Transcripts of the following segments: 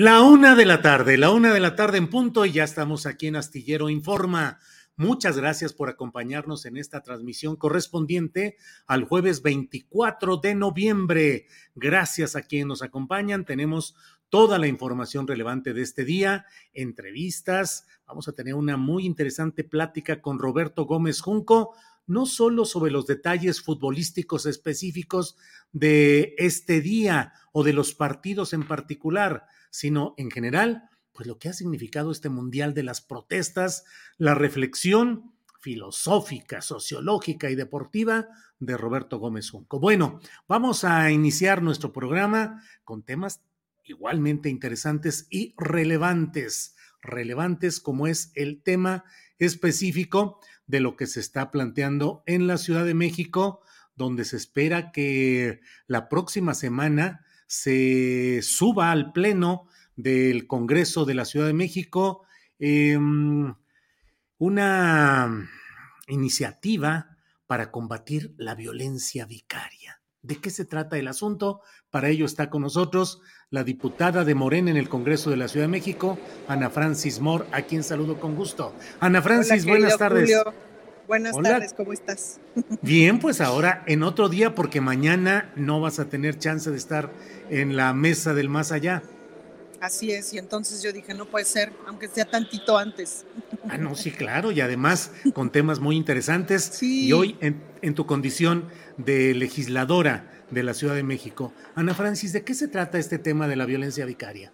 La una de la tarde, la una de la tarde en punto y ya estamos aquí en Astillero Informa. Muchas gracias por acompañarnos en esta transmisión correspondiente al jueves 24 de noviembre. Gracias a quienes nos acompañan. Tenemos toda la información relevante de este día, entrevistas. Vamos a tener una muy interesante plática con Roberto Gómez Junco, no solo sobre los detalles futbolísticos específicos de este día o de los partidos en particular, sino en general, pues lo que ha significado este Mundial de las Protestas, la reflexión filosófica, sociológica y deportiva de Roberto Gómez Junco. Bueno, vamos a iniciar nuestro programa con temas igualmente interesantes y relevantes, relevantes como es el tema específico de lo que se está planteando en la Ciudad de México, donde se espera que la próxima semana se suba al Pleno del Congreso de la Ciudad de México eh, una iniciativa para combatir la violencia vicaria. ¿De qué se trata el asunto? Para ello está con nosotros la diputada de Morena en el Congreso de la Ciudad de México, Ana Francis Moore, a quien saludo con gusto. Ana Francis, Hola, buenas tardes. Julio. Buenas Hola. tardes, ¿cómo estás? Bien, pues ahora en otro día, porque mañana no vas a tener chance de estar en la mesa del más allá. Así es, y entonces yo dije, no puede ser, aunque sea tantito antes. Ah, no, sí, claro, y además con temas muy interesantes. Sí. Y hoy, en, en tu condición de legisladora de la Ciudad de México, Ana Francis, ¿de qué se trata este tema de la violencia vicaria?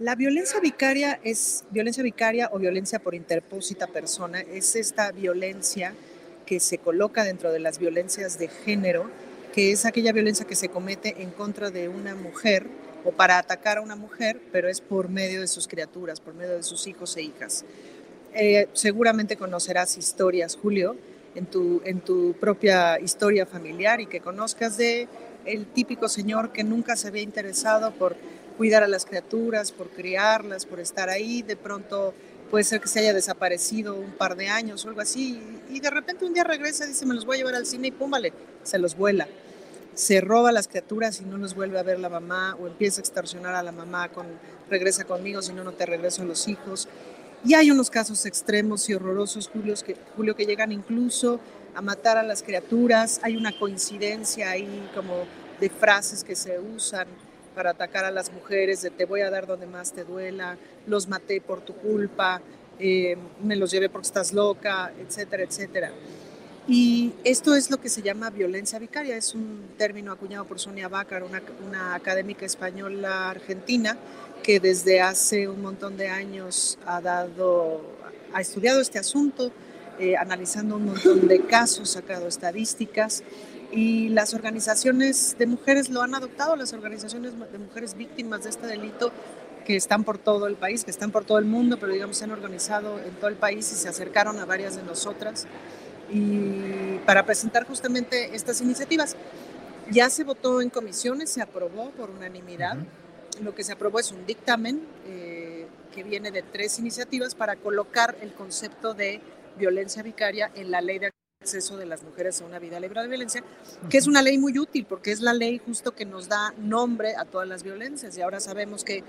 La violencia vicaria es violencia vicaria o violencia por interpósita persona, es esta violencia que se coloca dentro de las violencias de género, que es aquella violencia que se comete en contra de una mujer o para atacar a una mujer, pero es por medio de sus criaturas, por medio de sus hijos e hijas. Eh, seguramente conocerás historias, Julio, en tu, en tu propia historia familiar y que conozcas de el típico señor que nunca se había interesado por cuidar a las criaturas, por criarlas, por estar ahí, de pronto puede ser que se haya desaparecido un par de años o algo así, y de repente un día regresa y dice, me los voy a llevar al cine y pum, se los vuela. Se roba las criaturas y no los vuelve a ver la mamá, o empieza a extorsionar a la mamá con regresa conmigo, si no, no te regreso a los hijos. Y hay unos casos extremos y horrorosos, Julio, que, Julio, que llegan incluso a matar a las criaturas. Hay una coincidencia ahí como de frases que se usan para atacar a las mujeres, de te voy a dar donde más te duela, los maté por tu culpa, eh, me los llevé porque estás loca, etcétera, etcétera. Y esto es lo que se llama violencia vicaria, es un término acuñado por Sonia Bácar, una, una académica española argentina que desde hace un montón de años ha dado, ha estudiado este asunto, eh, analizando un montón de casos, sacado estadísticas y las organizaciones de mujeres lo han adoptado, las organizaciones de mujeres víctimas de este delito que están por todo el país, que están por todo el mundo, pero digamos se han organizado en todo el país y se acercaron a varias de nosotras y para presentar justamente estas iniciativas. Ya se votó en comisiones, se aprobó por unanimidad. Lo que se aprobó es un dictamen eh, que viene de tres iniciativas para colocar el concepto de violencia vicaria en la ley de acceso de las mujeres a una vida libre de violencia, que es una ley muy útil porque es la ley justo que nos da nombre a todas las violencias. Y ahora sabemos que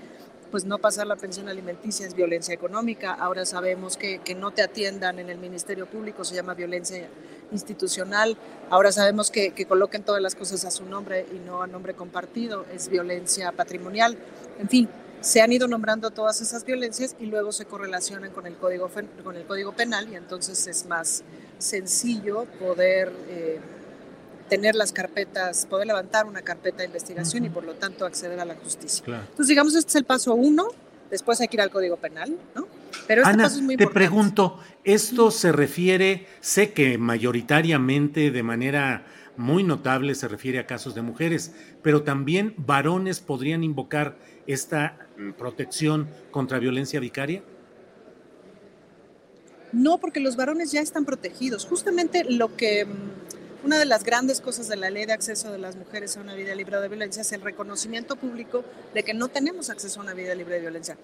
pues no pasar la pensión alimenticia es violencia económica, ahora sabemos que, que no te atiendan en el Ministerio Público se llama violencia institucional, ahora sabemos que, que coloquen todas las cosas a su nombre y no a nombre compartido, es violencia patrimonial, en fin, se han ido nombrando todas esas violencias y luego se correlacionan con el código, con el código penal y entonces es más sencillo poder... Eh, tener las carpetas, poder levantar una carpeta de investigación y por lo tanto acceder a la justicia. Entonces, digamos, este es el paso uno, después hay que ir al Código Penal, ¿no? Pero este paso es muy te pregunto, ¿esto se refiere, sé que mayoritariamente de manera muy notable se refiere a casos de mujeres, pero también varones podrían invocar esta protección contra violencia vicaria? No, porque los varones ya están protegidos. Justamente lo que mm, una de las grandes cosas de la ley de acceso de las mujeres a una vida libre de violencia es el reconocimiento público de que no tenemos acceso a una vida libre de violencia.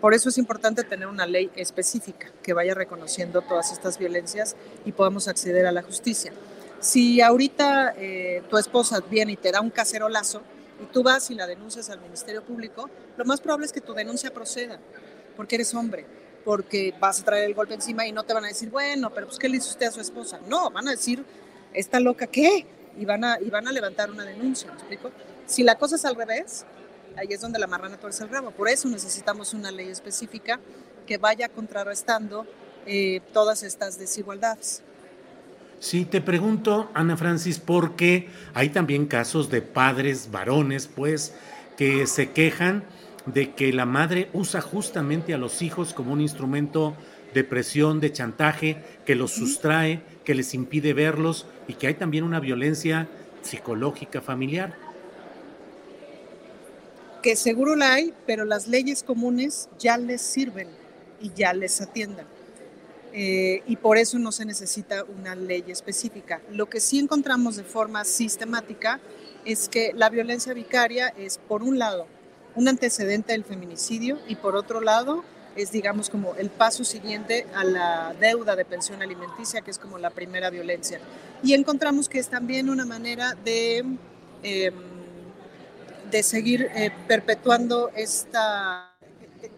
Por eso es importante tener una ley específica que vaya reconociendo todas estas violencias y podamos acceder a la justicia. Si ahorita eh, tu esposa viene y te da un cacerolazo y tú vas y la denuncias al Ministerio Público, lo más probable es que tu denuncia proceda, porque eres hombre, porque vas a traer el golpe encima y no te van a decir, bueno, pero pues ¿qué le hizo usted a su esposa? No, van a decir, ¿esta loca qué? Y van a, y van a levantar una denuncia, ¿me explico? Si la cosa es al revés, ahí es donde la marrana tuerce el rabo. Por eso necesitamos una ley específica que vaya contrarrestando eh, todas estas desigualdades. Sí, te pregunto, Ana Francis, porque hay también casos de padres varones, pues, que se quejan de que la madre usa justamente a los hijos como un instrumento de presión, de chantaje, que los sustrae, que les impide verlos y que hay también una violencia psicológica familiar. Que seguro la hay, pero las leyes comunes ya les sirven y ya les atiendan. Eh, y por eso no se necesita una ley específica. Lo que sí encontramos de forma sistemática es que la violencia vicaria es, por un lado, un antecedente del feminicidio y por otro lado, es, digamos, como el paso siguiente a la deuda de pensión alimenticia, que es como la primera violencia. Y encontramos que es también una manera de, em, de seguir eh, perpetuando esta,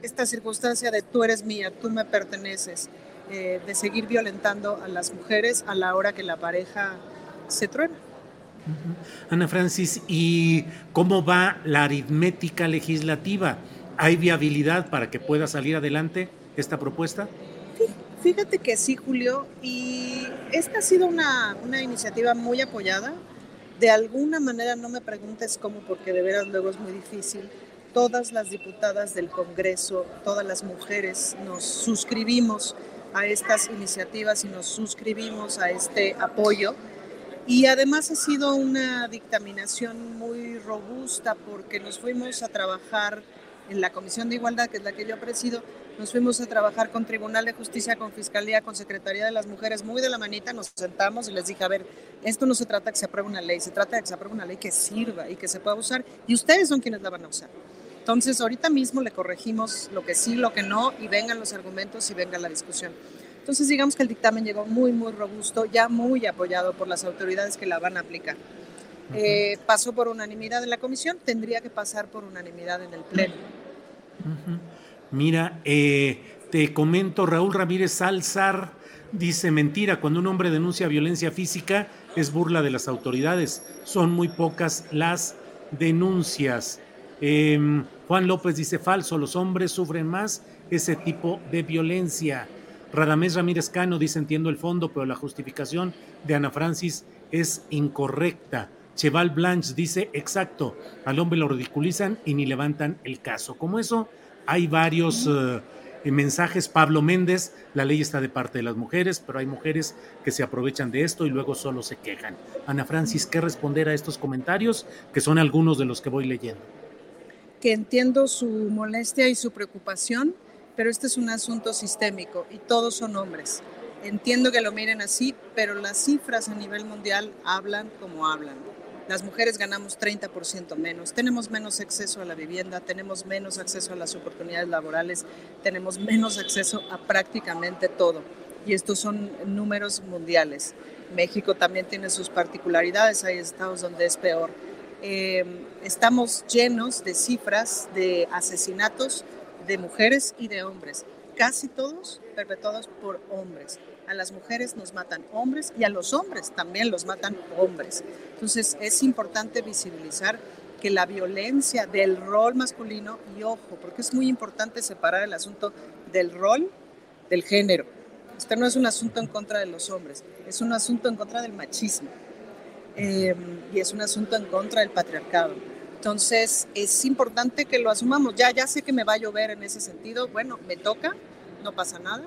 esta circunstancia de tú eres mía, tú me perteneces, eh, de seguir violentando a las mujeres a la hora que la pareja se truena. Ana Francis, ¿y cómo va la aritmética legislativa? ¿Hay viabilidad para que pueda salir adelante esta propuesta? Fíjate que sí, Julio, y esta ha sido una, una, iniciativa muy apoyada. De alguna manera, no me preguntes cómo, porque de veras luego es muy difícil. Todas las diputadas del Congreso, todas las mujeres nos suscribimos a estas iniciativas y nos suscribimos a este apoyo. Y además ha sido una dictaminación muy robusta porque nos fuimos a trabajar en la Comisión de Igualdad, que es la que yo presido, nos fuimos a trabajar con Tribunal de Justicia, con Fiscalía, con Secretaría de las Mujeres, muy de la manita, nos sentamos y les dije, a ver, esto no se trata de que se apruebe una ley, se trata de que se apruebe una ley que sirva y que se pueda usar, y ustedes son quienes la van a usar. Entonces, ahorita mismo le corregimos lo que sí, lo que no, y vengan los argumentos y venga la discusión. Entonces, digamos que el dictamen llegó muy, muy robusto, ya muy apoyado por las autoridades que la van a aplicar. Eh, pasó por unanimidad en la comisión, tendría que pasar por unanimidad en el Pleno. Mira, eh, te comento, Raúl Ramírez Salzar dice, mentira, cuando un hombre denuncia violencia física es burla de las autoridades, son muy pocas las denuncias. Em, Juan López dice, falso, los hombres sufren más ese tipo de violencia. Radamés Ramírez Cano dice, entiendo el fondo, pero la justificación de Ana Francis es incorrecta. Cheval Blanche dice, exacto, al hombre lo ridiculizan y ni levantan el caso. Como eso, hay varios, eh, mensajes. Pablo Méndez, la ley está de parte de las mujeres, pero hay mujeres que se aprovechan de esto y luego solo se quejan. Ana Francis, ¿qué responder a estos comentarios? Que son algunos de los que voy leyendo. Que entiendo su molestia y su preocupación, pero este es un asunto sistémico y todos son hombres. Entiendo que lo miren así, pero las cifras a nivel mundial hablan como hablan las mujeres ganamos 30% menos, tenemos menos acceso a la vivienda, tenemos menos acceso a las oportunidades laborales, tenemos menos acceso a prácticamente todo. Y estos son números mundiales. México también tiene sus particularidades, hay estados donde es peor. Eh, estamos llenos de cifras de asesinatos de mujeres y de hombres, casi todos perpetuados por hombres a las mujeres nos matan hombres y a los hombres también los matan hombres. Entonces es importante visibilizar que la violencia del rol masculino, y ojo, porque es muy importante separar el asunto del rol del género. Este no es un asunto en contra de los hombres, es un asunto en contra del machismo eh, y es un asunto en contra del patriarcado. Entonces es importante que lo asumamos. Ya, ya sé que me va a llover en ese sentido. Bueno, me toca, no pasa nada.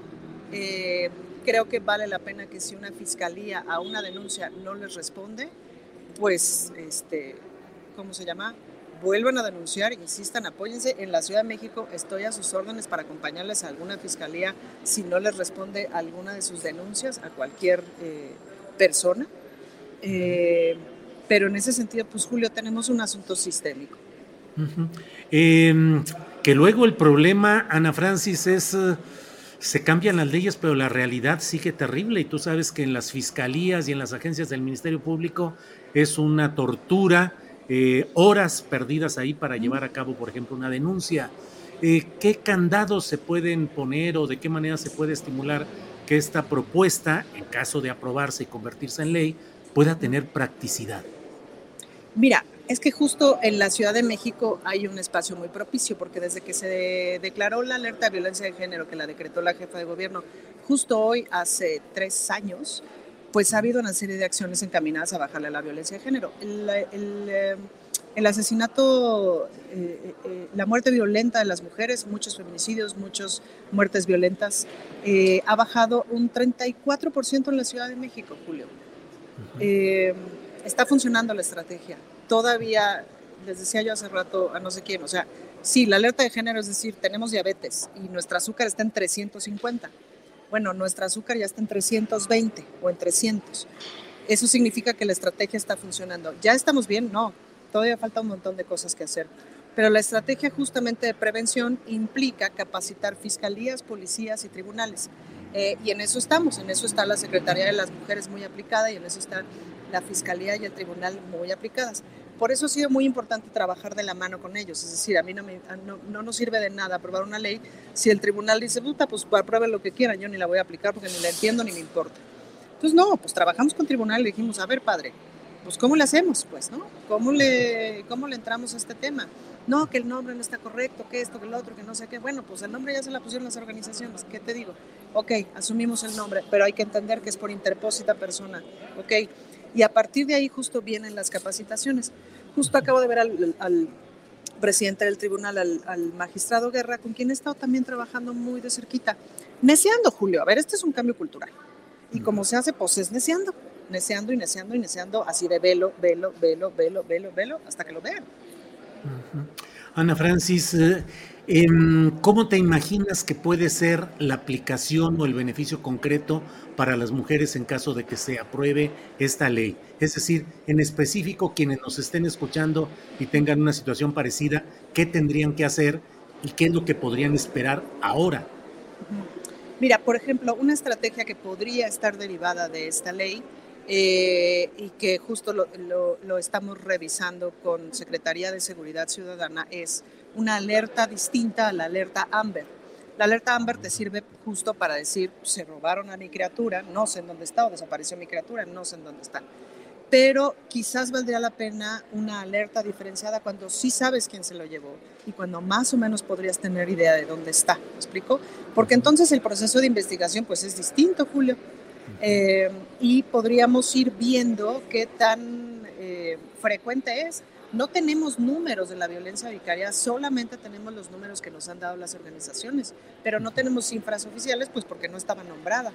Eh, creo que vale la pena que si una fiscalía a una denuncia no les responde, pues, este, ¿cómo se llama? Vuelvan a denunciar, insistan, apóyense. En la Ciudad de México estoy a sus órdenes para acompañarles a alguna fiscalía si no les responde alguna de sus denuncias a cualquier eh, persona. Eh, pero en ese sentido, pues Julio, tenemos un asunto sistémico. Em, que luego el problema, Ana Francis, es se cambian las leyes, pero la realidad sigue terrible y tú sabes que en las fiscalías y en las agencias del Ministerio Público es una tortura, eh, horas perdidas ahí para llevar a cabo, por ejemplo, una denuncia. Eh, ¿Qué candados se pueden poner o de qué manera se puede estimular que esta propuesta, en caso de aprobarse y convertirse en ley, pueda tener practicidad? Mira, es que justo en la Ciudad de México hay un espacio muy propicio, porque desde que se declaró la alerta de violencia de género, que la decretó la jefa de gobierno, justo hoy, hace tres años, pues ha habido una serie de acciones encaminadas a bajarle la violencia de género. El, eh, asesinato, eh, eh, la muerte violenta de las mujeres, muchos feminicidios, muchas muertes violentas, ha bajado un 34% en la Ciudad de México, Julio. Está funcionando la estrategia todavía, les decía yo hace rato a no sé quién, o sea, sí, la alerta de género es decir, tenemos diabetes y nuestro azúcar está en 350. Bueno, nuestro azúcar ya está en 320 o en 300. Eso significa que la estrategia está funcionando. ¿Ya estamos bien? No, todavía falta un montón de cosas que hacer. Pero la estrategia justamente de prevención implica capacitar fiscalías, policías y tribunales. Eh, y en eso estamos, en eso está la Secretaría de las Mujeres muy aplicada y en eso está la Fiscalía y el Tribunal muy aplicadas. Por eso ha sido muy importante trabajar de la mano con ellos. Es decir, a mí no, me, no, nos sirve de nada aprobar una ley si el tribunal dice, puta, pues aprueben lo que quieran, yo ni la voy a aplicar porque ni la entiendo ni me importa. Entonces, no, pues trabajamos con tribunal y dijimos, a ver, padre, pues ¿cómo le hacemos? Pues, ¿no? ¿Cómo le, cómo le entramos a este tema? No, que el nombre no está correcto, que esto, que lo otro, que no sé qué. Bueno, pues el nombre ya se la pusieron las organizaciones. ¿Qué te digo? Ok, asumimos el nombre, pero hay que entender que es por interpósita persona. Ok, y a partir de ahí justo vienen las capacitaciones. Justo acabo de ver al, presidente del tribunal, al, magistrado Guerra, con quien he estado también trabajando muy de cerquita. Neceando, Julio. A ver, este es un cambio cultural. Y como se hace, pues es neceando. Neceando y neceando y neceando, así de velo, velo, velo, velo, velo, velo, hasta que lo vean. Ana Francis, eh, em, ¿cómo te imaginas que puede ser la aplicación o el beneficio concreto para las mujeres en caso de que se apruebe esta ley. Es decir, en específico, quienes nos estén escuchando y tengan una situación parecida, ¿qué tendrían que hacer y qué es lo que podrían esperar ahora? Mira, por ejemplo, una estrategia que podría estar derivada de esta ley eh, y que justo lo, lo, estamos revisando con Secretaría de Seguridad Ciudadana es una alerta distinta a la alerta AMBER. La alerta Amber te sirve justo para decir, se robaron a mi criatura, no sé en dónde está, o desapareció mi criatura, no sé en dónde está. Pero quizás valdría la pena una alerta diferenciada cuando sí sabes quién se lo llevó y cuando más o menos podrías tener idea de dónde está. ¿Me explico? Porque entonces el proceso de investigación pues es distinto, Julio. Eh, y podríamos ir viendo qué tan eh, frecuente es no tenemos números de la violencia vicaria, solamente tenemos los números que nos han dado las organizaciones, pero no tenemos cifras oficiales, pues porque no estaba nombrada.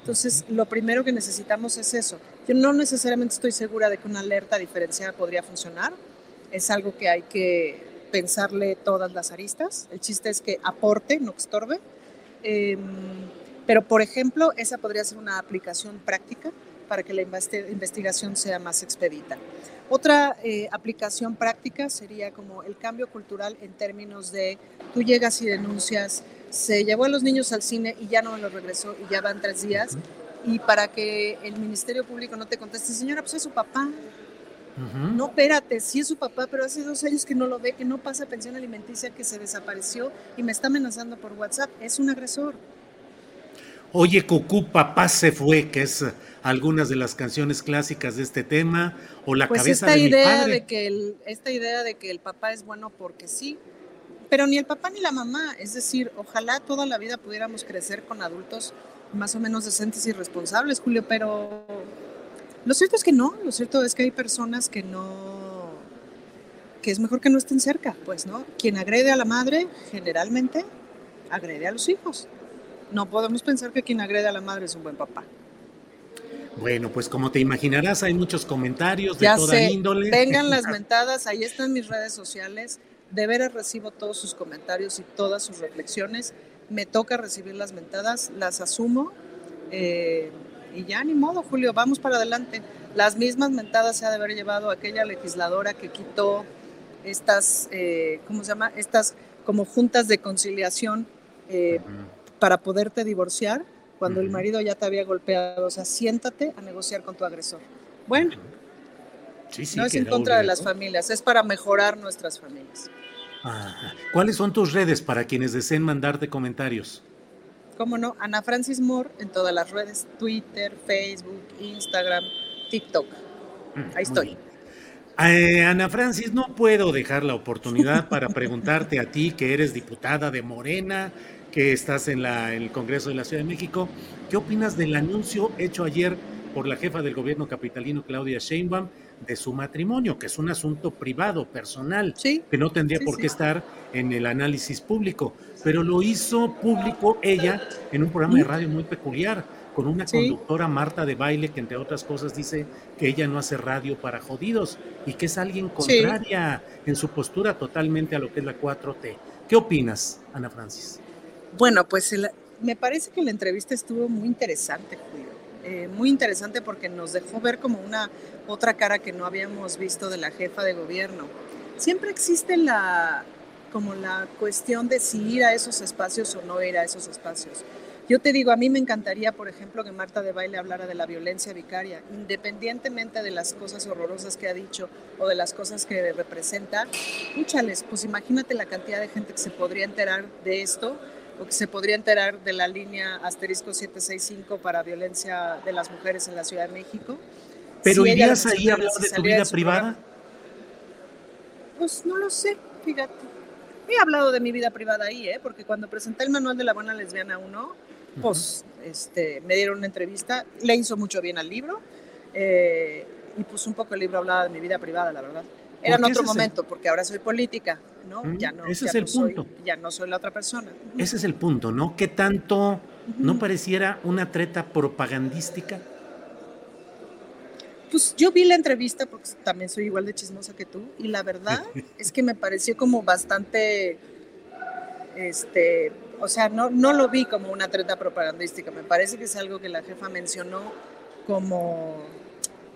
Entonces, lo primero que necesitamos es eso. Yo no necesariamente estoy segura de que una alerta diferenciada podría funcionar. Es algo que hay que pensarle todas las aristas. El chiste es que aporte, no estorbe. Em, pero, por ejemplo, esa podría ser una aplicación práctica para que la investigación sea más expedita. Otra eh, aplicación práctica sería como el cambio cultural en términos de tú llegas y denuncias se llevó a los niños al cine y ya no me los regresó y ya van tres días. Y para que el Ministerio Público no te conteste, señora, pues es su papá. No, espérate, sí es su papá, pero hace dos años que no lo ve, que no pasa pensión alimenticia, que se desapareció y me está amenazando por WhatsApp. Es un agresor. Oye, Cucú, papá se fue, que es algunas de las canciones clásicas de este tema, o la pues cabeza esta de idea mi padre. De que el, esta idea de que el papá es bueno porque sí, pero ni el papá ni la mamá. Es decir, ojalá toda la vida pudiéramos crecer con adultos más o menos decentes y responsables, Julio, pero lo cierto es que no, lo cierto es que hay personas que no, que es mejor que no estén cerca, pues, ¿no? Quien agrede a la madre, generalmente, agrede a los hijos. No podemos pensar que quien agrede a la madre es un buen papá. Bueno, pues como te imaginarás, hay muchos comentarios de toda índole. Vengan las mentadas, ahí están mis redes sociales. De veras recibo todos sus comentarios y todas sus reflexiones. Me toca recibir las mentadas, las asumo eh, y ya ni modo, Julio, vamos para adelante. Las mismas mentadas se ha de haber llevado aquella legisladora que quitó estas, eh, ¿cómo se llama? Estas como juntas de conciliación eh, para poderte divorciar cuando el marido ya te había golpeado. O sea, siéntate a negociar con tu agresor. Bueno, no es en contra de las familias, es para mejorar nuestras familias. ¿Cuáles son tus redes para quienes deseen mandarte comentarios? Cómo no, Ana Francis Moore en todas las redes, Twitter, Facebook, Instagram, TikTok. Mm, Ahí estoy. Eh, Ana Francis, no puedo dejar la oportunidad para preguntarte a ti, que eres diputada de Morena, que estás en, la, en el Congreso de la Ciudad de México, ¿qué opinas del anuncio hecho ayer por la jefa del gobierno capitalino, Claudia Sheinbaum, de su matrimonio, que es un asunto privado, personal, que no tendría por qué estar en el análisis público, pero lo hizo público ella en un programa de radio muy peculiar, con una conductora Marta de baile que entre otras cosas dice que ella no hace radio para jodidos y que es alguien contraria en su postura totalmente a lo que es la 4T. ¿Qué opinas, Ana Francis? Bueno, pues me parece que la entrevista estuvo muy interesante, Julio. Eh, muy interesante porque nos dejó ver como una otra cara que no habíamos visto de la jefa de gobierno. Siempre existe la como la cuestión de si ir a esos espacios o no ir a esos espacios. Yo te digo, a mí me encantaría, por ejemplo, que Marta de Baile hablara de la violencia vicaria, independientemente de las cosas horrorosas que ha dicho o de las cosas que representa. Escúchales, pues imagínate la cantidad de gente que se podría enterar de esto o que se podría enterar de la línea asterisco 765 para violencia de las mujeres en la Ciudad de México. ¿Pero irías ahí a hablar de tu vida privada? Pues no lo sé, fíjate. He hablado de mi vida privada ahí, ¿eh? porque cuando presenté el manual de la buena lesbiana 1, pues este, me dieron una entrevista, le hizo mucho bien al libro, eh, y pues un poco el libro hablaba de mi vida privada, la verdad. Era en otro momento, porque ahora soy política, ¿no? ya no ese es el punto. ya no soy la otra persona. Ese es el punto, ¿no? ¿Qué tanto no pareciera una treta propagandística? Pues yo vi la entrevista porque también soy igual de chismosa que tú y la verdad es que me pareció como bastante, este, o sea, no, no lo vi como una treta propagandística, me parece que es algo que la jefa mencionó como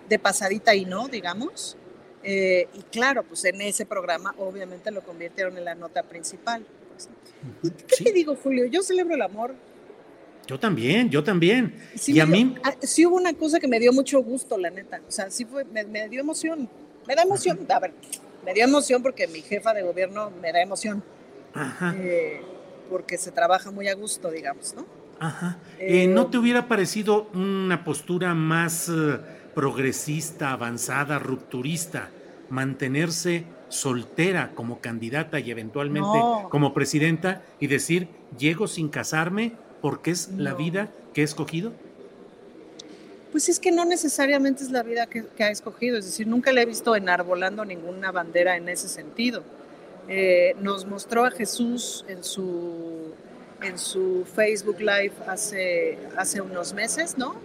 de pasadita y no, digamos, eh, y claro, pues en ese programa obviamente lo convirtieron en la nota principal. Pues, ¿Qué te digo, Julio? Yo celebro el amor. Yo también, yo también. y a mí... Ah, sí hubo una cosa que me dio mucho gusto, la neta. O sea, sí fue, me, dio emoción. Me da emoción. A ver, me dio emoción porque mi jefa de gobierno me da emoción. Ajá. Eh, porque se trabaja muy a gusto, digamos, ¿no? Ajá. Eh, ¿No te hubiera parecido una postura más progresista, avanzada, rupturista, mantenerse soltera como candidata y eventualmente como presidenta y decir, llego sin casarme porque es la vida que he escogido? Pues es que no necesariamente es la vida que, ha escogido, es decir, nunca le he visto enarbolando ninguna bandera en ese sentido. Eh, nos mostró a Jesús en su, en su Facebook Live hace, hace unos meses, ¿no?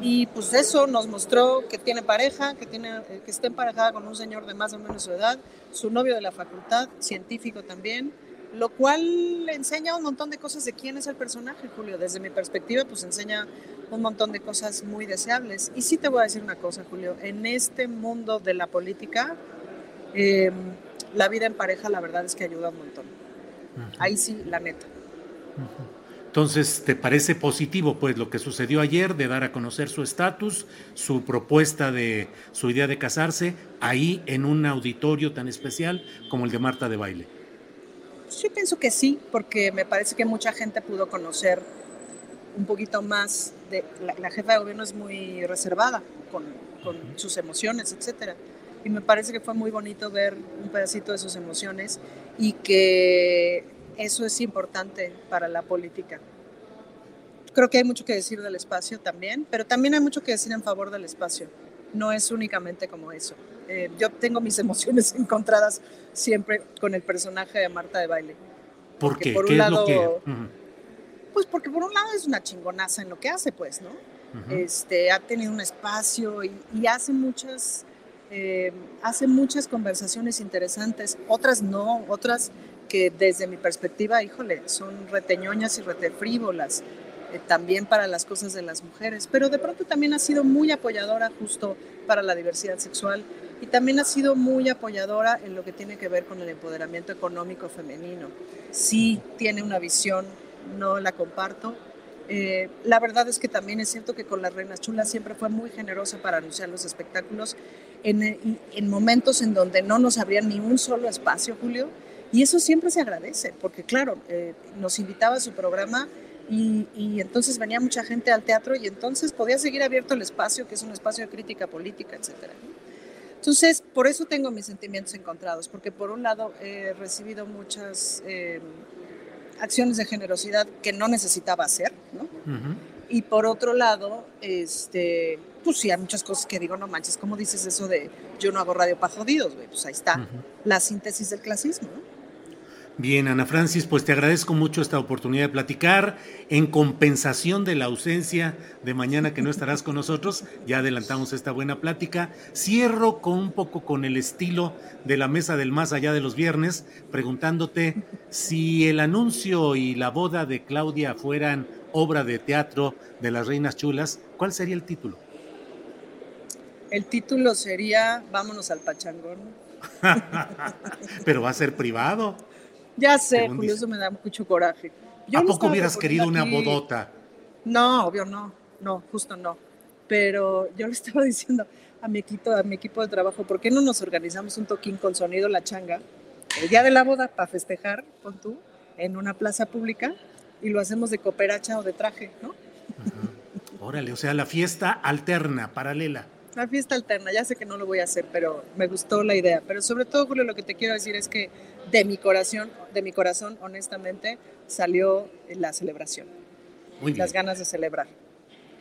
Y pues eso nos mostró que tiene pareja, que, tiene, que está emparejada con un señor de más o menos su edad, su novio de la facultad, científico también, lo cual enseña un montón de cosas de quién es el personaje, Julio. Desde mi perspectiva, pues enseña un montón de cosas muy deseables. Y sí te voy a decir una cosa, Julio, en este mundo de la política, em, la vida en pareja, la verdad es que ayuda un montón. Ahí sí, la neta. Entonces, ¿te parece positivo pues lo que sucedió ayer de dar a conocer su estatus, su propuesta de su idea de casarse ahí en un auditorio tan especial como el de Marta de Baile? Sí, pienso que sí, porque me parece que mucha gente pudo conocer un poquito más de la, jefa de gobierno es muy reservada con, con sus emociones, etcétera. Y me parece que fue muy bonito ver un pedacito de sus emociones y que eso es importante para la política. Creo que hay mucho que decir del espacio también, pero también hay mucho que decir en favor del espacio. No es únicamente como eso. Eh, yo tengo mis emociones encontradas siempre con el personaje de Marta de Baile. ¿Por qué? Por un lado, Pues porque por un lado es una chingonaza en lo que hace, pues, ¿no? este, ha tenido un espacio y, hace muchas, eh, hace muchas conversaciones interesantes. Otras no, otras que desde mi perspectiva, híjole, son reteñoñas y retefrívolas, eh, también para las cosas de las mujeres, pero de pronto también ha sido muy apoyadora justo para la diversidad sexual y también ha sido muy apoyadora en lo que tiene que ver con el empoderamiento económico femenino. Sí tiene una visión, no la comparto. Eh, la verdad es que también es cierto que con las Reinas Chulas siempre fue muy generosa para anunciar los espectáculos en, en momentos en donde no nos abrían ni un solo espacio, Julio, y eso siempre se agradece, porque claro, eh, nos invitaba a su programa y, entonces venía mucha gente al teatro y entonces podía seguir abierto el espacio, que es un espacio de crítica política, etc. Entonces, por eso tengo mis sentimientos encontrados, porque por un lado he recibido muchas eh, acciones de generosidad que no necesitaba hacer, ¿no? Y por otro lado, este, pues sí, hay muchas cosas que digo, no manches, ¿cómo dices eso de yo no hago radio para jodidos, güey? Pues ahí está la síntesis del clasismo, ¿no? Bien, Ana Francis, pues te agradezco mucho esta oportunidad de platicar en compensación de la ausencia de mañana que no estarás con nosotros. Ya adelantamos esta buena plática. Cierro con un poco con el estilo de la mesa del más allá de los viernes, preguntándote si el anuncio y la boda de Claudia fueran obra de teatro de las Reinas Chulas, ¿cuál sería el título? El título sería Vámonos al Pachangón. Pero va a ser privado. Ya sé, Julio, eso me da mucho coraje. ¿A poco hubieras querido una bodota? No, obvio no, no, justo no. Pero yo le estaba diciendo a mi equipo, a mi equipo de trabajo, ¿por qué no nos organizamos un toquín con sonido La Changa el día de la boda para festejar con tú en una plaza pública y lo hacemos de cooperacha o de traje, ¿no? Órale, o sea, la fiesta alterna, paralela. La fiesta alterna, ya sé que no lo voy a hacer, pero me gustó la idea. Pero sobre todo, Julio, lo que te quiero decir es que de mi corazón, de mi corazón, honestamente, salió la celebración. Muy Las ganas de celebrar.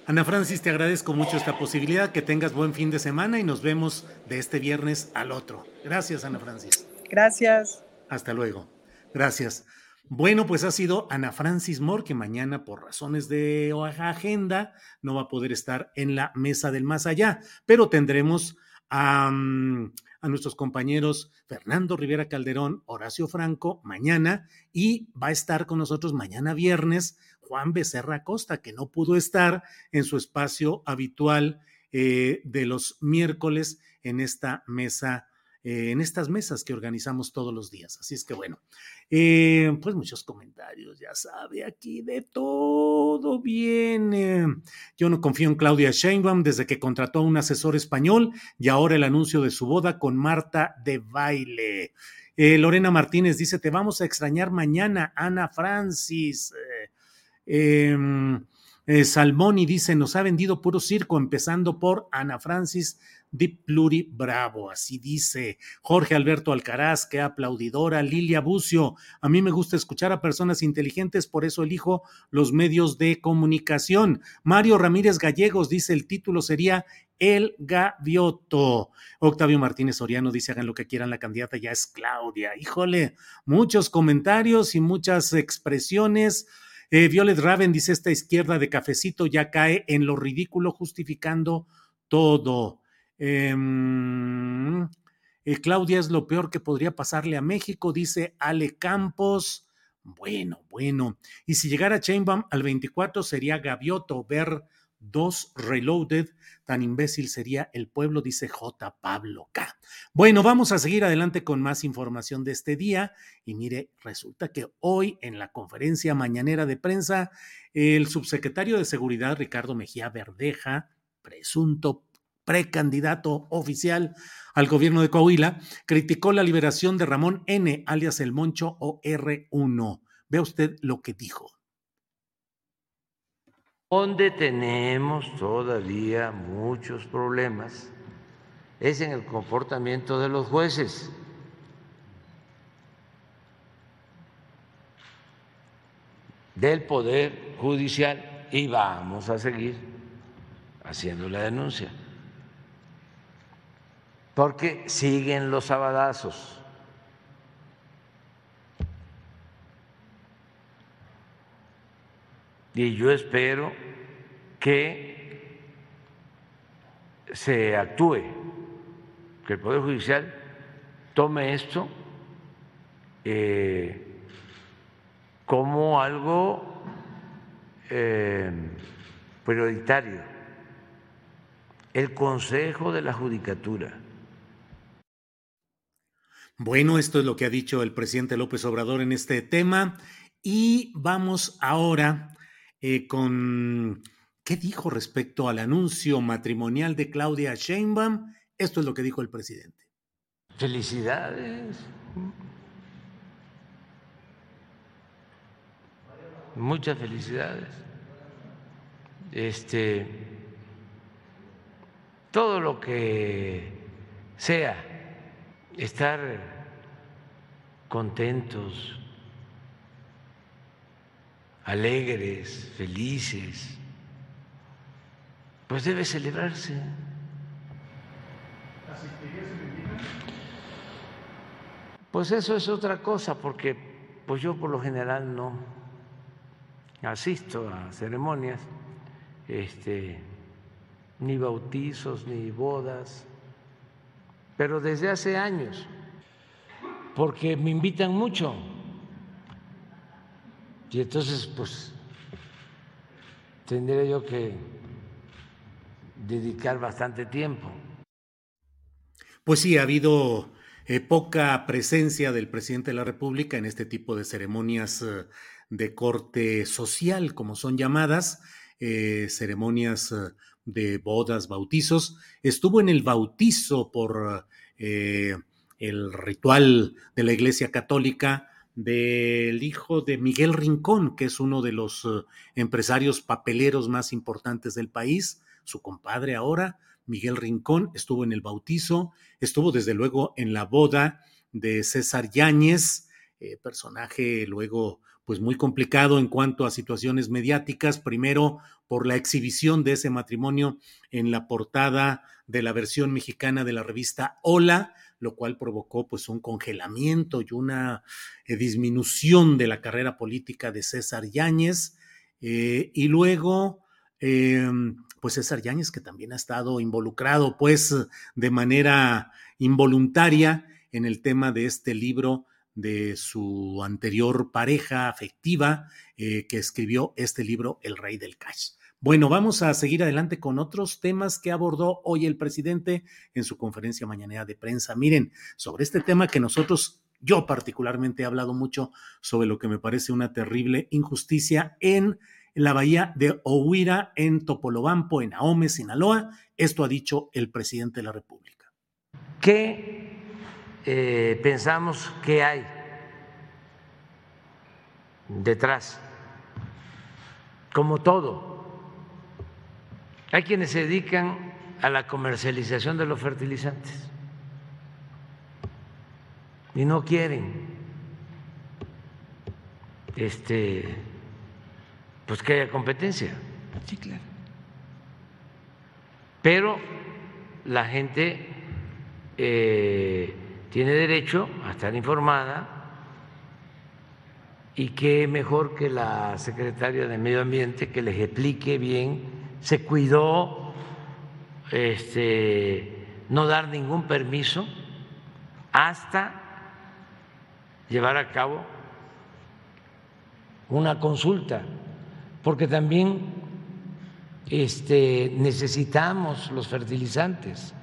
Ana Francis, te agradezco mucho esta posibilidad, que tengas buen fin de semana y nos vemos de este viernes al otro. Gracias, Ana Francis. Gracias. Hasta luego. Gracias. Bueno, pues ha sido Ana Francis Moore, que mañana por razones de agenda no va a poder estar en la mesa del más allá, pero tendremos a, a nuestros compañeros Fernando Rivera Calderón, Horacio Franco mañana y va a estar con nosotros mañana viernes Juan Becerra Costa, que no pudo estar en su espacio habitual eh, de los miércoles en esta mesa eh, en estas mesas que organizamos todos los días. Así es que bueno, eh, pues muchos comentarios, ya sabe, aquí de todo viene. Yo no confío en Claudia Sheinbaum desde que contrató a un asesor español y ahora el anuncio de su boda con Marta de baile. Eh, Lorena Martínez dice, te vamos a extrañar mañana, Ana Francis. Em, Eh, Salmoni dice, nos ha vendido puro circo, empezando por Ana Francis Di Pluri Bravo, así dice Jorge Alberto Alcaraz, que aplaudidora, Lilia Bucio, a mí me gusta escuchar a personas inteligentes, por eso elijo los medios de comunicación. Mario Ramírez Gallegos dice, el título sería El Gavioto. Octavio Martínez Soriano dice, hagan lo que quieran, la candidata ya es Claudia. Híjole, muchos comentarios y muchas expresiones. Eh, Violet Raven dice, esta izquierda de cafecito ya cae en lo ridículo justificando todo. Em, eh, Claudia es lo peor que podría pasarle a México, dice Ale Campos. Bueno, bueno. Y si llegara Chainbaum al 24 sería Gavioto ver dos reloaded. Tan imbécil sería el pueblo, dice J. Pablo K. Bueno, vamos a seguir adelante con más información de este día. Y mire, resulta que hoy en la conferencia mañanera de prensa, el subsecretario de Seguridad, Ricardo Mejía Verdeja, presunto precandidato oficial al gobierno de Coahuila, criticó la liberación de Ramón N., alias El Moncho o R1. Vea usted lo que dijo. Donde tenemos todavía muchos problemas es en el comportamiento de los jueces. del Poder Judicial y vamos a seguir haciendo la denuncia. Porque siguen los sabadazos. Y yo espero que se actúe, que el Poder Judicial tome esto eh, como algo eh, prioritario. El Consejo de la Judicatura. Bueno, esto es lo que ha dicho el presidente López Obrador en este tema. Y vamos ahora eh, con qué dijo respecto al anuncio matrimonial de Claudia Sheinbaum. Esto es lo que dijo el presidente. Felicidades. Muchas felicidades. Este todo lo que sea estar contentos, alegres, felices, pues debe celebrarse. Pues eso es otra cosa, porque pues yo por lo general no asisto a ceremonias, este, ni bautizos, ni bodas, pero desde hace años, porque me invitan mucho. Y entonces, pues, tendría yo que dedicar bastante tiempo. Pues sí, ha habido eh, poca presencia del presidente de la República en este tipo de ceremonias eh, de corte social, como son llamadas, eh, ceremonias de bodas, bautizos. Estuvo en el bautizo por el ritual de la Iglesia Católica del hijo de Miguel Rincón, que es uno de los eh, empresarios papeleros más importantes del país, su compadre ahora, Miguel Rincón, estuvo en el bautizo, estuvo desde luego en la boda de César Yáñez, eh, personaje luego pues muy complicado en cuanto a situaciones mediáticas, primero por la exhibición de ese matrimonio en la portada de la versión mexicana de la revista Hola, lo cual provocó pues un congelamiento y una eh, disminución de la carrera política de César Yáñez. Eh, y luego, em, pues César Yáñez, que también ha estado involucrado pues de manera involuntaria en el tema de este libro de su anterior pareja afectiva eh, que escribió este libro, El Rey del Cash. Bueno, vamos a seguir adelante con otros temas que abordó hoy el presidente en su conferencia mañanera de prensa. Miren, sobre este tema que nosotros, yo particularmente he hablado mucho sobre lo que me parece una terrible injusticia en la bahía de Ohuira, en Topolobampo, en Ahome, Sinaloa. Esto ha dicho el presidente de la República. ¿Qué eh, pensamos que hay detrás? Como todo Hay quienes se dedican a la comercialización de los fertilizantes y no quieren este pues que haya competencia. Sí, claro. Pero la gente eh, tiene derecho a estar informada y qué mejor que la secretaria de Medio Ambiente que les explique bien, se cuidó este, no dar ningún permiso hasta llevar a cabo una consulta, porque también este, necesitamos los fertilizantes.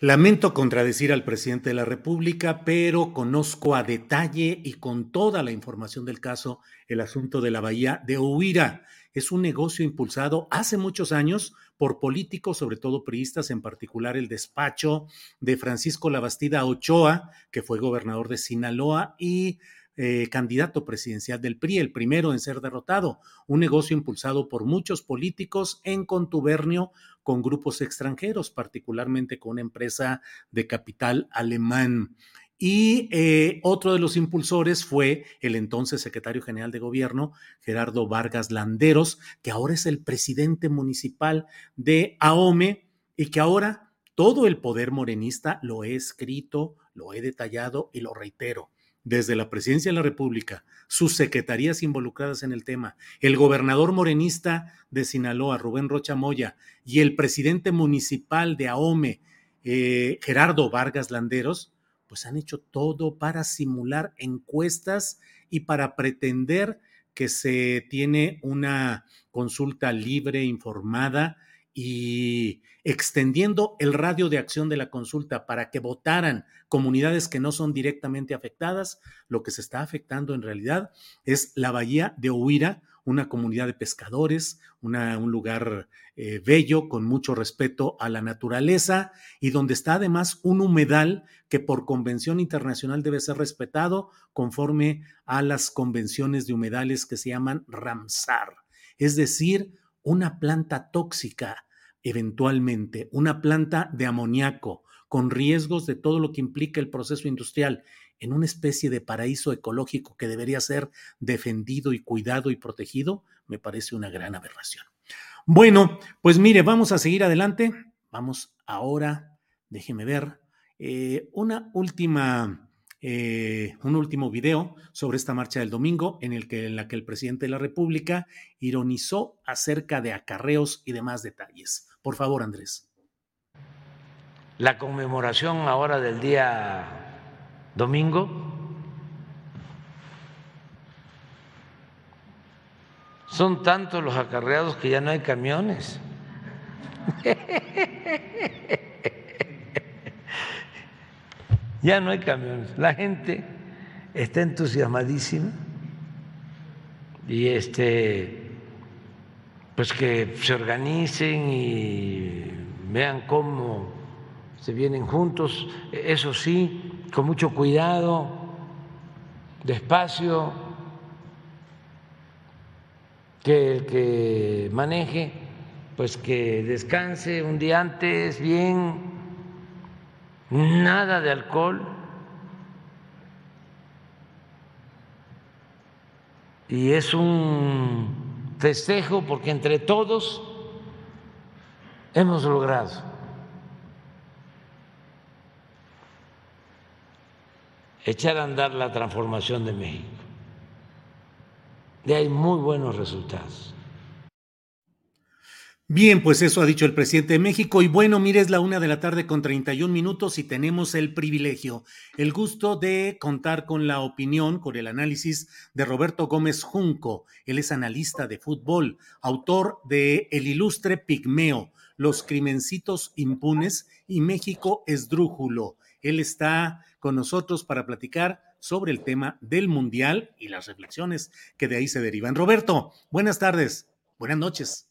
Lamento contradecir al presidente de la República, pero conozco a detalle y con toda la información del caso el asunto de la bahía de Huira. Es un negocio impulsado hace muchos años por políticos, sobre todo priistas, en particular el despacho de Francisco Labastida Ochoa, que fue gobernador de Sinaloa y eh, candidato presidencial del PRI, el primero en ser derrotado, un negocio impulsado por muchos políticos en contubernio con grupos extranjeros, particularmente con una empresa de capital alemán. Y eh, otro de los impulsores fue el entonces secretario general de gobierno, Gerardo Vargas Landeros, que ahora es el presidente municipal de AOME y que ahora todo el poder morenista lo he escrito, lo he detallado y lo reitero. Desde la presidencia de la República, sus secretarías involucradas en el tema, el gobernador morenista de Sinaloa, Rubén Rocha Moya, y el presidente municipal de Ahome, eh, Gerardo Vargas Landeros, pues han hecho todo para simular encuestas y para pretender que se tiene una consulta libre, informada y extendiendo el radio de acción de la consulta para que votaran comunidades que no son directamente afectadas, lo que se está afectando en realidad es la bahía de Huira, una comunidad de pescadores, un lugar eh, bello, con mucho respeto a la naturaleza y donde está además un humedal que por convención internacional debe ser respetado conforme a las convenciones de humedales que se llaman Ramsar, es decir, una planta tóxica, eventualmente, una planta de amoníaco, con riesgos de todo lo que implica el proceso industrial, en una especie de paraíso ecológico que debería ser defendido y cuidado y protegido, me parece una gran aberración. Bueno, pues mire, vamos a seguir adelante. Vamos ahora, déjeme ver, eh, una última eh, un último video sobre esta marcha del domingo en, la que el presidente de la República ironizó acerca de acarreos y demás detalles. Por favor, Andrés. La conmemoración ahora del día domingo son tantos los acarreados que ya no hay camiones. ya no hay camiones. La gente está entusiasmadísima y este pues que se organicen y vean cómo se vienen juntos, eso sí, con mucho cuidado, despacio, que el que maneje, pues que descanse un día antes bien, nada de alcohol. Y es un festejo porque entre todos hemos logrado echar a andar la transformación de México. Y hay muy buenos resultados. Bien, pues eso ha dicho el presidente de México. Y bueno, mire, es la una de la tarde con 31 minutos y tenemos el privilegio, el gusto de contar con la opinión, con el análisis de Roberto Gómez Junco. Él es analista de fútbol, autor de El ilustre Pigmeo, Los crimencitos impunes y México esdrújulo. Él está con nosotros para platicar sobre el tema del Mundial y las reflexiones que de ahí se derivan. Roberto, buenas tardes, buenas noches.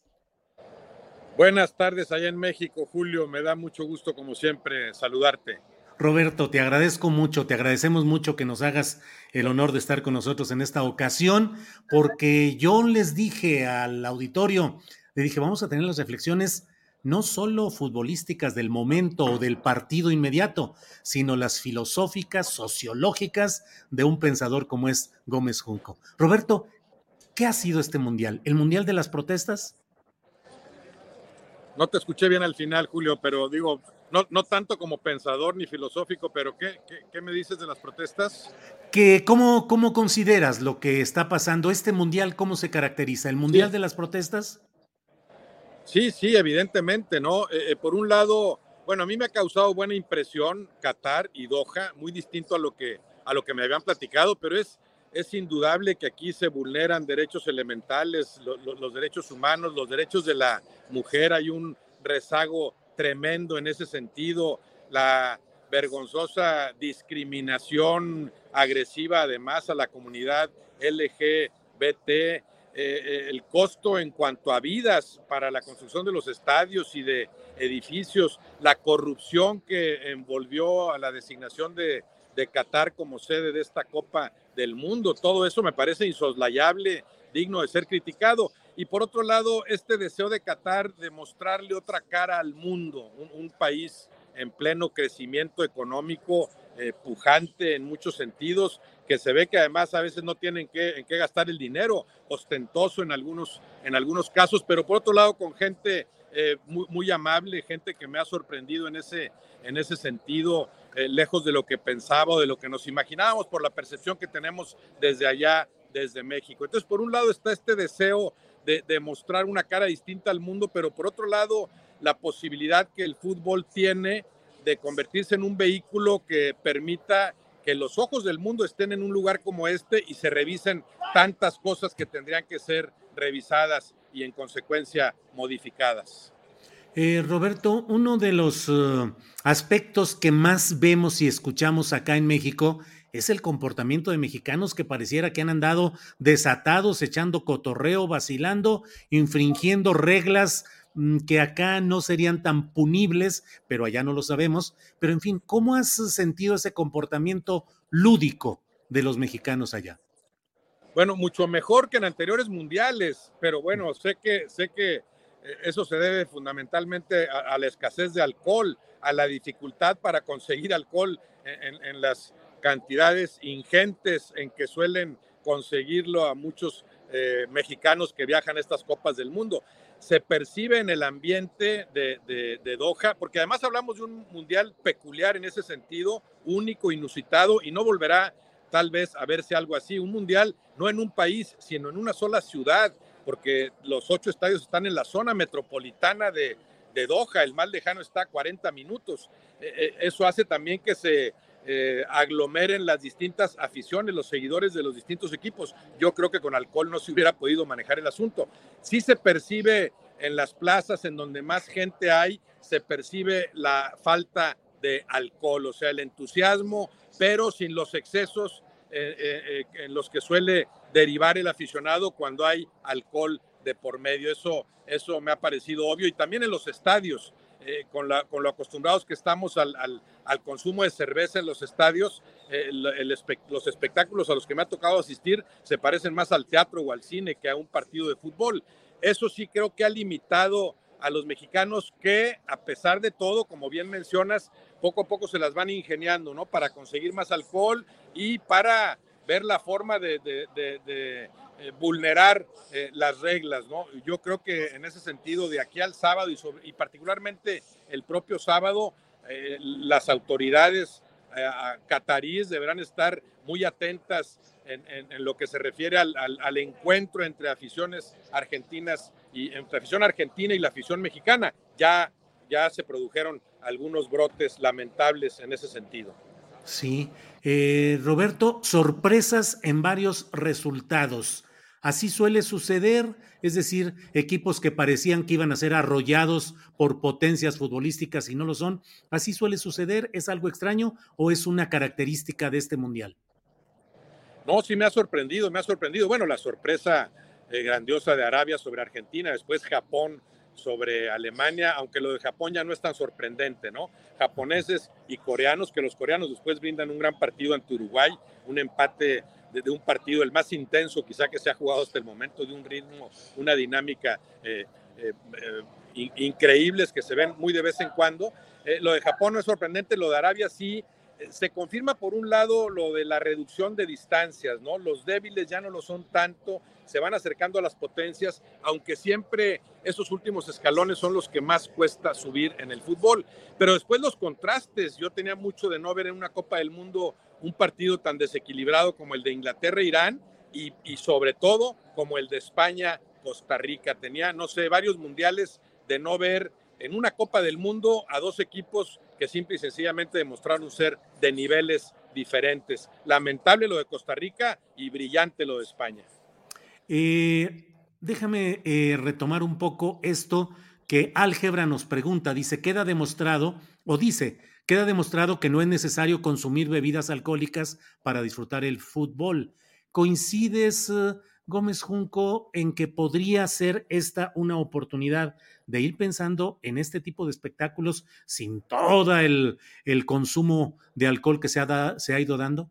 Buenas tardes allá en México, Julio. Me da mucho gusto, como siempre, saludarte. Roberto, te agradezco mucho, te agradecemos mucho que nos hagas el honor de estar con nosotros en esta ocasión, porque yo les dije al auditorio, le dije, vamos a tener las reflexiones no solo futbolísticas del momento o del partido inmediato, sino las filosóficas, sociológicas de un pensador como es Gómez Junco. Roberto, ¿qué ha sido este mundial? ¿El mundial de las protestas? No te escuché bien al final, Julio, pero digo, no, no tanto como pensador ni filosófico, pero ¿qué, qué, me dices de las protestas? Que, ¿cómo, ¿Cómo consideras lo que está pasando? ¿Este mundial cómo se caracteriza? ¿El mundial de las protestas? Sí, sí, evidentemente, ¿no? Eh, eh, por un lado, bueno, a mí me ha causado buena impresión Qatar y Doha, muy distinto a lo que, a lo que me habían platicado, pero es, es indudable que aquí se vulneran derechos elementales, los derechos humanos, los derechos de la mujer, hay un rezago tremendo en ese sentido, la vergonzosa discriminación agresiva además a la comunidad LGBT, eh, el costo en cuanto a vidas para la construcción de los estadios y de edificios, la corrupción que envolvió a la designación de, de Qatar como sede de esta Copa del Mundo, todo eso me parece insoslayable, digno de ser criticado. Y por otro lado, este deseo de Qatar de mostrarle otra cara al mundo, un, país en pleno crecimiento económico, eh, pujante en muchos sentidos, que se ve que además a veces no tienen que, en qué gastar el dinero, ostentoso en algunos, en algunos casos, pero por otro lado con gente eh, muy, muy, amable, gente que me ha sorprendido en ese, en ese sentido, eh, lejos de lo que pensaba o de lo que nos imaginábamos por la percepción que tenemos desde allá, desde México. Entonces, por un lado está este deseo de, mostrar una cara distinta al mundo, pero por otro lado, la posibilidad que el fútbol tiene de convertirse en un vehículo que permita que los ojos del mundo estén en un lugar como este y se revisen tantas cosas que tendrían que ser revisadas y en consecuencia modificadas. Eh, Roberto, uno de los eh, aspectos que más vemos y escuchamos acá en México es el comportamiento de mexicanos que pareciera que han andado desatados, echando cotorreo, vacilando, infringiendo reglas que acá no serían tan punibles, pero allá no lo sabemos. Pero en fin, ¿cómo has sentido ese comportamiento lúdico de los mexicanos allá? Bueno, mucho mejor que en anteriores mundiales, pero bueno, sé que, sé que eh, eso se debe fundamentalmente a, la escasez de alcohol, a la dificultad para conseguir alcohol en las cantidades ingentes en que suelen conseguirlo a muchos eh, mexicanos que viajan a estas copas del mundo. Se percibe en el ambiente de, de, Doha, porque además hablamos de un mundial peculiar en ese sentido, único, inusitado, y no volverá tal vez a verse algo así. Un mundial no en un país, sino en una sola ciudad, porque los ocho estadios están en la zona metropolitana de, de Doha, el más lejano está a 40 minutos. Eh, eh, eso hace también que se eh, aglomeren las distintas aficiones, los seguidores de los distintos equipos. Yo creo que con alcohol no se hubiera podido manejar el asunto. Sí se percibe en las plazas en donde más gente hay, se percibe la falta de alcohol, o sea, el entusiasmo, pero sin los excesos eh, eh, en los que suele derivar el aficionado cuando hay alcohol de por medio. Eso, eso me ha parecido obvio. Y también en los estadios. Eh, con, lo acostumbrados que estamos al, al, consumo de cerveza en los estadios, eh, los espectáculos a los que me ha tocado asistir se parecen más al teatro o al cine que a un partido de fútbol. Eso sí creo que ha limitado a los mexicanos que, a pesar de todo, como bien mencionas, poco a poco se las van ingeniando, ¿no? Para conseguir más alcohol y para ver la forma de eh, vulnerar eh, las reglas. Yo creo que en ese sentido, de aquí al sábado y, particularmente el propio sábado, eh, las autoridades cataríes deberán estar muy atentas en, lo que se refiere al, al, encuentro entre aficiones argentinas y entre afición argentina y la afición mexicana. Ya, ya se produjeron algunos brotes lamentables en ese sentido. Sí. Eh, Roberto, sorpresas en varios resultados. Así suele suceder, es decir, equipos que parecían que iban a ser arrollados por potencias futbolísticas y no lo son. Así suele suceder, ¿es algo extraño o es una característica de este mundial? No, sí me ha sorprendido, me ha sorprendido. Bueno, la sorpresa eh, grandiosa de Arabia sobre Argentina, después Japón sobre Alemania, aunque lo de Japón ya no es tan sorprendente, ¿no? Japoneses y coreanos, que los coreanos después brindan un gran partido ante Uruguay, un empate de, un partido el más intenso quizá que se ha jugado hasta el momento, de un ritmo, una dinámica eh, increíbles que se ven muy de vez en cuando. lo de Japón no es sorprendente, lo de Arabia sí se confirma por un lado lo de la reducción de distancias, ¿no? Los débiles ya no lo son tanto, se van acercando a las potencias, aunque siempre esos últimos escalones son los que más cuesta subir en el fútbol. Pero después los contrastes, yo tenía mucho de no ver en una Copa del Mundo un partido tan desequilibrado como el de Inglaterra-Irán y, y sobre todo como el de España-Costa Rica. Tenía, no sé, varios mundiales de no ver en una Copa del Mundo a dos equipos que simple y sencillamente demostraron ser de niveles diferentes. Lamentable lo de Costa Rica y brillante lo de España. Eh, déjame eh, retomar un poco esto que Álgebra nos pregunta. Dice, queda demostrado, o dice, queda demostrado que no es necesario consumir bebidas alcohólicas para disfrutar el fútbol. ¿Coincides, eh, Gómez Junco, en que podría ser esta una oportunidad de ir pensando en este tipo de espectáculos sin todo el, el consumo de alcohol que se ha, se ha ido dando?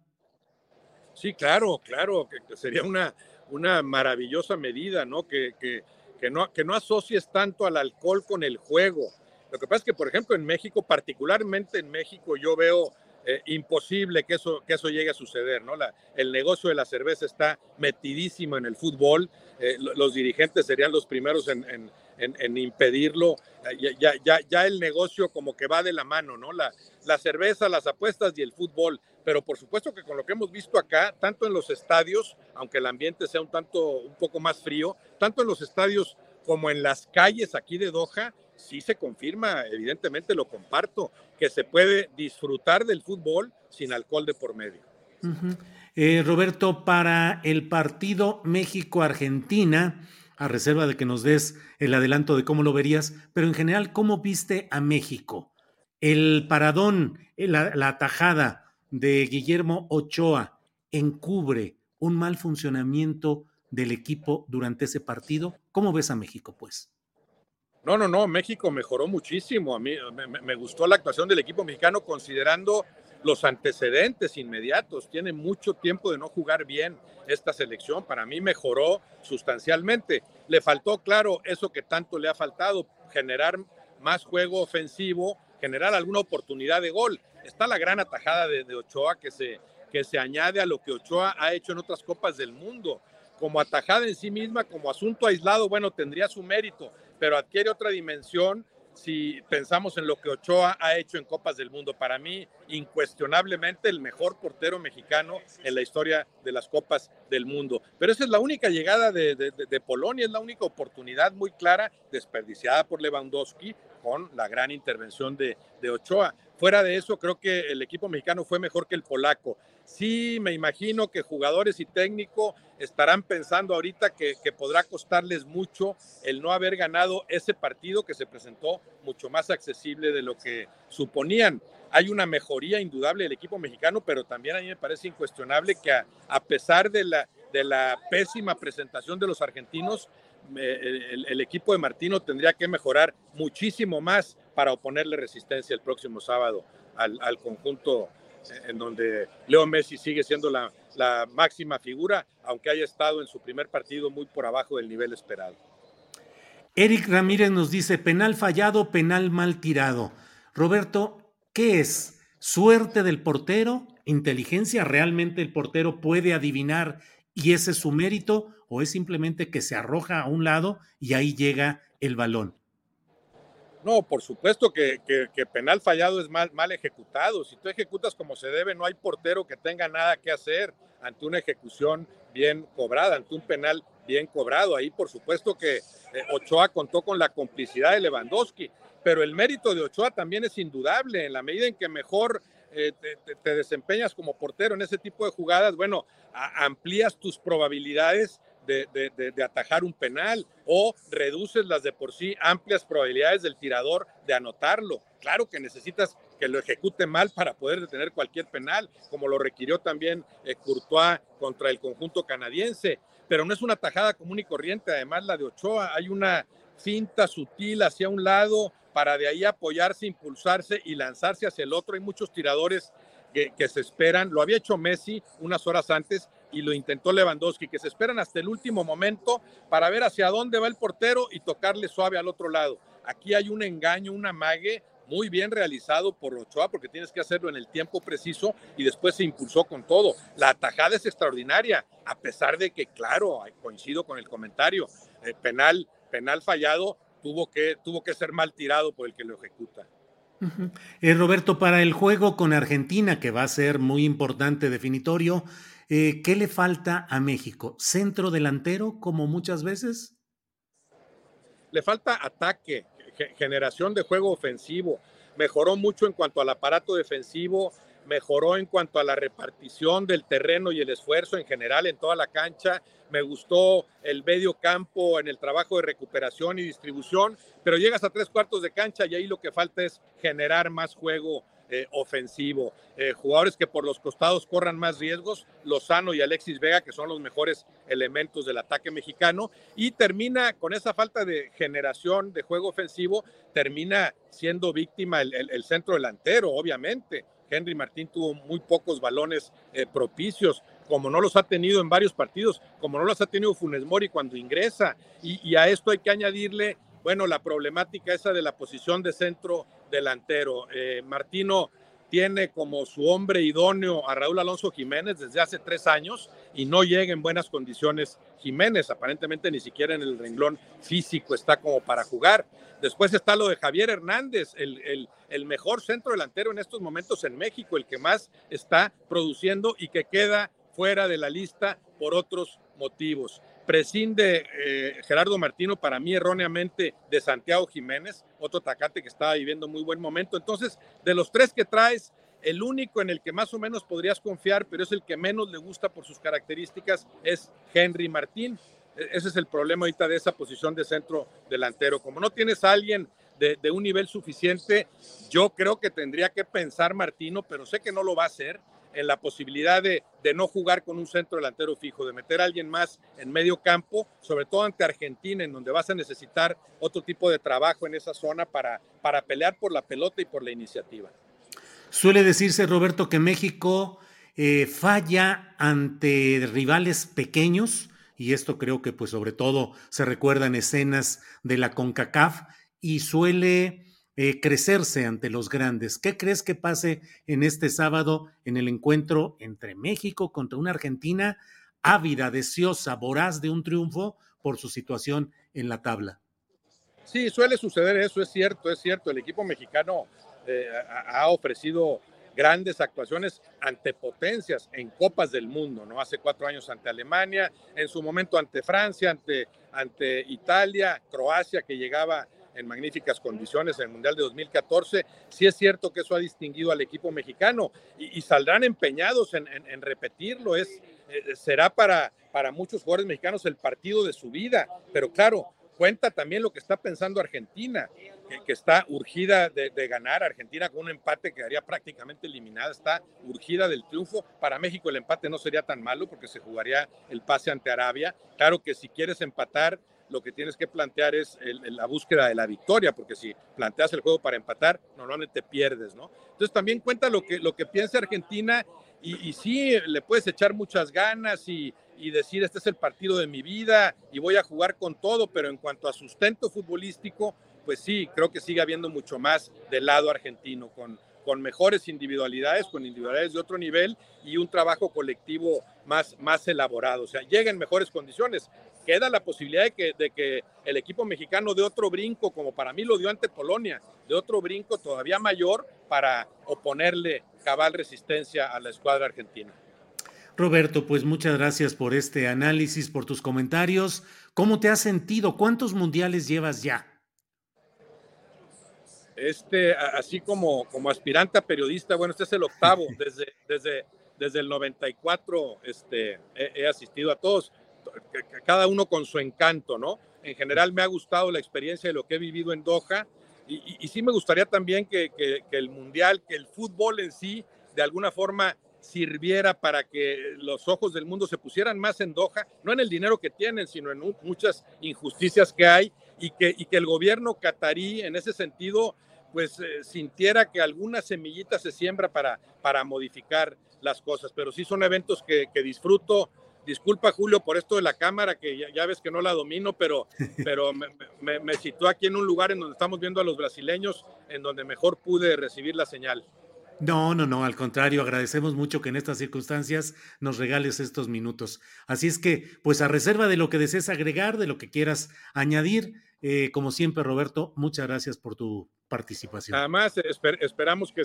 Sí, claro, claro, que sería una, una maravillosa medida, ¿no? Que, que, que, ¿no? que no asocies tanto al alcohol con el juego. Lo que pasa es que, por ejemplo, en México, particularmente en México, yo veo eh, imposible que eso, que eso llegue a suceder, ¿no? La, el negocio de la cerveza está metidísimo en el fútbol, eh, los dirigentes serían los primeros en, en, en, impedirlo, ya, ya, ya, el negocio como que va de la mano, ¿no? La, la cerveza, las apuestas y el fútbol, pero por supuesto que con lo que hemos visto acá, tanto en los estadios, aunque el ambiente sea un tanto, un poco más frío, tanto en los estadios como en las calles aquí de Doha, sí se confirma, evidentemente lo comparto, que se puede disfrutar del fútbol sin alcohol de por medio. eh, Roberto, para el partido México-Argentina, a reserva de que nos des el adelanto de cómo lo verías, pero en general, ¿cómo viste a México? El paradón, la, la tajada de Guillermo Ochoa encubre un mal funcionamiento del equipo durante ese partido. ¿Cómo ves a México, pues? No, no, no, México mejoró muchísimo. A mí me, gustó la actuación del equipo mexicano considerando los antecedentes inmediatos. Tiene mucho tiempo de no jugar bien esta selección. Para mí mejoró sustancialmente. Le faltó, claro, eso que tanto le ha faltado, generar más juego ofensivo, generar alguna oportunidad de gol. Está la gran atajada de, de Ochoa que se, que se añade a lo que Ochoa ha hecho en otras copas del mundo. Como atajada en sí misma, como asunto aislado, bueno, tendría su mérito, pero adquiere otra dimensión si pensamos en lo que Ochoa ha hecho en Copas del Mundo. Para mí, incuestionablemente el mejor portero mexicano en la historia de las Copas del Mundo. Pero esa es la única llegada de, Polonia, es la única oportunidad muy clara desperdiciada por Lewandowski con la gran intervención de Ochoa. Fuera de eso, creo que el equipo mexicano fue mejor que el polaco. Sí, me imagino que jugadores y técnico estarán pensando ahorita que, podrá costarles mucho el no haber ganado ese partido que se presentó mucho más accesible de lo que suponían. Hay una mejoría indudable del equipo mexicano, pero también a mí me parece incuestionable que a, pesar de la, pésima presentación de los argentinos, el, el, equipo de Martino tendría que mejorar muchísimo más para oponerle resistencia el próximo sábado al, conjunto en donde Leo Messi sigue siendo la, la, máxima figura, aunque haya estado en su primer partido muy por abajo del nivel esperado. Eric Ramírez nos dice, penal fallado, penal mal tirado. Roberto, ¿qué es? ¿Suerte del portero? ¿Inteligencia? ¿Realmente el portero puede adivinar y ese es su mérito? ¿O es simplemente que se arroja a un lado y ahí llega el balón? No, por supuesto que, que, penal fallado es mal, mal ejecutado. Si tú ejecutas como se debe, no hay portero que tenga nada que hacer ante una ejecución bien cobrada, ante un penal bien cobrado. Ahí, por supuesto que eh, Ochoa contó con la complicidad de Lewandowski, pero el mérito de Ochoa también es indudable. En la medida en que mejor eh, te, desempeñas como portero en ese tipo de jugadas, bueno, amplías tus probabilidades de, atajar un penal o reduces las de por sí amplias probabilidades del tirador de anotarlo. Claro que necesitas que lo ejecute mal para poder detener cualquier penal, como lo requirió también eh, Courtois contra el conjunto canadiense, pero no es una tajada común y corriente, además la de Ochoa, hay una finta sutil hacia un lado para de ahí apoyarse, impulsarse y lanzarse hacia el otro. Hay muchos tiradores que se esperan, lo había hecho Messi unas horas antes, y lo intentó Lewandowski, que se esperan hasta el último momento para ver hacia dónde va el portero y tocarle suave al otro lado. Aquí hay un engaño, un amague muy bien realizado por Ochoa, porque tienes que hacerlo en el tiempo preciso y después se impulsó con todo. La atajada es extraordinaria, a pesar de que, claro, coincido con el comentario, eh, penal, penal fallado, tuvo que, tuvo que ser mal tirado por el que lo ejecuta. Eh, Roberto, para el juego con Argentina, que va a ser muy importante, definitorio, eh, ¿qué le falta a México? ¿Centro delantero, como muchas veces? Le falta ataque, generación de juego ofensivo. Mejoró mucho en cuanto al aparato defensivo, mejoró en cuanto a la repartición del terreno y el esfuerzo en general en toda la cancha. Me gustó el medio campo en el trabajo de recuperación y distribución, pero llegas a tres cuartos de cancha y ahí lo que falta es generar más juego eh, ofensivo. Eh, jugadores que por los costados corran más riesgos, Lozano y Alexis Vega, que son los mejores elementos del ataque mexicano, y termina con esa falta de generación de juego ofensivo, termina siendo víctima el centro delantero, obviamente. Henry Martín tuvo muy pocos balones eh, propicios, como no los ha tenido en varios partidos, como no los ha tenido Funes Mori cuando ingresa. Y, a esto hay que añadirle, bueno, la problemática esa de la posición de centro delantero. Eh, Martino tiene como su hombre idóneo a Raúl Alonso Jiménez desde hace tres años y no llega en buenas condiciones Jiménez. Aparentemente ni siquiera en el renglón físico está como para jugar. Después está lo de Javier Hernández, el, el, mejor centro delantero en estos momentos en México, el que más está produciendo y que queda fuera de la lista por otros motivos. Prescinde eh, Gerardo Martino para mí erróneamente de Santiago Jiménez, otro atacante que estaba viviendo muy buen momento. Entonces, de los tres que traes, el único en el que más o menos podrías confiar, pero es el que menos le gusta por sus características, es Henry Martín. E-, ese es el problema ahorita de esa posición de centro delantero. Como no tienes a alguien de, de, un nivel suficiente, yo creo que tendría que pensar Martino, pero sé que no lo va a hacer, en la posibilidad de, no jugar con un centro delantero fijo, de meter a alguien más en medio campo, sobre todo ante Argentina, en donde vas a necesitar otro tipo de trabajo en esa zona para, para pelear por la pelota y por la iniciativa. Suele decirse, Roberto, que México eh, falla ante rivales pequeños, y esto creo que pues sobre todo se recuerda en escenas de la CONCACAF, y suele eh, crecerse ante los grandes. ¿Qué crees que pase en este sábado en el encuentro entre México contra una Argentina ávida, deseosa, voraz de un triunfo por su situación en la tabla? Sí, suele suceder eso, es cierto, es cierto. El equipo mexicano eh, ha ofrecido grandes actuaciones ante potencias en copas del mundo, ¿no? Hace cuatro años ante Alemania, en su momento ante Francia, ante, ante Italia, Croacia, que llegaba en magníficas condiciones en el Mundial de 2014. Sí es cierto que eso ha distinguido al equipo mexicano y, saldrán empeñados en, repetirlo. Es, eh, será para, para muchos jugadores mexicanos el partido de su vida, pero claro, cuenta también lo que está pensando Argentina, que, está urgida de, ganar. Argentina con un empate quedaría prácticamente eliminada, está urgida del triunfo. Para México el empate no sería tan malo porque se jugaría el pase ante Arabia. Claro que si quieres empatar, lo que tienes que plantear es la búsqueda de la victoria, porque si planteas el juego para empatar, normalmente pierdes, ¿no? Entonces también cuenta lo que, lo que piensa Argentina y, y sí, le puedes echar muchas ganas y, y decir, este es el partido de mi vida y voy a jugar con todo, pero en cuanto a sustento futbolístico, pues sí, creo que sigue habiendo mucho más del lado argentino, con, con mejores individualidades, con individualidades de otro nivel y un trabajo colectivo más, más elaborado. O sea, llega en mejores condiciones. Queda la posibilidad de que, de que el equipo mexicano de otro brinco, como para mí lo dio ante Polonia, de otro brinco todavía mayor para oponerle cabal resistencia a la escuadra argentina. Roberto, pues muchas gracias por este análisis, por tus comentarios. ¿Cómo te has sentido? ¿Cuántos mundiales llevas ya? Este, así como, como aspirante a periodista, bueno, este es el octavo, desde, desde, desde el 94 este, he, asistido a todos, cada uno con su encanto, ¿no? En general me ha gustado la experiencia de lo que he vivido en Doha y, sí me gustaría también que, que, el mundial, que el fútbol en sí, de alguna forma sirviera para que los ojos del mundo se pusieran más en Doha, no en el dinero que tienen, sino en muchas injusticias que hay y que, y que el gobierno catarí en ese sentido pues eh, sintiera que alguna semillita se siembra para, para modificar las cosas, pero sí son eventos que, disfruto Disculpa, Julio, por esto de la cámara, que ya, ves que no la domino, pero, pero me, me, situó aquí en un lugar en donde estamos viendo a los brasileños, en donde mejor pude recibir la señal. No, no, no, al contrario, agradecemos mucho que en estas circunstancias nos regales estos minutos. Así es que, pues a reserva de lo que desees agregar, de lo que quieras añadir, eh, como siempre, Roberto, muchas gracias por tu participación. Además, esperamos que,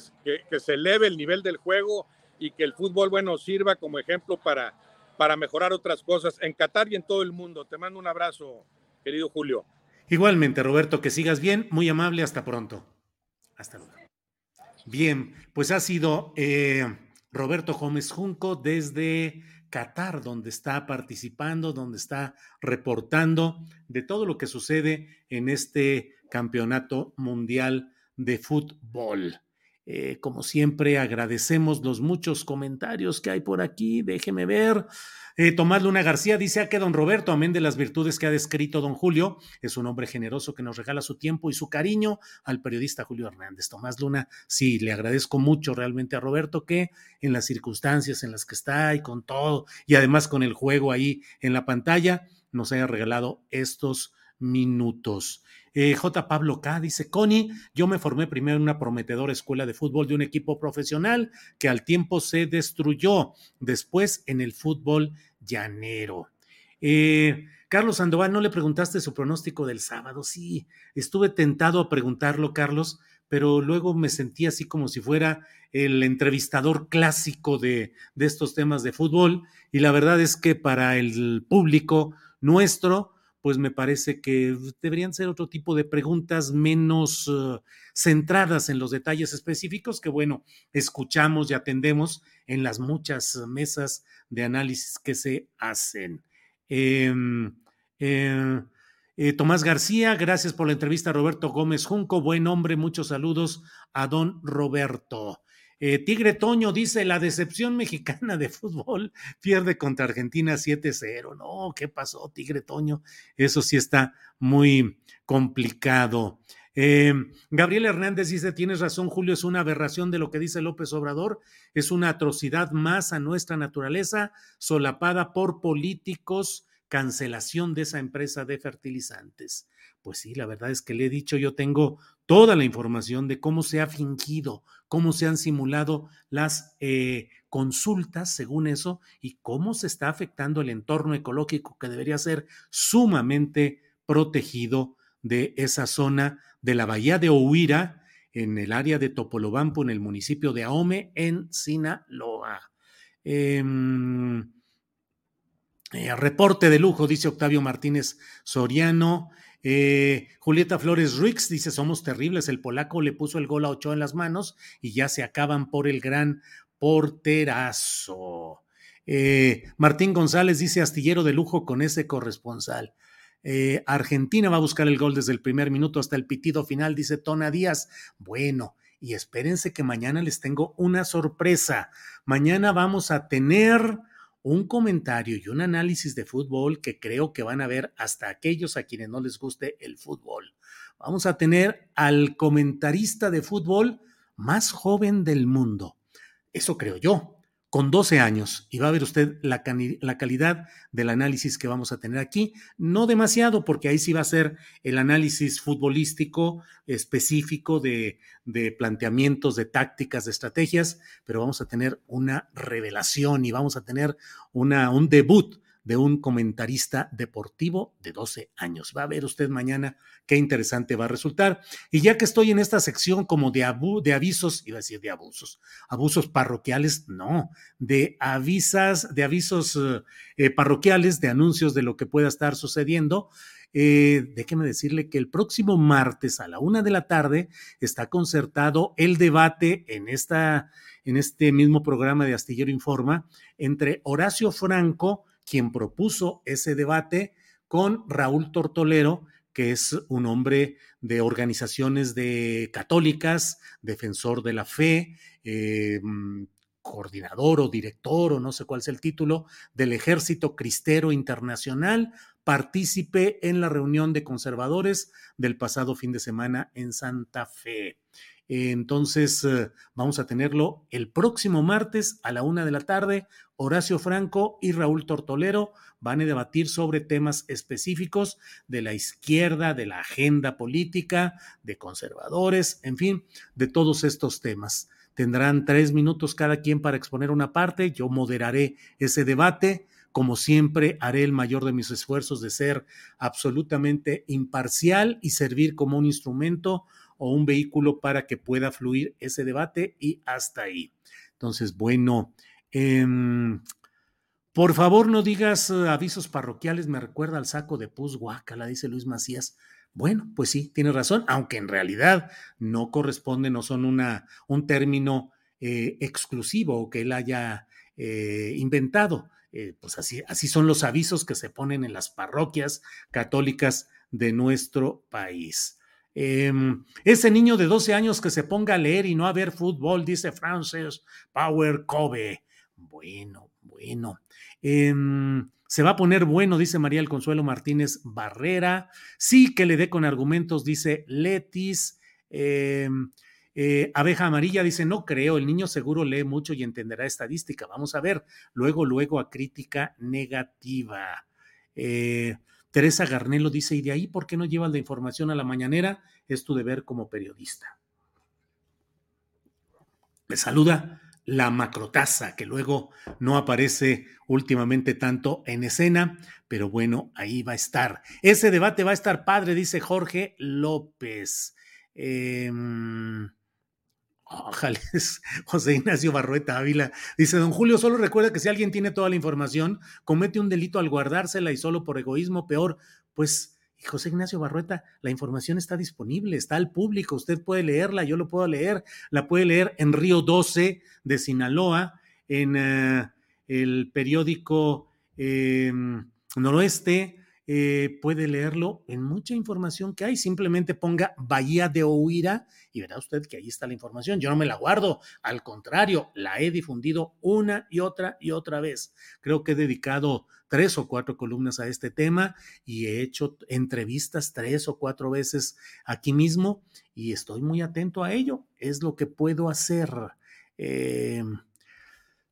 que, se eleve el nivel del juego y que el fútbol, bueno, sirva como ejemplo para, para mejorar otras cosas en Qatar y en todo el mundo. Te mando un abrazo, querido Julio. Igualmente, Roberto, que sigas bien, muy amable, hasta pronto. Hasta luego. Bien, pues ha sido eh, Roberto Gómez Junco desde Qatar, donde está participando, donde está reportando de todo lo que sucede en este campeonato mundial de fútbol. Eh, como siempre, agradecemos los muchos comentarios que hay por aquí. Déjeme ver. Eh, Tomás Luna García dice a que don Roberto, amén de las virtudes que ha descrito don Julio, es un hombre generoso que nos regala su tiempo y su cariño al periodista Julio Hernández. Tomás Luna, sí, le agradezco mucho realmente a Roberto que en las circunstancias en las que está y con todo, y además con el juego ahí en la pantalla, nos haya regalado estos minutos. Eh, J. Pablo K. dice, Connie, yo me formé primero en una prometedora escuela de fútbol de un equipo profesional que al tiempo se destruyó, después en el fútbol llanero. Eh, Carlos Sandoval, ¿no le preguntaste su pronóstico del sábado? Sí, estuve tentado a preguntarlo, Carlos, pero luego me sentí así como si fuera el entrevistador clásico de, de estos temas de fútbol y la verdad es que para el público nuestro, pues me parece que deberían ser otro tipo de preguntas menos eh, centradas en los detalles específicos que, bueno, escuchamos y atendemos en las muchas mesas de análisis que se hacen. Em, eh, eh, Tomás García, gracias por la entrevista, Roberto Gómez Junco, buen hombre, muchos saludos a don Roberto. Eh, Tigre Toño dice, la decepción mexicana de fútbol pierde contra Argentina 7-0. No, ¿qué pasó, Tigre Toño? Eso sí está muy complicado. Eh, Gabriel Hernández dice, tienes razón, Julio, es una aberración de lo que dice López Obrador, es una atrocidad más a nuestra naturaleza, solapada por políticos, cancelación de esa empresa de fertilizantes. Pues sí, la verdad es que le he dicho, yo tengo toda la información de cómo se ha fingido, cómo se han simulado las eh, consultas según eso y cómo se está afectando el entorno ecológico que debería ser sumamente protegido de esa zona de la bahía de Ohuira, en el área de Topolobampo, en el municipio de Ahome, en Sinaloa. Em, eh, reporte de lujo, dice Octavio Martínez Soriano. Eh, Julieta Flores Ruiz dice: Somos terribles. El polaco le puso el gol a Ochoa en las manos y ya se acaban por el gran porterazo. Eh, Martín González dice: Astillero de lujo con ese corresponsal. Eh, Argentina va a buscar el gol desde el primer minuto hasta el pitido final, dice Tona Díaz. Bueno, y espérense que mañana les tengo una sorpresa. Mañana vamos a tener un comentario y un análisis de fútbol que creo que van a ver hasta aquellos a quienes no les guste el fútbol. Vamos a tener al comentarista de fútbol más joven del mundo. Eso creo yo con 12 años y va a ver usted la, calidad del análisis que vamos a tener aquí. No demasiado, porque ahí sí va a ser el análisis futbolístico específico de, de planteamientos, de tácticas, de estrategias, pero vamos a tener una revelación y vamos a tener una, un debut de un comentarista deportivo de 12 años. Va a ver usted mañana qué interesante va a resultar. Y ya que estoy en esta sección como de, de avisos, iba a decir de abusos, abusos parroquiales, no, de avisas, de avisos eh, parroquiales, de anuncios de lo que pueda estar sucediendo. Eh, déjeme decirle que el próximo martes a la una de la tarde está concertado el debate en, esta, en este mismo programa de Astillero Informa entre Horacio Franco quien propuso ese debate con Raúl Tortolero, que es un hombre de organizaciones de católicas, defensor de la fe, eh, mm, coordinador o director o no sé cuál es el título del Ejército Cristero Internacional, partícipe en la reunión de conservadores del pasado fin de semana en Santa Fe. Entonces, eh, vamos a tenerlo el próximo martes a la una de la tarde. Horacio Franco y Raúl Tortolero van a debatir sobre temas específicos de la izquierda, de la agenda política, de conservadores, en fin, de todos estos temas. Tendrán tres minutos cada quien para exponer una parte. Yo moderaré ese debate. Como siempre, haré el mayor de mis esfuerzos de ser absolutamente imparcial y servir como un instrumento o un vehículo para que pueda fluir ese debate y hasta ahí. Entonces, bueno, em, por favor no digas eh, avisos parroquiales, me recuerda al saco de pus guacala, dice Luis Macías. Bueno, pues sí, tiene razón, aunque en realidad no corresponde, no son una, un término eh, exclusivo que él haya eh, inventado. pues así, así son los avisos que se ponen en las parroquias católicas de nuestro país. Em, ese niño de 12 años que se ponga a leer y no a ver fútbol, dice Francis Power Kobe. Bueno, bueno. Em, se va a poner bueno, dice María el Consuelo Martínez Barrera. Sí, que le dé con argumentos, dice Letis. Em, eh, abeja Amarilla dice, no creo, el niño seguro lee mucho y entenderá estadística. Vamos a ver, luego, luego a crítica negativa. Eh, Teresa Garnelo dice, ¿y de ahí por qué no llevas la información a la mañanera? Es tu deber como periodista. Le saluda la macrotaza, que luego no aparece últimamente tanto en escena, pero bueno, ahí va a estar. Ese debate va a estar padre, dice Jorge López. Eh, Ojalá, José Ignacio Barrueta Ávila. Dice, don Julio, solo recuerda que si alguien tiene toda la información, comete un delito al guardársela y solo por egoísmo, peor, pues, José Ignacio Barrueta, la información está disponible, está al público, usted puede leerla, yo lo puedo leer, la puede leer en Río 12 de Sinaloa, en eh, el periódico eh, Noroeste, eh, puede leerlo en mucha información que hay. Simplemente ponga Bahía de Oira y verá usted que ahí está la información. Yo no me la guardo, al contrario, la he difundido una y otra y otra vez. Creo que he dedicado tres o cuatro columnas a este tema y he hecho entrevistas tres o cuatro veces aquí mismo y estoy muy atento a ello. Es lo que puedo hacer. Eh,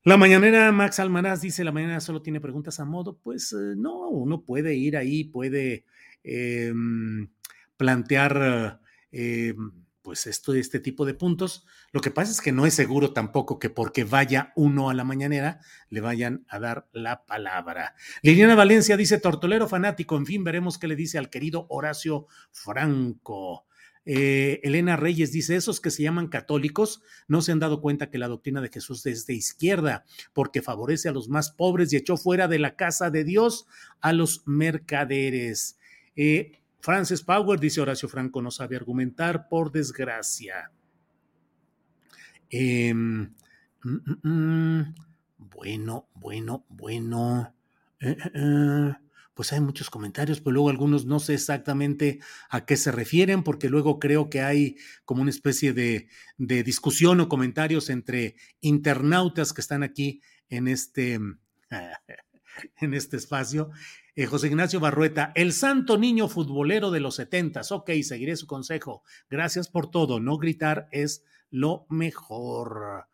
la mañanera, Max Almaraz dice, la mañanera solo tiene preguntas a modo. Pues eh, no, uno puede ir ahí, puede em, plantear em, pues esto, este tipo de puntos. Lo que pasa es que no es seguro tampoco que porque vaya uno a la mañanera le vayan a dar la palabra. Liliana Valencia dice, tortolero fanático, en fin, veremos qué le dice al querido Horacio Franco. Eh, Elena Reyes dice, esos que se llaman católicos no se han dado cuenta que la doctrina de Jesús es de izquierda porque favorece a los más pobres y echó fuera de la casa de Dios a los mercaderes. Eh, Francis Power, dice Horacio Franco, no sabe argumentar, por desgracia. Em, mm, mm, mm, bueno, bueno, bueno. Eh, pues hay muchos comentarios, pero luego algunos no sé exactamente a qué se refieren, porque luego creo que hay como una especie de, discusión o comentarios entre internautas que están aquí en este, en este espacio. Eh, José Ignacio Barrueta, el santo niño futbolero de los setentas. Ok, seguiré su consejo. Gracias por todo. No gritar es lo mejor.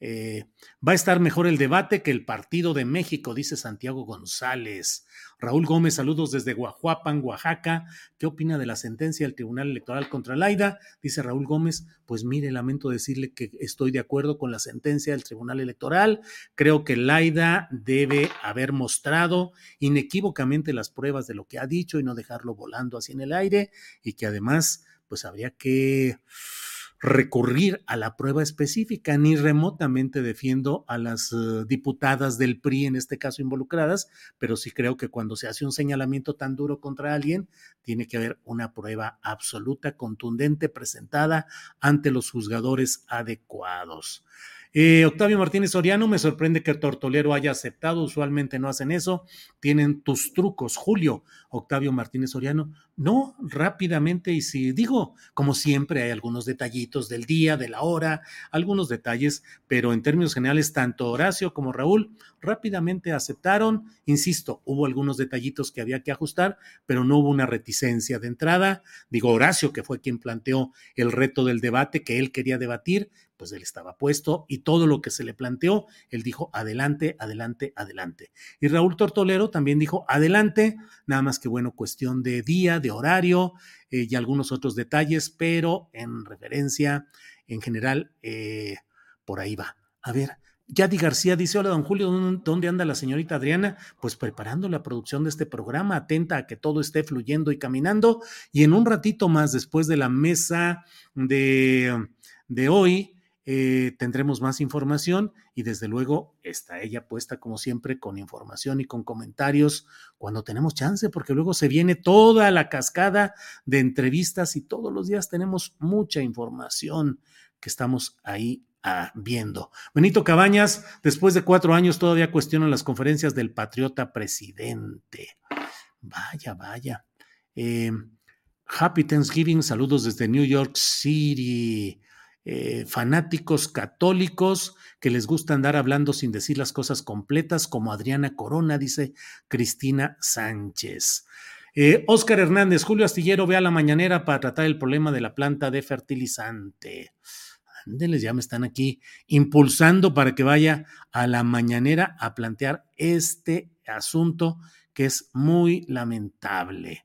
Eh, va a estar mejor el debate que el partido de México, dice Santiago González. Raúl Gómez, saludos desde Guajuapan, Oaxaca. ¿Qué opina de la sentencia del Tribunal Electoral contra Laida? Dice Raúl Gómez, pues mire, lamento decirle que estoy de acuerdo con la sentencia del Tribunal Electoral. Creo que Laida debe haber mostrado inequívocamente las pruebas de lo que ha dicho y no dejarlo volando así en el aire y que además, pues habría que recurrir a la prueba específica, ni remotamente defiendo a las eh, diputadas del PRI en este caso involucradas, pero sí creo que cuando se hace un señalamiento tan duro contra alguien, tiene que haber una prueba absoluta, contundente, presentada ante los juzgadores adecuados. Eh, Octavio Martínez Soriano, me sorprende que Tortolero haya aceptado, usualmente no hacen eso, tienen tus trucos. Julio, Octavio Martínez Soriano, no, rápidamente, y si digo, como siempre, hay algunos detallitos del día, de la hora, algunos detalles, pero en términos generales, tanto Horacio como Raúl rápidamente aceptaron, insisto, hubo algunos detallitos que había que ajustar, pero no hubo una reticencia de entrada. Digo, Horacio, que fue quien planteó el reto del debate que él quería debatir, pues él estaba puesto y todo lo que se le planteó, él dijo adelante, adelante, adelante. Y Raúl Tortolero también dijo adelante, nada más que bueno, cuestión de día, de horario eh, y algunos otros detalles, pero en referencia, en general, eh, por ahí va. A ver, Yadi García dice, hola don Julio, ¿dónde anda la señorita Adriana? Pues preparando la producción de este programa, atenta a que todo esté fluyendo y caminando. Y en un ratito más, después de la mesa de, de hoy, eh, tendremos más información y desde luego está ella puesta como siempre con información y con comentarios cuando tenemos chance, porque luego se viene toda la cascada de entrevistas y todos los días tenemos mucha información que estamos ahí ah, viendo. Benito Cabañas, después de cuatro años todavía cuestiona las conferencias del patriota presidente. Vaya, vaya. Eh, happy Thanksgiving, saludos desde New York City. Eh, fanáticos católicos que les gusta andar hablando sin decir las cosas completas, como Adriana Corona, dice Cristina Sánchez. Eh, Oscar Hernández, Julio Astillero, ve a la mañanera para tratar el problema de la planta de fertilizante. Ándeles, ya me están aquí impulsando para que vaya a la mañanera a plantear este asunto que es muy lamentable.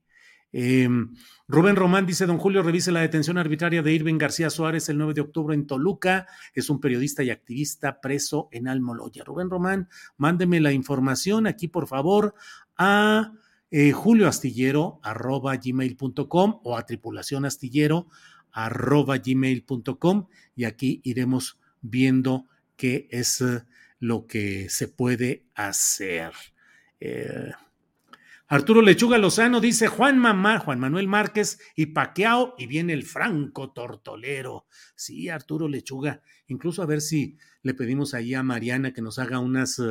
Em, Rubén Román dice, don Julio, revise la detención arbitraria de Irving García Suárez el 9 de octubre en Toluca. Es un periodista y activista preso en Almoloya. Rubén Román, mándeme la información aquí, por favor, a eh, julioastillero arroba gmail.com o a tripulación astillero arroba gmail.com y aquí iremos viendo qué es eh, lo que se puede hacer. Eh, Arturo Lechuga Lozano dice Juan Mamá, Juan Manuel Márquez y Paqueao y viene el Franco Tortolero. Sí, Arturo Lechuga. Incluso a ver si le pedimos ahí a Mariana que nos haga unas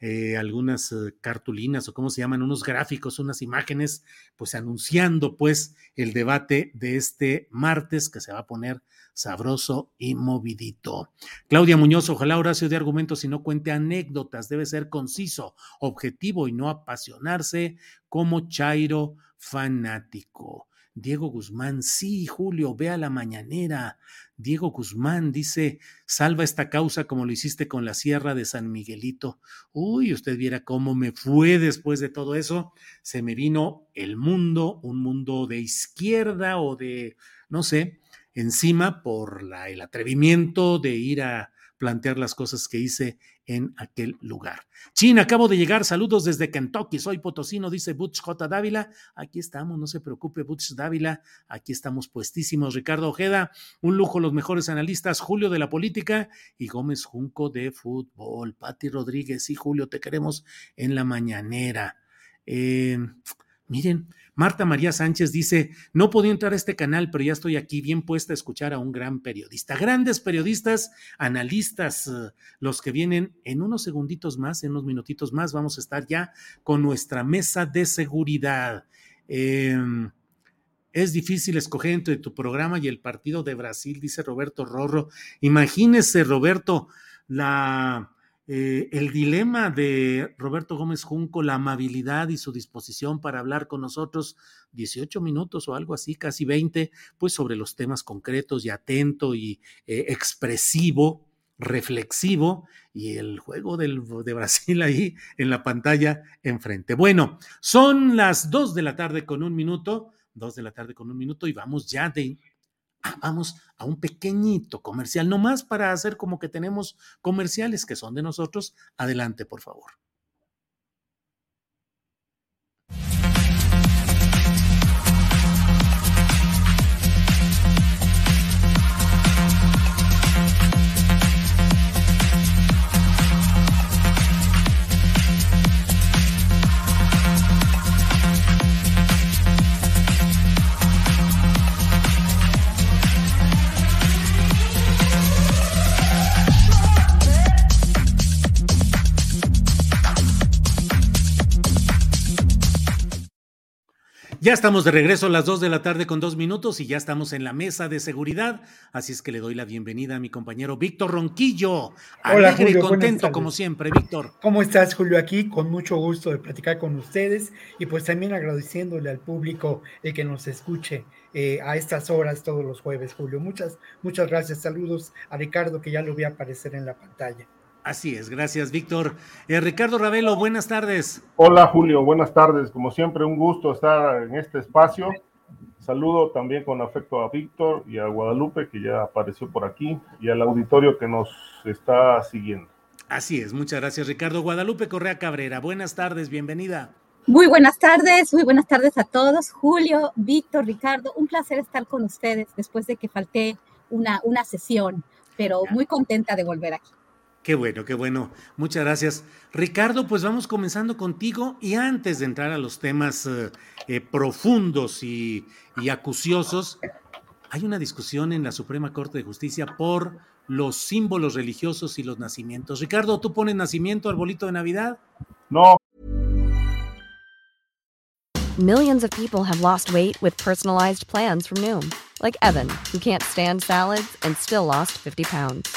eh, algunas eh, cartulinas o cómo se llaman, unos gráficos, unas imágenes, pues anunciando pues el debate de este martes que se va a poner sabroso y movidito. Claudia Muñoz, ojalá Horacio de argumentos y no cuente anécdotas, debe ser conciso, objetivo y no apasionarse como Chairo fanático. Diego Guzmán, sí, Julio, ve a la mañanera. Diego Guzmán dice, salva esta causa como lo hiciste con la Sierra de San Miguelito. Uy, usted viera cómo me fue después de todo eso. Se me vino el mundo, un mundo de izquierda o de, no sé, encima por el atrevimiento de ir a plantear las cosas que hice en aquel lugar. Chin, acabo de llegar, saludos desde Kentucky, soy potosino, dice Butch J. Dávila. Aquí estamos, no se preocupe, Butch Dávila, aquí estamos puestísimos. Ricardo Ojeda, un lujo, los mejores analistas, Julio de la política y Gómez Junco de fútbol. Pati Rodríguez, y Julio, te queremos en la mañanera. Eh, miren, Marta María Sánchez dice, no podía entrar a este canal, pero ya estoy aquí bien puesta a escuchar a un gran periodista. Grandes periodistas, analistas, eh, los que vienen en unos segunditos más, en unos minutitos más, vamos a estar ya con nuestra mesa de seguridad. Em, es difícil escoger entre tu programa y el partido de Brasil, dice Roberto Rorro. Imagínese, Roberto, la eh, el dilema de Roberto Gómez Junco, la amabilidad y su disposición para hablar con nosotros 18 minutos o algo así, casi 20, pues sobre los temas concretos y atento y eh, expresivo, reflexivo y el juego del, de Brasil ahí en la pantalla enfrente. Bueno, son las 2 de la tarde con un minuto, 2 de la tarde con un minuto y vamos ya de Ah, vamos a un pequeñito comercial, nomás para hacer como que tenemos comerciales que son de nosotros. Adelante, por favor. Ya estamos de regreso a las 2 de la tarde con dos minutos y ya estamos en la mesa de seguridad. Así es que le doy la bienvenida a mi compañero Víctor Ronquillo. Hola, Alegre Julio, y contento como siempre, Víctor. ¿Cómo estás, Julio? Aquí con mucho gusto de platicar con ustedes y pues también agradeciéndole al público el que nos escuche eh, a estas horas todos los jueves, Julio. Muchas, muchas gracias. Saludos a Ricardo que ya lo vi aparecer en la pantalla. Así es, gracias Víctor. Eh, Ricardo Ravelo, buenas tardes. Hola Julio, buenas tardes. Como siempre, un gusto estar en este espacio. Saludo también con afecto a Víctor y a Guadalupe, que ya apareció por aquí, y al auditorio que nos está siguiendo. Así es, muchas gracias Ricardo. Guadalupe Correa Cabrera, buenas tardes, bienvenida. Muy buenas tardes, muy buenas tardes a todos. Julio, Víctor, Ricardo, un placer estar con ustedes después de que falté una, una sesión, pero muy contenta de volver aquí. Qué bueno, qué bueno. Muchas gracias. Ricardo, pues vamos comenzando contigo y antes de entrar a los temas eh, eh, profundos y, y acuciosos, hay una discusión en la Suprema Corte de Justicia por los símbolos religiosos y los nacimientos. Ricardo, ¿tú pones nacimiento, arbolito de Navidad? No. Millions of people have lost weight with personalized plans from Noom, like Evan, who can't stand salads and still lost 50 pounds.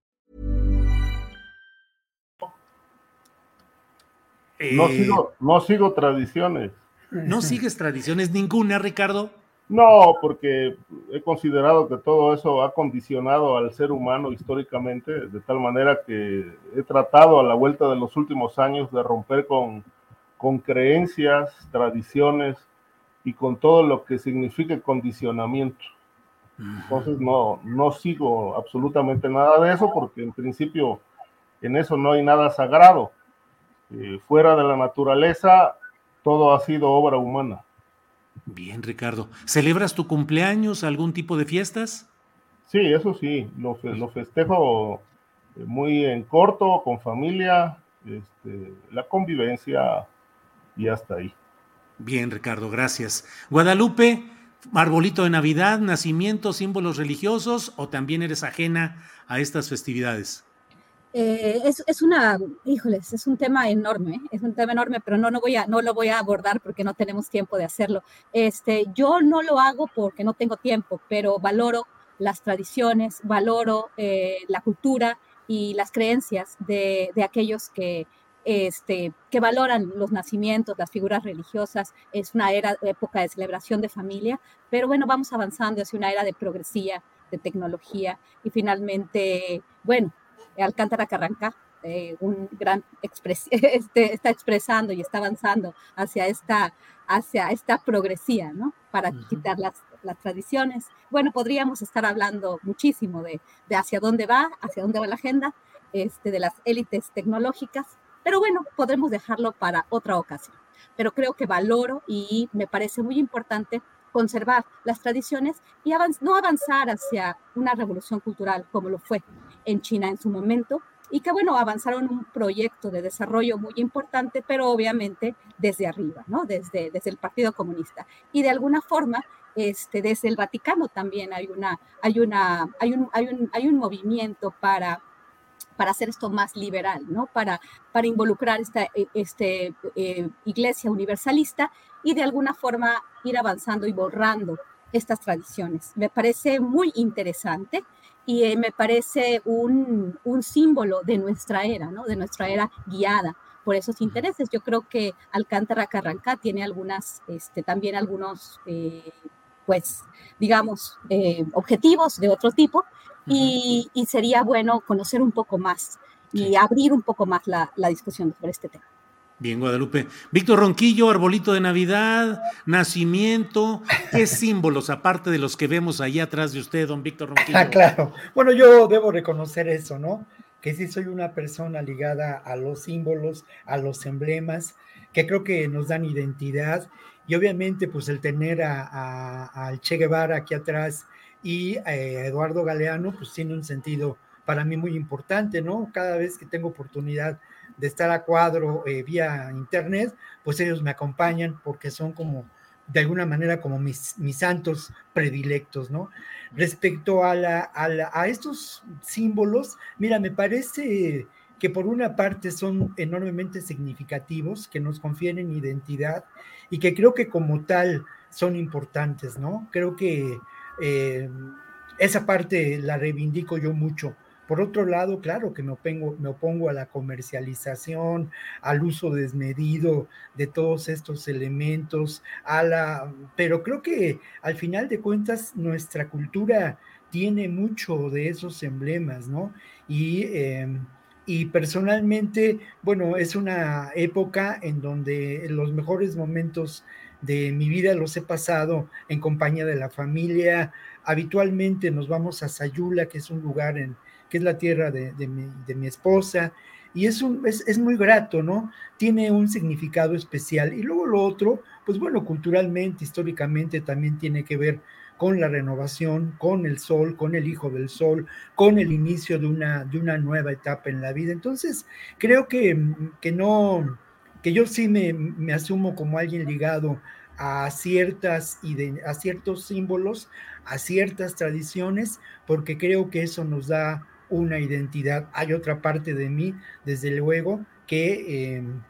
No, Eh, sigo, no sigo tradiciones. ¿No sigues tradiciones ninguna, Ricardo? No, porque he considerado que todo eso ha condicionado al ser humano históricamente, de tal manera que he tratado a la vuelta de los últimos años de romper con, con creencias, tradiciones y con todo lo que significa condicionamiento. Entonces no, no sigo absolutamente nada de eso porque en principio en eso no hay nada sagrado. Eh, fuera de la naturaleza, todo ha sido obra humana. Bien, Ricardo. ¿Celebras tu cumpleaños, algún tipo de fiestas? Sí, eso sí, lo, fe- lo festejo eh, muy en corto, con familia, este, la convivencia y hasta ahí. Bien, Ricardo, gracias. Guadalupe, arbolito de Navidad, nacimiento, símbolos religiosos o también eres ajena a estas festividades? Eh, es, es una, híjoles, es un tema enorme, es un tema enorme, pero no, no, voy a, no lo voy a abordar porque no tenemos tiempo de hacerlo. Este, yo no lo hago porque no tengo tiempo, pero valoro las tradiciones, valoro eh, la cultura y las creencias de, de aquellos que, este, que valoran los nacimientos, las figuras religiosas. Es una era, época de celebración de familia, pero bueno, vamos avanzando hacia una era de progresía, de tecnología y finalmente, bueno, Alcántara Carranca, eh, un gran expres este, está expresando y está avanzando hacia esta, hacia esta progresía, ¿no? Para quitar las, las tradiciones. Bueno, podríamos estar hablando muchísimo de, de hacia dónde va, hacia dónde va la agenda, este, de las élites tecnológicas, pero bueno, podremos dejarlo para otra ocasión. Pero creo que valoro y me parece muy importante conservar las tradiciones y avanz no avanzar hacia una revolución cultural como lo fue en China en su momento y que bueno, avanzaron un proyecto de desarrollo muy importante, pero obviamente desde arriba, ¿no? Desde, desde el Partido Comunista. Y de alguna forma, este, desde el Vaticano también hay, una, hay, una, hay, un, hay, un, hay un movimiento para para hacer esto más liberal, ¿no? Para, para involucrar esta este, eh, iglesia universalista y de alguna forma ir avanzando y borrando estas tradiciones. Me parece muy interesante y eh, me parece un, un, símbolo de nuestra era, ¿no? De nuestra era guiada por esos intereses. Yo creo que Alcántara Carrancá tiene algunas, este, también algunos, eh, pues, digamos, objetivos de otro tipo, y, y, sería bueno conocer un poco más y abrir un poco más la, la discusión sobre este tema. Bien, Guadalupe. Víctor Ronquillo, arbolito de Navidad, nacimiento, ¿qué símbolos, aparte de los que vemos ahí atrás de usted, don Víctor Ronquillo? Ah, claro. Bueno, yo debo reconocer eso, ¿no? Que sí soy una persona ligada a los símbolos, a los emblemas, que creo que nos dan identidad. Y obviamente, pues el tener al Che Guevara aquí atrás y a Eduardo Galeano, pues tiene un sentido para mí muy importante, ¿no? Cada vez que tengo oportunidad de estar a cuadro eh, vía internet, pues ellos me acompañan porque son como, de alguna manera, como mis, mis santos predilectos, ¿no? Respecto a, la, a, estos símbolos, mira, me parece que por una parte son enormemente significativos, que nos confieren identidad y que creo que como tal son importantes, ¿no? Creo que eh, esa parte la reivindico yo mucho. Por otro lado, claro que me opongo, a la comercialización, al uso desmedido de todos estos elementos, pero creo que al final de cuentas nuestra cultura tiene mucho de esos emblemas, ¿no? Y, em, y personalmente, bueno, es una época en donde los mejores momentos de mi vida los he pasado en compañía de la familia. Habitualmente nos vamos a Sayula, que es un lugar en, que es la tierra de, mi, esposa, y es, un, es, muy grato, ¿no? Tiene un significado especial. Y luego lo otro, pues bueno, culturalmente, históricamente también tiene que ver con la renovación, con el sol, con el hijo del sol, con el inicio de una, de una nueva etapa en la vida. Entonces, creo que, que no, que yo sí me, me asumo como alguien ligado a ciertas a ciertos símbolos, a ciertas tradiciones, porque creo que eso nos da una identidad. Hay otra parte de mí, desde luego, que em,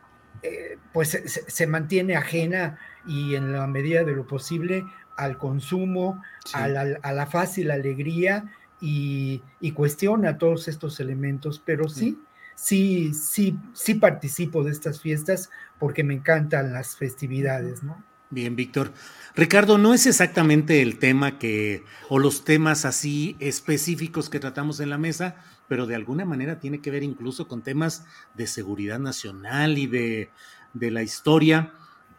eh, pues se, mantiene ajena y en la medida de lo posible al consumo, a, la, fácil alegría y, cuestiona todos estos elementos, pero sí, sí, sí, sí participo de estas fiestas porque me encantan las festividades, ¿no? Bien, Víctor. Ricardo, no es exactamente el tema que, o los temas así específicos que tratamos en la mesa, pero de alguna manera tiene que ver incluso con temas de seguridad nacional y de, de la historia.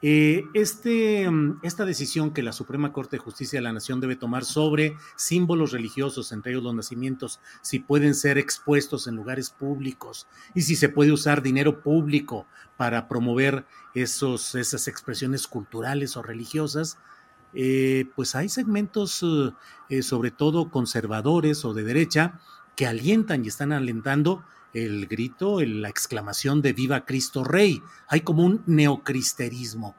Eh, este, mm, esta decisión que la Suprema Corte de Justicia de la Nación debe tomar sobre símbolos religiosos, entre ellos los nacimientos, si pueden ser expuestos en lugares públicos y si se puede usar dinero público para promover esos, esas expresiones culturales o religiosas, eh, pues hay segmentos, eh, sobre todo conservadores o de derecha, que alientan y están alentando el grito, la exclamación de Viva Cristo Rey. Hay como un neocristerismo.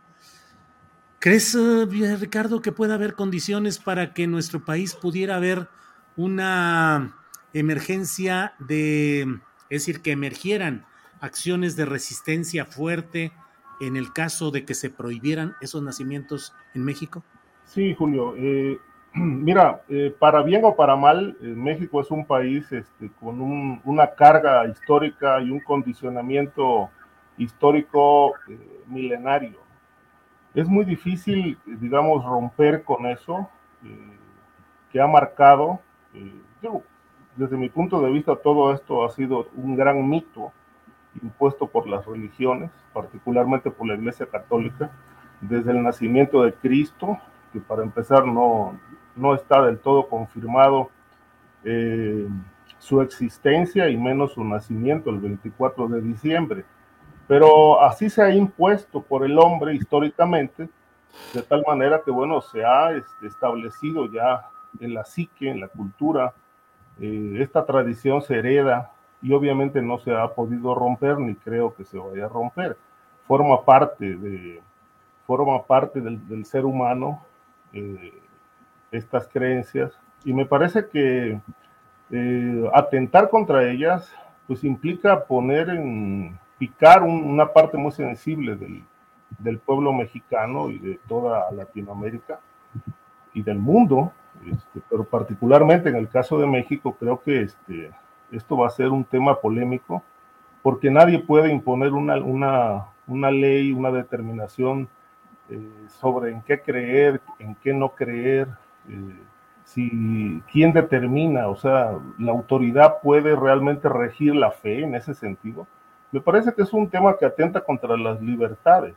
¿Crees, eh, Ricardo, que pueda haber condiciones para que nuestro país pudiera haber una emergencia de, es decir, que emergieran acciones de resistencia fuerte en el caso de que se prohibieran esos nacimientos en México? Sí, Julio. Eh, Mira, eh, para bien o para mal, eh, México es un país este, con una carga histórica y un condicionamiento histórico eh, milenario. Es muy difícil, digamos, romper con eso que ha marcado, desde mi punto de vista, todo esto ha sido un gran mito impuesto por las religiones, particularmente por la Iglesia Católica, desde el nacimiento de Cristo, que para empezar no, no está del todo confirmado eh, su existencia y menos su nacimiento el 24 de diciembre. Pero así se ha impuesto por el hombre históricamente, de tal manera que, bueno, se ha este, establecido ya en la psique, en la cultura, eh, esta tradición se hereda y obviamente no se ha podido romper ni creo que se vaya a romper. Forma parte, de, forma parte del, ser humano. Eh, estas creencias y me parece que eh, atentar contra ellas pues implica poner en picar una parte muy sensible del, del, pueblo mexicano y de toda Latinoamérica y del mundo, este, pero particularmente en el caso de México creo que este, esto va a ser un tema polémico porque nadie puede imponer una, una, una ley, una determinación eh, sobre en qué creer, en qué no creer, eh, si quién determina, o sea, la autoridad puede realmente regir la fe en ese sentido. Me parece que es un tema que atenta contra las libertades.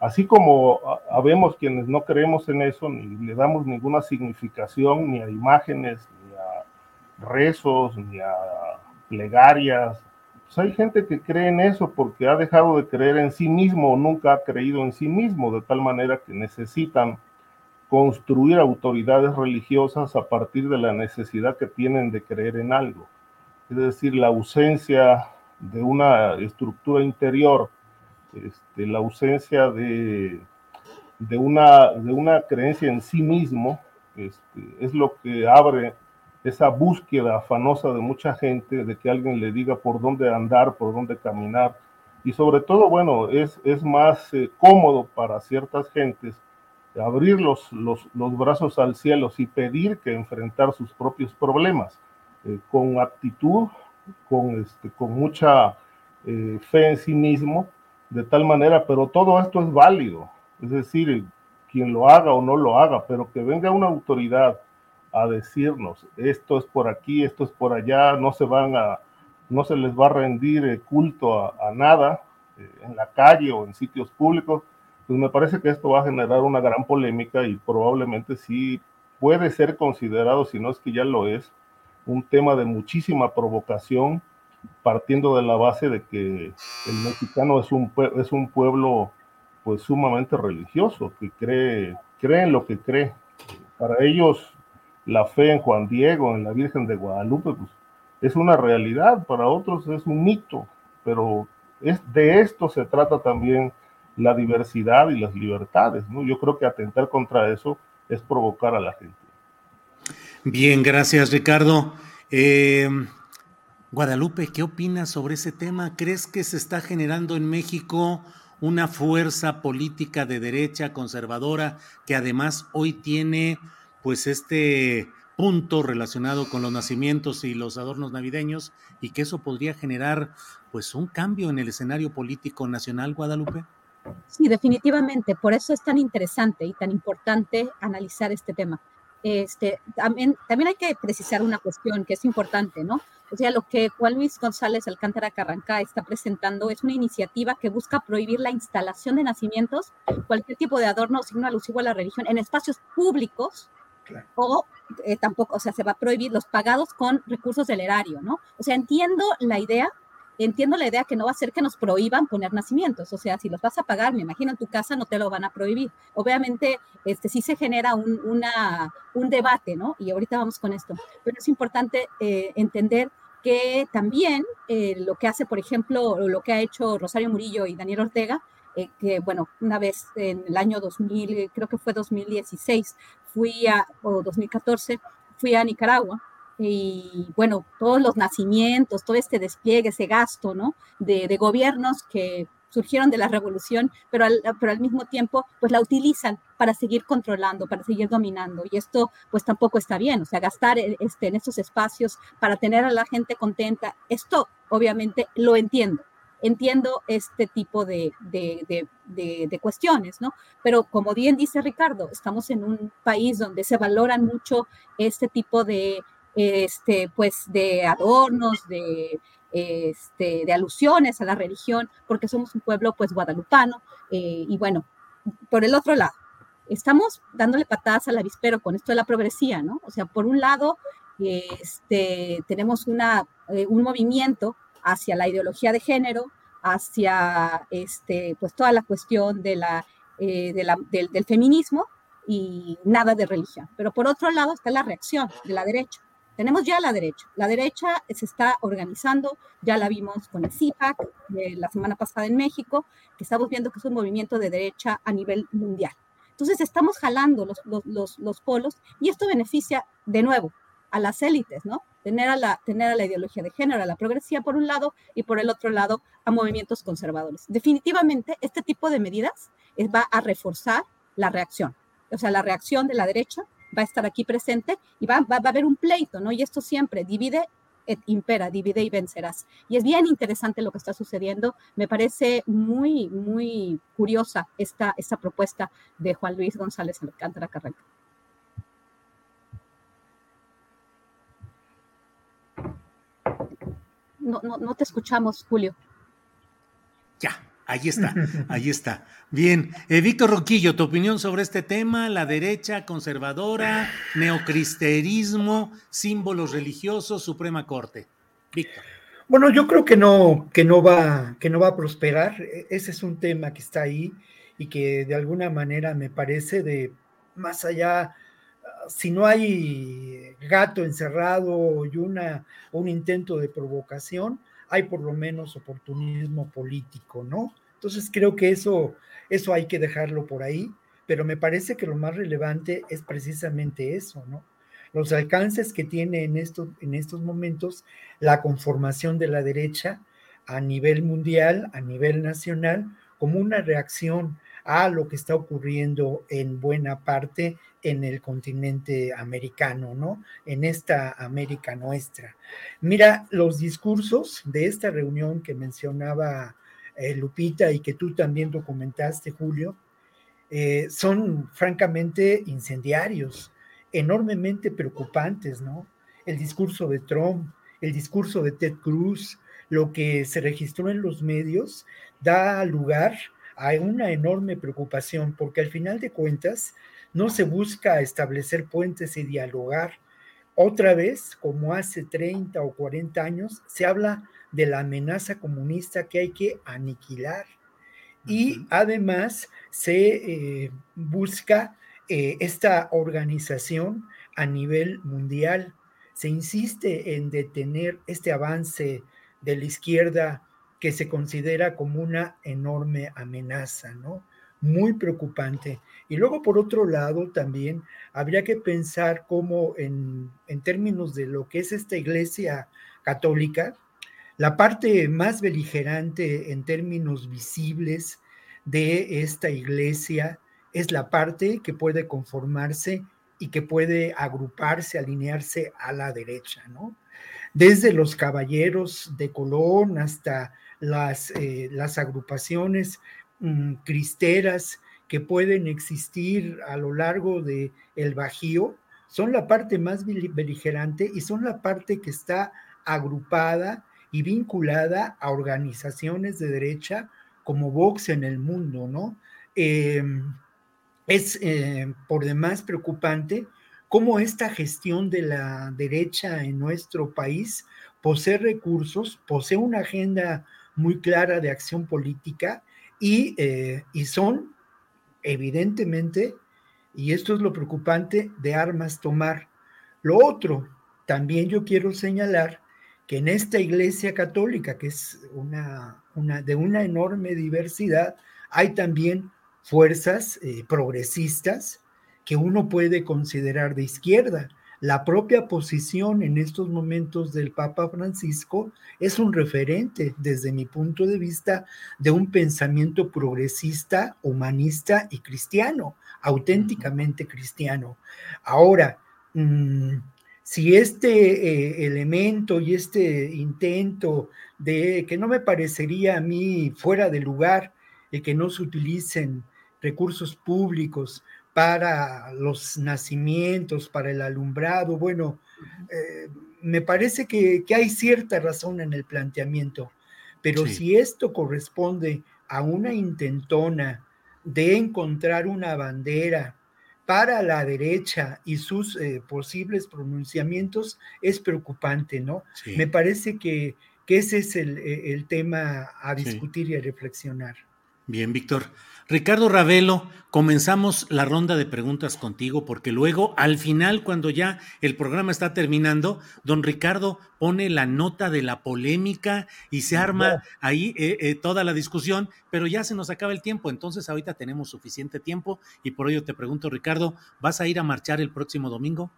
Así como habemos quienes no creemos en eso, ni le damos ninguna significación ni a imágenes, ni a rezos, ni a plegarias. Pues hay gente que cree en eso porque ha dejado de creer en sí mismo o nunca ha creído en sí mismo, de tal manera que necesitan construir autoridades religiosas a partir de la necesidad que tienen de creer en algo. Es decir, la ausencia de una estructura interior, este, la ausencia de, de, una, de una creencia en sí mismo, este, es lo que abre esa búsqueda afanosa de mucha gente de que alguien le diga por dónde andar, por dónde caminar. Y sobre todo, bueno, es, es más eh, cómodo para ciertas gentes abrir los, los, brazos al cielo y pedir que enfrentar sus propios problemas eh, con actitud, con, este, con mucha eh, fe en sí mismo, de tal manera, pero todo esto es válido, es decir, quien lo haga o no lo haga, pero que venga una autoridad a decirnos, esto es por aquí, esto es por allá, no se van a, no se les va a rendir eh, culto a nada en la calle o en sitios públicos, pues me parece que esto va a generar una gran polémica y probablemente sí puede ser considerado, si no es que ya lo es, un tema de muchísima provocación, partiendo de la base de que el mexicano es un, es un pueblo pues sumamente religioso, que cree, cree en lo que cree. Para ellos la fe en Juan Diego, en la Virgen de Guadalupe, pues es una realidad, para otros es un mito, pero es, de esto se trata también la diversidad y las libertades. ¿no? Yo creo que atentar contra eso es provocar a la gente. Bien, gracias Ricardo. Eh, Guadalupe, ¿qué opinas sobre ese tema? ¿Crees que se está generando en México una fuerza política de derecha conservadora que además hoy tiene pues este punto relacionado con los nacimientos y los adornos navideños y que eso podría generar pues un cambio en el escenario político nacional, Guadalupe? Sí, definitivamente. Por eso es tan interesante y tan importante analizar este tema. Este, también, también hay que precisar una cuestión que es importante, ¿no? O sea, lo que Juan Luis González Alcántara Carranca está presentando es una iniciativa que busca prohibir la instalación de nacimientos, cualquier tipo de adorno o signo alusivo a la religión en espacios públicos o eh, tampoco, o sea, se va a prohibir los pagados con recursos del erario, ¿no? O sea, entiendo la idea, entiendo la idea que no va a ser que nos prohíban poner nacimientos, o sea, si los vas a pagar, me imagino en tu casa no te lo van a prohibir. Obviamente, este sí se genera un, una, un debate, ¿no? Y ahorita vamos con esto, pero es importante eh, entender que también eh, lo que hace, por ejemplo, lo que ha hecho Rosario Murillo y Daniel Ortega, eh, que bueno, una vez en el año 2000, creo que fue 2016, fui a, o 2014, fui a Nicaragua y bueno, todos los nacimientos, todo este despliegue, ese gasto, ¿no? De, de gobiernos que surgieron de la revolución, pero al, pero al mismo tiempo, pues la utilizan para seguir controlando, para seguir dominando. Y esto, pues tampoco está bien, o sea, gastar este, en estos espacios para tener a la gente contenta, esto obviamente lo entiendo. Entiendo este tipo de, de, de, de cuestiones, ¿no? Pero como bien dice Ricardo, estamos en un país donde se valoran mucho este tipo de, este, pues de adornos, de, este, de alusiones a la religión, porque somos un pueblo pues guadalupano. Eh, y bueno, por el otro lado, estamos dándole patadas al avispero con esto de la progresía, ¿no? O sea, por un lado, este, tenemos una, eh, un movimiento hacia la ideología de género, hacia este, pues toda la cuestión de la, eh, del, del feminismo y nada de religión. Pero por otro lado está la reacción de la derecha tenemos ya la derecha. La derecha se está organizando, ya la vimos con el CIPAC la semana pasada en México, que estamos viendo que es un movimiento de derecha a nivel mundial. Entonces estamos jalando los, los, los, polos y esto beneficia de nuevo a las élites, ¿no? Tener a, la, tener a la ideología de género, a la progresía por un lado y por el otro lado a movimientos conservadores. Definitivamente este tipo de medidas va a reforzar la reacción, o sea, la reacción de la derecha va a estar aquí presente y va, va, a haber un pleito, ¿no? Y esto siempre divide impera, divide y vencerás. Y es bien interesante lo que está sucediendo. Me parece muy, muy curiosa esta, esta propuesta de Juan Luis González Alcántara Carranca. No, no, no te escuchamos, Julio. Ya, ahí está, ahí está. Bien, eh, Víctor Roquillo, tu opinión sobre este tema, la derecha conservadora, neocristerismo, símbolos religiosos, Suprema Corte. Víctor. Bueno, yo creo que no, que no va, que no va a prosperar. E, ese es un tema que está ahí y que de alguna manera me parece de más allá, si no hay gato encerrado y una, un intento de provocación, hay por lo menos oportunismo político, ¿no? Entonces creo que eso, eso hay que dejarlo por ahí, pero me parece que lo más relevante es precisamente eso, ¿no? Los alcances que tiene en estos, en estos momentos la conformación de la derecha a nivel mundial, a nivel nacional, como una reacción a lo que está ocurriendo en buena parte en el continente americano, ¿no? En esta América nuestra. Mira, los discursos de esta reunión que mencionaba eh, Lupita y que tú también documentaste, Julio, eh, son francamente incendiarios, enormemente preocupantes, ¿no? El discurso de Trump, el discurso de Ted Cruz, lo que se registró en los medios, da lugar hay una enorme preocupación porque al final de cuentas no se busca establecer puentes y dialogar. Otra vez, como hace 30 o 40 años, se habla de la amenaza comunista que hay que aniquilar. Y además se eh, busca eh, esta organización a nivel mundial. Se insiste en detener este avance de la izquierda que se considera como una enorme amenaza, ¿no? Muy preocupante. Y luego, por otro lado, también habría que pensar cómo en, en términos de lo que es esta iglesia católica, la parte más beligerante en términos visibles de esta iglesia es la parte que puede conformarse y que puede agruparse, alinearse a la derecha, ¿no? Desde los caballeros de Colón hasta las, eh, las agrupaciones mm, cristeras que pueden existir a lo largo del el Bajío, son la parte más beligerante y son la parte que está agrupada y vinculada a organizaciones de derecha como Vox en el mundo, ¿no? Em, es eh, por demás preocupante cómo esta gestión de la derecha en nuestro país posee recursos, posee una agenda muy clara de acción política y, eh, y son evidentemente, y esto es lo preocupante, de armas tomar. Lo otro, también yo quiero señalar que en esta iglesia católica, que es una, una de una enorme diversidad, hay también fuerzas eh, progresistas que uno puede considerar de izquierda. La propia posición en estos momentos del Papa Francisco es un referente, desde mi punto de vista, de un pensamiento progresista, humanista y cristiano, auténticamente cristiano. Ahora, mm, si este eh, elemento y este intento de que no me parecería a mí fuera de lugar el que no se utilicen recursos públicos para los nacimientos, para el alumbrado. Bueno, eh, me parece que, hay cierta razón en el planteamiento, pero si esto corresponde a una intentona de encontrar una bandera para la derecha y sus eh, posibles pronunciamientos, es preocupante, ¿no? Me parece que, ese es el, el tema a discutir y a reflexionar. Bien, Víctor. Ricardo Ravelo, comenzamos la ronda de preguntas contigo porque luego al final, cuando ya el programa está terminando, don Ricardo pone la nota de la polémica y se arma ahí eh, eh, toda la discusión, pero ya se nos acaba el tiempo, entonces ahorita tenemos suficiente tiempo y por ello te pregunto, Ricardo, ¿vas a ir a marchar el próximo domingo?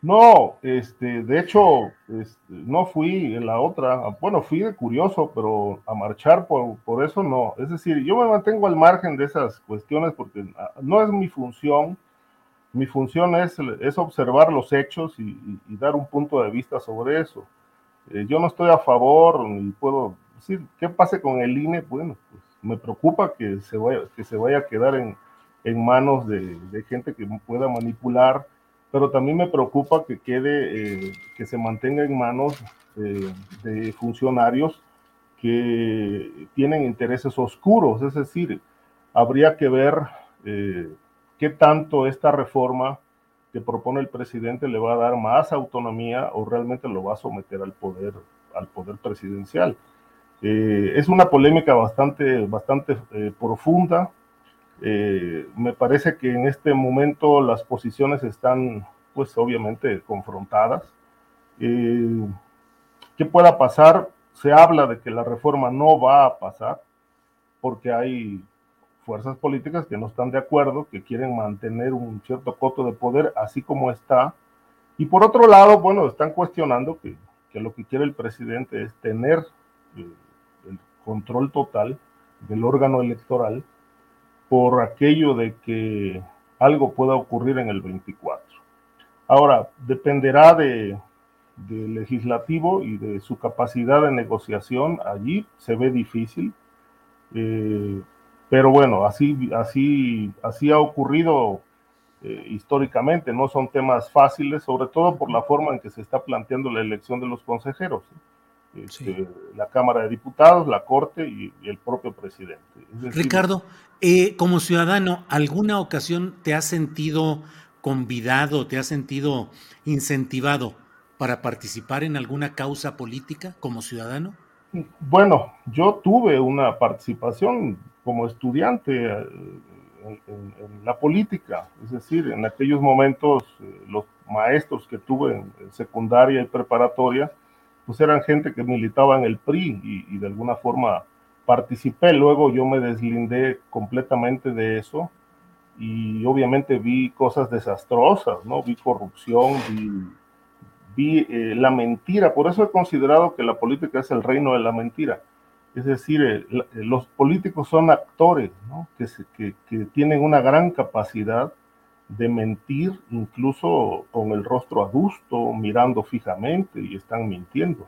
No, este, de hecho, este, no fui en la otra, bueno, fui de curioso, pero a marchar por, por, eso no. Es decir, yo me mantengo al margen de esas cuestiones porque ah, no es mi función. Mi función es, es observar los hechos y, dar un punto de vista sobre eso. Eh, yo no estoy a favor, ni puedo decir, ¿qué pase con el INE? Bueno, pues me preocupa que se vaya, que se vaya a quedar en, en manos de, de gente que pueda manipular pero también me preocupa que quede, que se mantenga en manos de funcionarios que tienen intereses oscuros, es decir, habría que ver qué tanto esta reforma que propone el presidente le va a dar más autonomía o realmente lo va a someter al poder, al poder presidencial. Eh, es una polémica bastante, bastante eh, profunda. Eh, me parece que en este momento las posiciones están, pues obviamente, confrontadas. ¿Qué pueda pasar? Se habla de que la reforma no va a pasar porque hay fuerzas políticas que no están de acuerdo, que quieren mantener un cierto coto de poder así como está. Y por otro lado, bueno, están cuestionando que, que lo que quiere el presidente es tener eh, el control total del órgano electoral por aquello de que algo pueda ocurrir en el 24. Ahora, dependerá de, del legislativo y de su capacidad de negociación. Allí se ve difícil. Eh, pero bueno, así, así, así ha ocurrido eh, históricamente, no son temas fáciles, sobre todo por la forma en que se está planteando la elección de los consejeros. Este, la Cámara de Diputados, la Corte y, el propio presidente. Ricardo, eh, como ciudadano, ¿alguna ocasión te has sentido convidado, te has sentido incentivado para participar en alguna causa política como ciudadano? Bueno, yo tuve una participación como estudiante eh, en, la política, es decir, en aquellos momentos eh, los maestros que tuve en, secundaria y preparatoria, pues eran gente que militaba en el PRI y, y, de alguna forma participé, luego yo me deslindé completamente de eso y obviamente vi cosas desastrosas, ¿no? Vi corrupción, vi vi eh, la mentira. Por eso he considerado que la política es el reino de la mentira. Es decir, eh, eh, los políticos son actores que, que, tienen una gran capacidad de mentir, incluso con el rostro adusto, mirando fijamente y están mintiendo.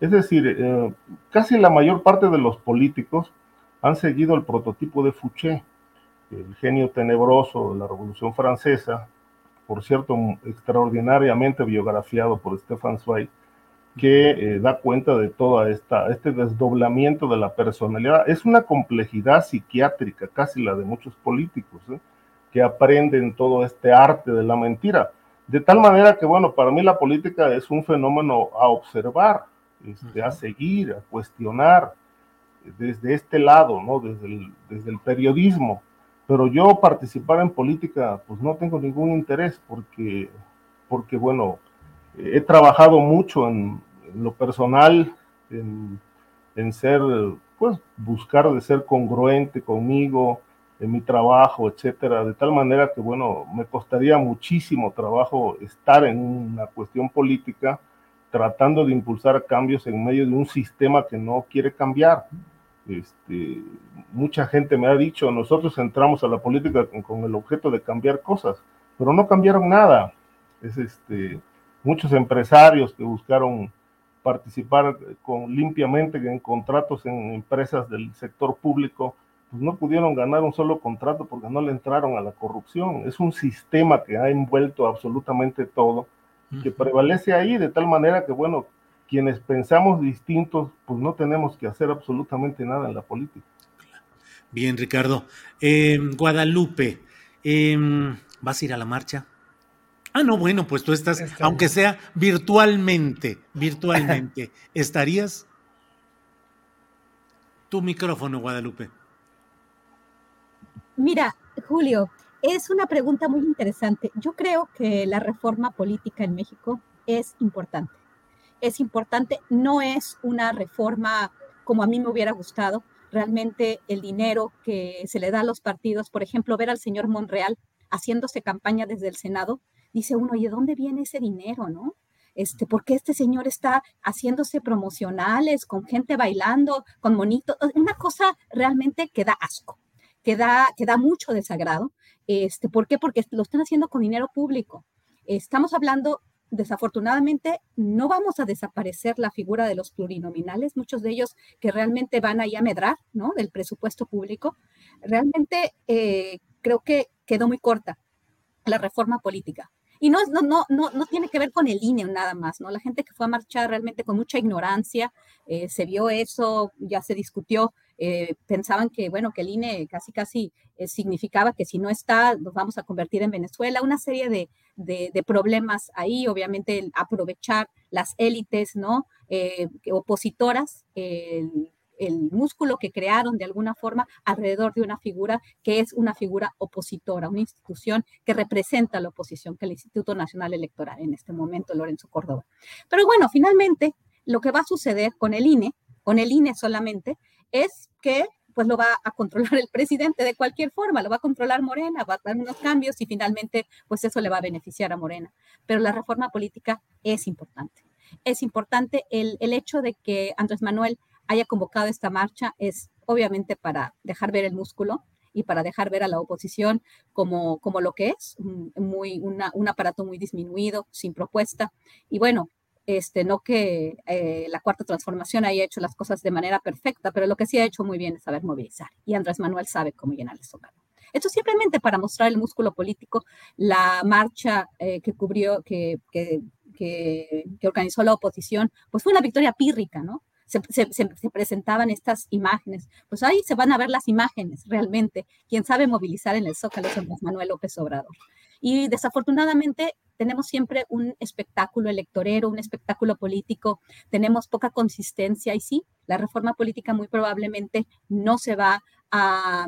Es decir, casi la mayor parte de los políticos han seguido el prototipo de Fouché, el genio tenebroso de la Revolución Francesa, por cierto, extraordinariamente biografiado por Stefan Zweig, que eh, da cuenta de todo este desdoblamiento de la personalidad. Es una complejidad psiquiátrica, casi la de muchos políticos, ¿eh? Que aprenden todo este arte de la mentira. De tal manera que, bueno, para mí la política es un fenómeno a observar, este, a seguir, a cuestionar desde este lado, ¿no? Desde desde el periodismo pero yo participar en política, pues no tengo ningún interés porque, porque bueno, he trabajado mucho en, lo personal, en, en, ser, pues buscar de ser congruente conmigo, en mi trabajo, etcétera, de tal manera que, bueno, me costaría muchísimo trabajo estar en una cuestión política tratando de impulsar cambios en medio de un sistema que no quiere cambiar. Este, mucha gente me ha dicho, nosotros entramos a la política con, el objeto de cambiar cosas, pero no cambiaron nada. Es este, muchos empresarios que buscaron participar con, limpiamente en contratos en empresas del sector público, pues no pudieron ganar un solo contrato porque no le entraron a la corrupción. Es un sistema que ha envuelto absolutamente todo, que prevalece ahí de tal manera que, bueno, quienes pensamos distintos, pues no tenemos que hacer absolutamente nada en la política. Bien, Ricardo. Eh, Guadalupe, em, ¿vas a ir a la marcha? Ah, no, bueno, pues tú estás, aunque sea virtualmente, virtualmente, ¿estarías? Tu micrófono, Guadalupe. Mira, Julio, es una pregunta muy interesante. Yo creo que la reforma política en México es importante es importante, no es una reforma como a mí me hubiera gustado. Realmente el dinero que se le da a los partidos, por ejemplo, ver al señor Monreal haciéndose campaña desde el Senado, dice uno, ¿y de dónde viene ese dinero, no? Este, ¿Por qué este señor está haciéndose promocionales con gente bailando, con monitos? Una cosa realmente que da asco, que da, mucho desagrado. Este, ¿Por qué? Porque lo están haciendo con dinero público. Estamos hablando desafortunadamente no vamos a desaparecer la figura de los plurinominales, muchos de ellos que realmente van ahí a medrar, ¿no? Del presupuesto público. Realmente eh, creo que quedó muy corta la reforma política. Y no, no, no, no, no tiene que ver con el INE nada más, ¿no? La gente que fue a marchar realmente con mucha ignorancia, eh, se vio eso, ya se discutió, eh, pensaban que, bueno, que el INE casi, casi eh, significaba que si no está, nos vamos a convertir en Venezuela, una serie de, de, problemas ahí, obviamente aprovechar las élites, ¿no? opositoras, el el músculo que crearon de alguna forma alrededor de una figura que es una figura opositora, una institución que representa la oposición, que el Instituto Nacional Electoral en este momento, Lorenzo Córdoba. Pero bueno, finalmente lo que va a suceder con el INE, con el INE solamente, es que pues lo va a controlar el presidente de cualquier forma, lo va a controlar Morena, va a dar unos cambios y finalmente pues eso le va a beneficiar a Morena. Pero la reforma política es importante. Es importante el, el hecho de que Andrés Manuel haya convocado esta marcha es obviamente para dejar ver el músculo y para dejar ver a la oposición como, como lo que es, muy, un aparato muy disminuido, sin propuesta. Y bueno, este, no que eh, la cuarta transformación haya hecho las cosas de manera perfecta, pero lo que sí ha hecho muy bien es saber movilizar. Y Andrés Manuel sabe cómo llenar el zócalo. Esto simplemente para mostrar el músculo político, la marcha eh, que cubrió, que, organizó la oposición, pues fue una victoria pírrica, ¿no? se, presentaban estas imágenes. Pues ahí se van a ver las imágenes realmente. Quien sabe movilizar en el Zócalo es Andrés Manuel López Obrador. Y desafortunadamente tenemos siempre un espectáculo electorero, un espectáculo político, tenemos poca consistencia y sí, la reforma política muy probablemente no se va a,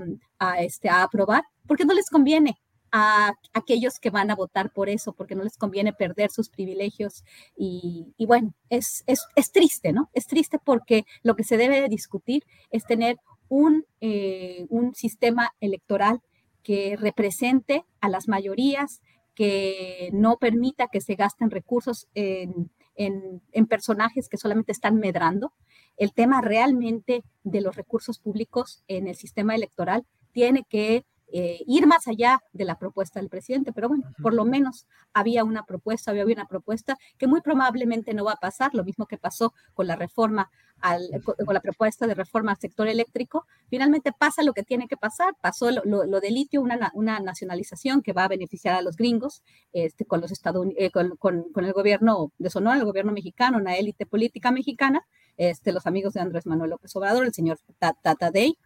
este, aprobar porque no les conviene, a aquellos que van a votar por eso, porque no les conviene perder sus privilegios. Y, bueno, es, es, es, triste, ¿no? Es triste porque lo que se debe discutir es tener un, eh, un sistema electoral que represente a las mayorías, que no permita que se gasten recursos en, en, personajes que solamente están medrando. El tema realmente de los recursos públicos en el sistema electoral tiene que eh, ir más allá de la propuesta del presidente, pero bueno, por lo menos había una propuesta, había una propuesta que muy probablemente no va a pasar, lo mismo que pasó con la reforma, al, con, la propuesta de reforma al sector eléctrico, finalmente pasa lo que tiene que pasar, pasó lo, lo, de litio, una, una, nacionalización que va a beneficiar a los gringos, este, con, los eh, con, con, con el gobierno de Sonora, el gobierno mexicano, una élite política mexicana, este, los amigos de Andrés Manuel López Obrador, el señor Tata Day,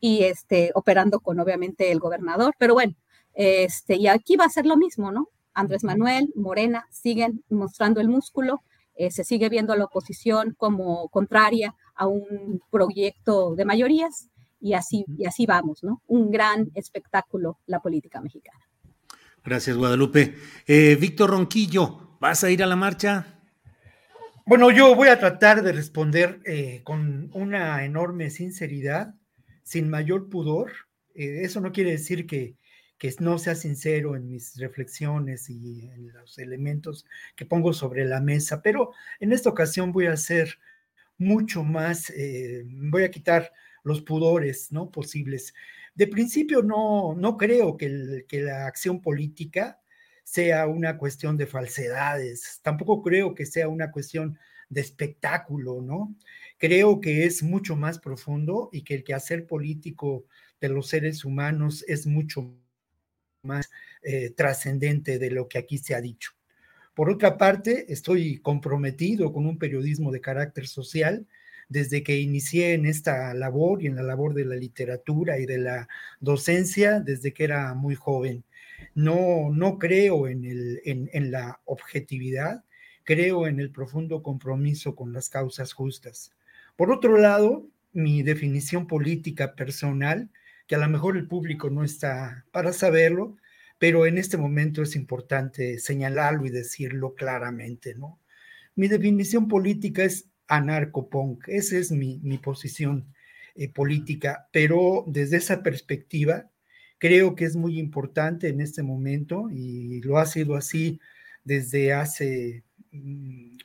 y este, operando con obviamente el gobernador, pero bueno, este, y aquí va a ser lo mismo, ¿no? Andrés Manuel, Morena, siguen mostrando el músculo, eh, se sigue viendo a la oposición como contraria a un proyecto de mayorías, y así, y así vamos, ¿no? Un gran espectáculo la política mexicana. Gracias, Guadalupe. Eh, Víctor Ronquillo, ¿vas a ir a la marcha? Bueno, yo voy a tratar de responder eh, con una enorme sinceridad, sin mayor pudor. Eh, eso no quiere decir que, no sea sincero en mis reflexiones y en los elementos que pongo sobre la mesa, pero en esta ocasión voy a ser mucho más, eh, voy a quitar los pudores ¿no? posibles. De principio no, no creo que, que la acción política sea una cuestión de falsedades, tampoco creo que sea una cuestión de espectáculo, ¿no? Creo que es mucho más profundo y que el quehacer político de los seres humanos es mucho más eh, trascendente de lo que aquí se ha dicho. Por otra parte, estoy comprometido con un periodismo de carácter social desde que inicié en esta labor y en la labor de la literatura y de la docencia desde que era muy joven no, no creo en, el, en, la objetividad, creo en el profundo compromiso con las causas justas. Por otro lado, mi definición política personal, que a lo mejor el público no está para saberlo, pero en este momento es importante señalarlo y decirlo claramente, ¿no? Mi definición política es anarcopunk, esa es mi, posición eh, política, pero desde esa perspectiva Creo que es muy importante en este momento y lo ha sido así desde hace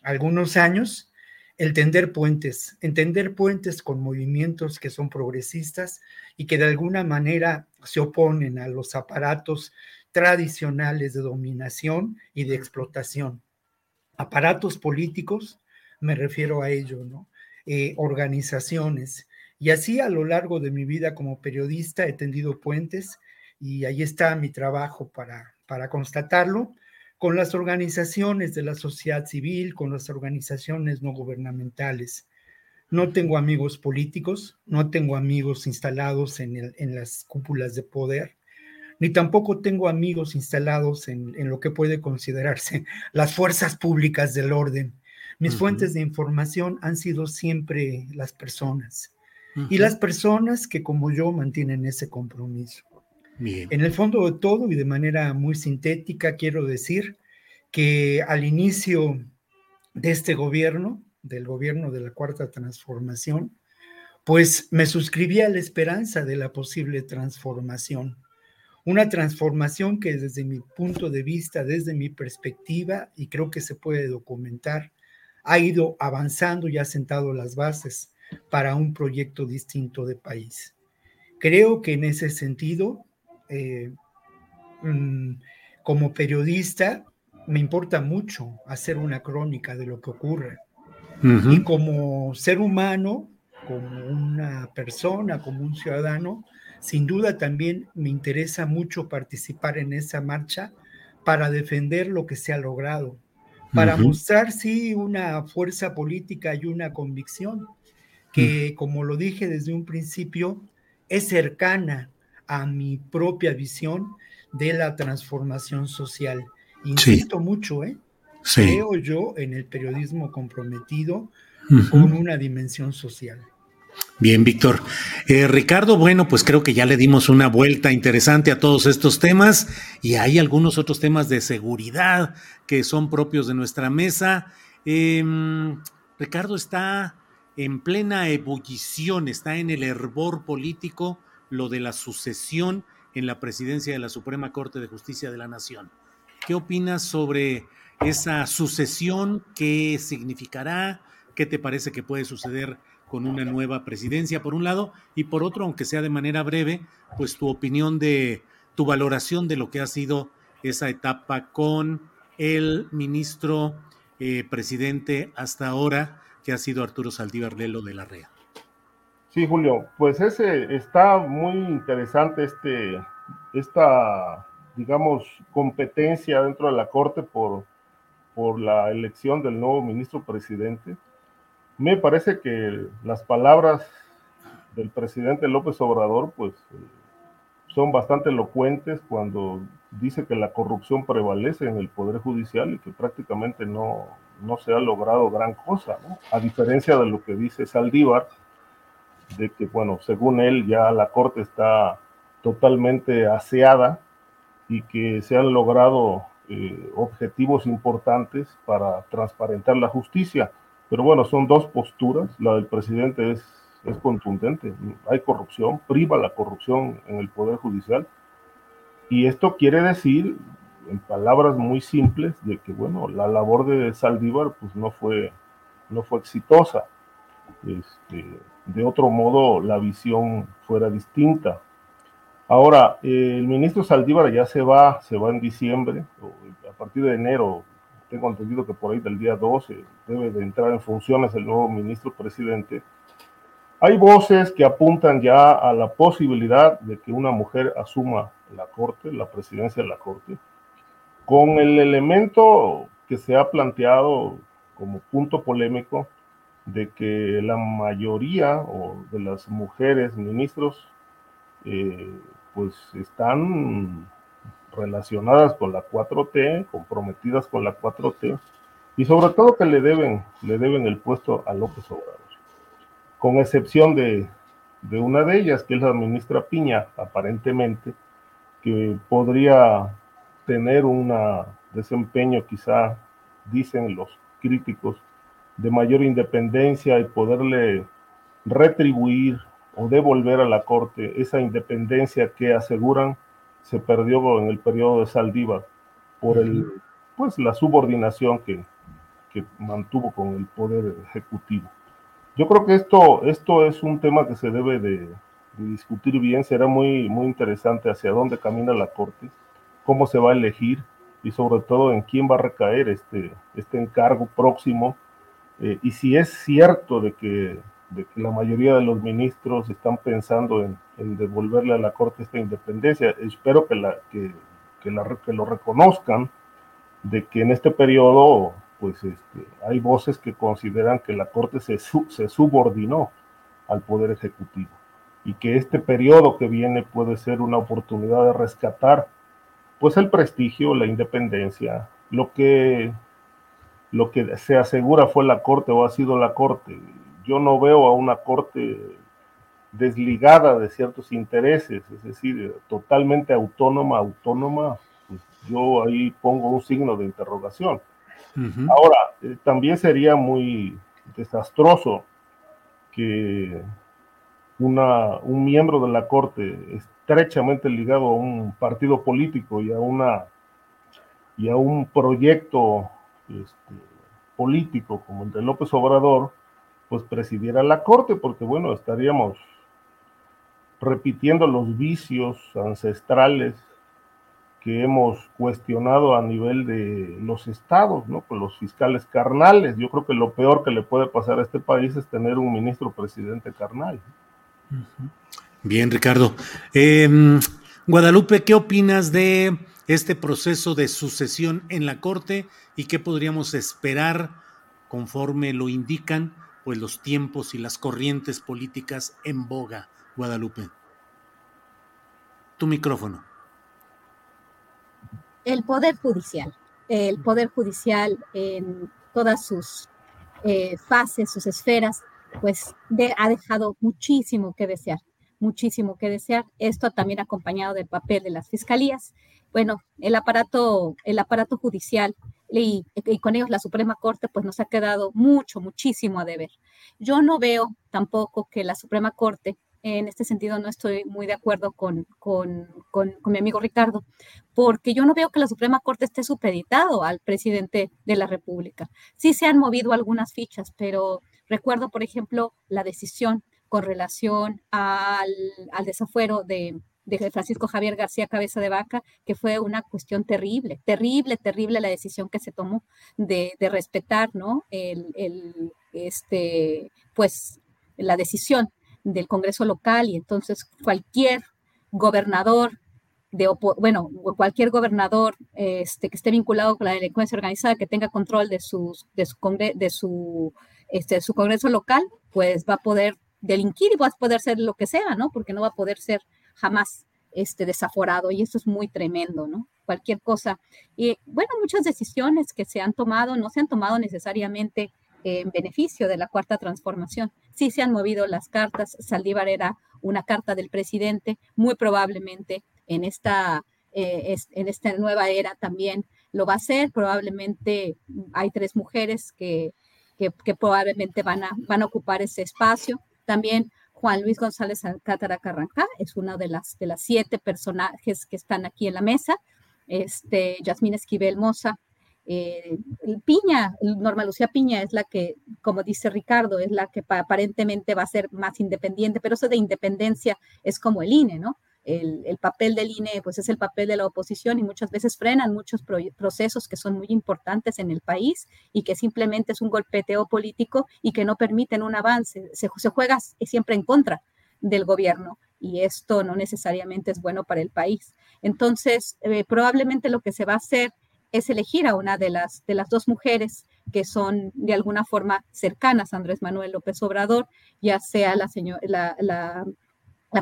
algunos años, el tender puentes, entender puentes con movimientos que son progresistas y que de alguna manera se oponen a los aparatos tradicionales de dominación y de explotación. Aparatos políticos, me refiero a ello, ¿no? Eh, organizaciones. Y así a lo largo de mi vida como periodista he tendido puentes y ahí está mi trabajo para, para constatarlo, con las organizaciones de la sociedad civil, con las organizaciones no gubernamentales. No tengo amigos políticos, no tengo amigos instalados en, las cúpulas de poder, ni tampoco tengo amigos instalados en, lo que puede considerarse las fuerzas públicas del orden. Mis fuentes de información han sido siempre las personas y las personas que como yo mantienen ese compromiso. En el fondo de todo y de manera muy sintética, quiero decir que al inicio de este gobierno, del gobierno de la Cuarta Transformación, pues me suscribí a la esperanza de la posible transformación. Una transformación que desde mi punto de vista, desde mi perspectiva, y creo que se puede documentar, ha ido avanzando y ha sentado las bases para un proyecto distinto de país. Creo que en ese sentido eh, mm, como periodista, me importa mucho hacer una crónica de lo que ocurre. Y como ser humano, como una persona, como un ciudadano, sin duda también me interesa mucho participar en esa marcha para defender lo que se ha logrado, para mostrar, sí, una fuerza política y una convicción que, como lo dije desde un principio, es cercana a mi propia visión de la transformación social. Insisto mucho, ¿eh? Creo yo en el periodismo comprometido con una dimensión social. Bien, Víctor. Eh, Ricardo, bueno, pues creo que ya le dimos una vuelta interesante a todos estos temas y hay algunos otros temas de seguridad que son propios de nuestra mesa. Em, Ricardo está en plena ebullición, está en el hervor político lo de la sucesión en la presidencia de la Suprema Corte de Justicia de la Nación. ¿Qué opinas sobre esa sucesión? ¿Qué significará? ¿Qué te parece que puede suceder con una nueva presidencia, por un lado? Y por otro, aunque sea de manera breve, pues tu opinión de tu valoración de lo que ha sido esa etapa con el ministro eh, presidente hasta ahora, que ha sido Arturo Saldívar Lelo de la REA. Sí, Julio, pues ese está muy interesante este, esta, digamos, competencia dentro de la Corte por, por la elección del nuevo ministro presidente. Me parece que las palabras del presidente López Obrador, pues, son bastante elocuentes cuando dice que la corrupción prevalece en el Poder Judicial y que prácticamente no, no se ha logrado gran cosa, A diferencia de lo que dice Saldívar, de que, bueno, según él ya la Corte está totalmente aseada y que se han logrado eh, objetivos importantes para transparentar la justicia. Pero bueno, son dos posturas. La del presidente es, es contundente. Hay corrupción, priva la corrupción en el Poder Judicial. Y esto quiere decir, en palabras muy simples, de que, bueno, la labor de Saldívar pues no fue, no fue exitosa. Este, de otro modo la visión fuera distinta. Ahora, eh, el ministro Saldívar ya se va, se va en diciembre, a partir de enero, tengo entendido que por ahí del día 12 debe de entrar en funciones el nuevo ministro presidente. Hay voces que apuntan ya a la posibilidad de que una mujer asuma la Corte, la presidencia de la Corte, con el elemento que se ha planteado como punto polémico de que la mayoría o de las mujeres ministros eh, pues están relacionadas con la 4T, comprometidas con la 4T y sobre todo que le deben, le deben el puesto a López Obrador, con excepción de, de una de ellas, que es la ministra Piña, aparentemente, que podría tener un desempeño quizá, dicen los críticos, de mayor independencia y poderle retribuir o devolver a la Corte esa independencia que aseguran se perdió en el periodo de Saldívar por el, pues, la subordinación que, que mantuvo con el poder ejecutivo. Yo creo que esto, esto es un tema que se debe de, de, discutir bien, será muy, muy interesante hacia dónde camina la Corte, cómo se va a elegir y sobre todo en quién va a recaer este, este encargo próximo eh, y si es cierto de que, de que, la mayoría de los ministros están pensando en, devolverle a la Corte esta independencia, espero que, la, que, que, la, que lo reconozcan de que en este periodo, pues este, hay voces que consideran que la Corte se, se subordinó al Poder Ejecutivo y que este periodo que viene puede ser una oportunidad de rescatar pues el prestigio, la independencia, lo que, lo que se asegura fue la Corte o ha sido la Corte. Yo no veo a una Corte desligada de ciertos intereses, es decir, totalmente autónoma, autónoma, pues yo ahí pongo un signo de interrogación. Ahora, eh, también sería muy desastroso que una, un miembro de la Corte estrechamente ligado a un partido político y a, una, y a un proyecto este, político como el de López Obrador, pues presidiera la Corte, porque bueno, estaríamos repitiendo los vicios ancestrales que hemos cuestionado a nivel de los estados, ¿no? Con los fiscales carnales. Yo creo que lo peor que le puede pasar a este país es tener un ministro presidente carnal. Bien, Ricardo. Em, Guadalupe, ¿qué opinas de este proceso de sucesión en la Corte y qué podríamos esperar conforme lo indican pues los tiempos y las corrientes políticas en boga, Guadalupe? Tu micrófono el Poder Judicial. El Poder Judicial en todas sus eh, fases, sus esferas, pues ha dejado muchísimo que desear, muchísimo que desear. Esto también acompañado del papel de las fiscalías. Bueno, el aparato, el aparato judicial y, y, con ellos la Suprema Corte, pues nos ha quedado mucho, muchísimo a deber. Yo no veo tampoco que la Suprema Corte en este sentido no estoy muy de acuerdo con, con, con, mi amigo Ricardo, porque yo no veo que la Suprema Corte esté supeditado al presidente de la República. Sí se han movido algunas fichas, pero recuerdo, por ejemplo, la decisión con relación al, desafuero de, Francisco Javier García Cabeza de Vaca, que fue una cuestión terrible, terrible, terrible la decisión que se tomó de, respetar, ¿no? El, el, este, pues, la decisión del Congreso local y entonces cualquier gobernador de bueno, cualquier gobernador este, que esté vinculado con la delincuencia organizada, que tenga control de, sus, de, su, de su, este, su Congreso local, pues va a poder delinquir y va a poder ser lo que sea, ¿no? Porque no va a poder ser jamás este, desaforado y eso es muy tremendo, ¿no? Cualquier cosa. Y bueno, muchas decisiones que se han tomado no se han tomado necesariamente en beneficio de la cuarta transformación. Sí se han movido las cartas. Saldívar era una carta del presidente, muy probablemente en esta, eh, en esta nueva era también lo va a hacer. Probablemente hay tres mujeres que, que, probablemente van a, van a ocupar ese espacio. También Juan Luis González Cátara Carranca es uno de las, de las siete personajes que están aquí en la mesa. Este, Yasmín Esquivel Moza eh, Piña, Norma Lucía Piña es la que, como dice Ricardo, es la que aparentemente va a ser más independiente, pero eso de independencia es como el INE, ¿no? El, papel del INE, pues es el papel de la oposición y muchas veces frenan muchos procesos que son muy importantes en el país y que simplemente es un golpeteo político y que no permiten un avance. Se, juega siempre en contra del gobierno y esto no necesariamente es bueno para el país. Entonces, eh, probablemente lo que se va a hacer es elegir a una de las, de las dos mujeres que son de alguna forma cercanas a Andrés Manuel López Obrador, ya sea la, señor, la, la,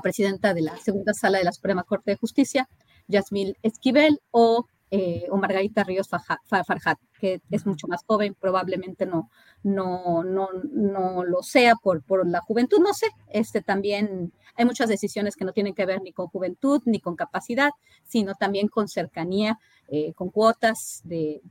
presidenta de la segunda sala de la Suprema Corte de Justicia, Yasmil Esquivel, o, eh, o Margarita Ríos Farjat, que es mucho más joven, probablemente no, no, no, no lo sea por, por la juventud, no sé, este también hay muchas decisiones que no tienen que ver ni con juventud ni con capacidad, sino también con cercanía eh, con cuotas de,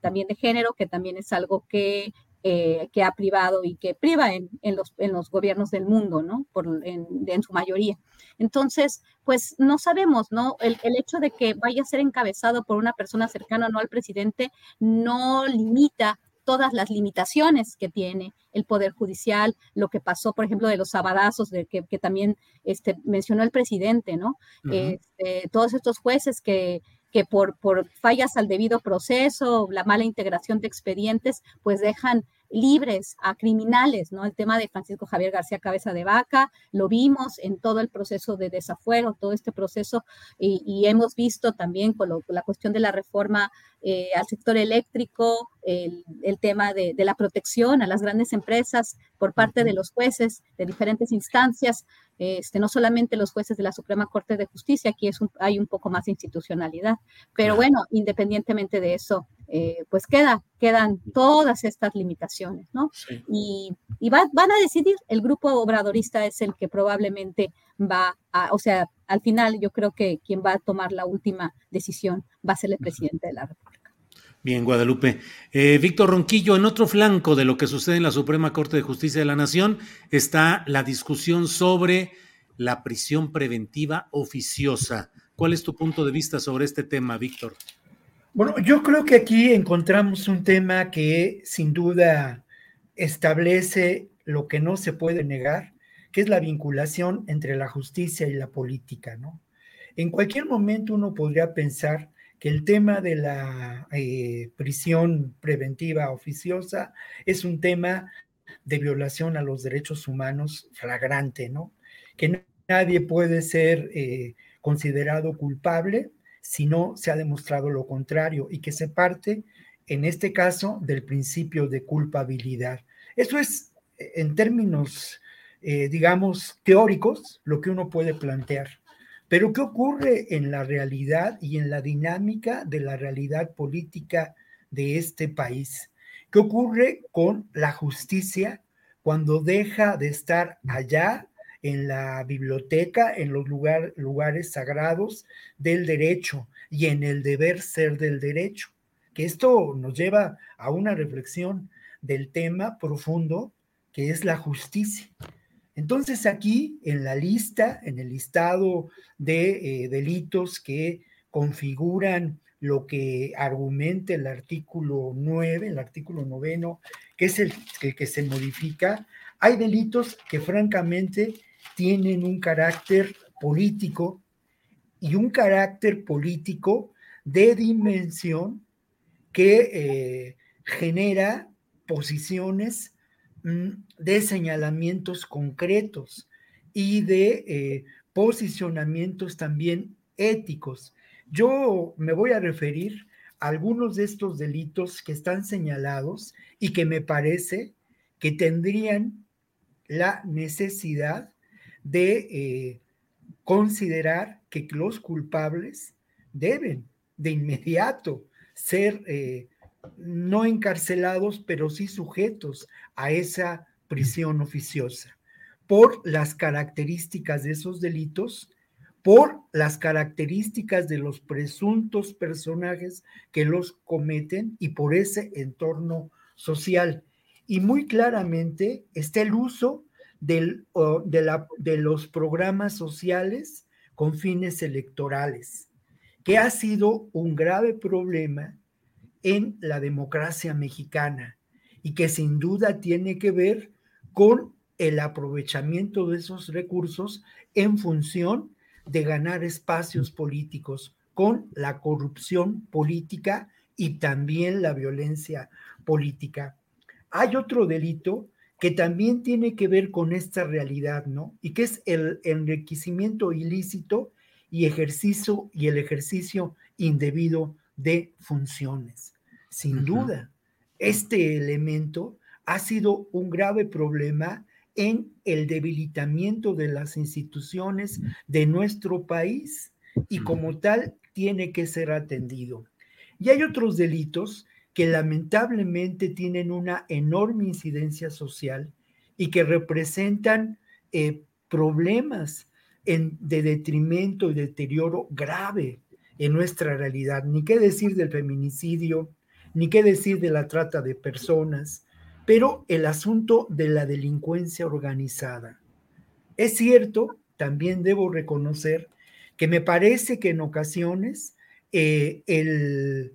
también de género, que también es algo que, eh, que ha privado y que priva en, los, en los gobiernos del mundo, ¿no? Por, en, su mayoría. Entonces, pues no sabemos, ¿no? El, el, hecho de que vaya a ser encabezado por una persona cercana no al presidente no limita todas las limitaciones que tiene el Poder Judicial, lo que pasó, por ejemplo, de los sabadazos, de que, también este, mencionó el presidente, ¿no? Este, todos estos jueces que, que por, por fallas al debido proceso, la mala integración de expedientes, pues dejan libres a criminales, ¿no? El tema de Francisco Javier García Cabeza de Vaca, lo vimos en todo el proceso de desafuero, todo este proceso, y, hemos visto también con, la cuestión de la reforma eh, al sector eléctrico, el, tema de, la protección a las grandes empresas por parte de los jueces de diferentes instancias, este, no solamente los jueces de la Suprema Corte de Justicia, aquí es hay un poco más de institucionalidad, pero bueno, independientemente de eso, eh, pues queda, quedan todas estas limitaciones, ¿no? Y, van a decidir, el grupo obradorista es el que probablemente va a, o sea, al final yo creo que quien va a tomar la última decisión va a ser el presidente de la República. Bien, Guadalupe. Eh, Víctor Ronquillo, en otro flanco de lo que sucede en la Suprema Corte de Justicia de la Nación está la discusión sobre la prisión preventiva oficiosa. ¿Cuál es tu punto de vista sobre este tema, Víctor? Bueno, yo creo que aquí encontramos un tema que sin duda establece lo que no se puede negar, que es la vinculación entre la justicia y la política, ¿no? En cualquier momento uno podría pensar que el tema de la eh, prisión preventiva oficiosa es un tema de violación a los derechos humanos flagrante, ¿no? Que nadie puede ser eh, considerado culpable si no se ha demostrado lo contrario y que se parte, en este caso, del principio de culpabilidad. Eso es, en términos, eh, digamos, teóricos, lo que uno puede plantear. Pero ¿qué ocurre en la realidad y en la dinámica de la realidad política de este país? ¿Qué ocurre con la justicia cuando deja de estar allá en la biblioteca, en los lugares sagrados del derecho y en el deber ser del derecho? Que esto nos lleva a una reflexión del tema profundo que es la justicia. Entonces aquí en la lista, en el listado de eh, delitos que configuran lo que argumenta el artículo 9, el artículo noveno, que es el que se modifica, hay delitos que francamente tienen un carácter político y un carácter político de dimensión que eh, genera posiciones Mm, de señalamientos concretos y de eh, posicionamientos también éticos. Yo me voy a referir a algunos de estos delitos que están señalados y que me parece que tendrían la necesidad de eh, considerar que los culpables deben de inmediato ser eh, no encarcelados, pero sí sujetos a esa prisión oficiosa, por las características de esos delitos, por las características de los presuntos personajes que los cometen y por ese entorno social. Y muy claramente está el uso de, los programas sociales con fines electorales, que ha sido un grave problema en la democracia mexicana y que sin duda tiene que ver con el aprovechamiento de esos recursos en función de ganar espacios políticos con la corrupción política y también la violencia política. Hay otro delito que también tiene que ver con esta realidad, ¿no? Y que es el enriquecimiento ilícito y ejercicio y el ejercicio indebido de funciones. Sin duda, este elemento ha sido un grave problema en el debilitamiento de las instituciones de nuestro país y como tal tiene que ser atendido. Y hay otros delitos que lamentablemente tienen una enorme incidencia social y que representan eh, problemas de detrimento y deterioro grave en nuestra realidad. Ni qué decir del feminicidio, ni qué decir de la trata de personas, pero el asunto de la delincuencia organizada. Es cierto, también debo reconocer que me parece que en ocasiones eh, el,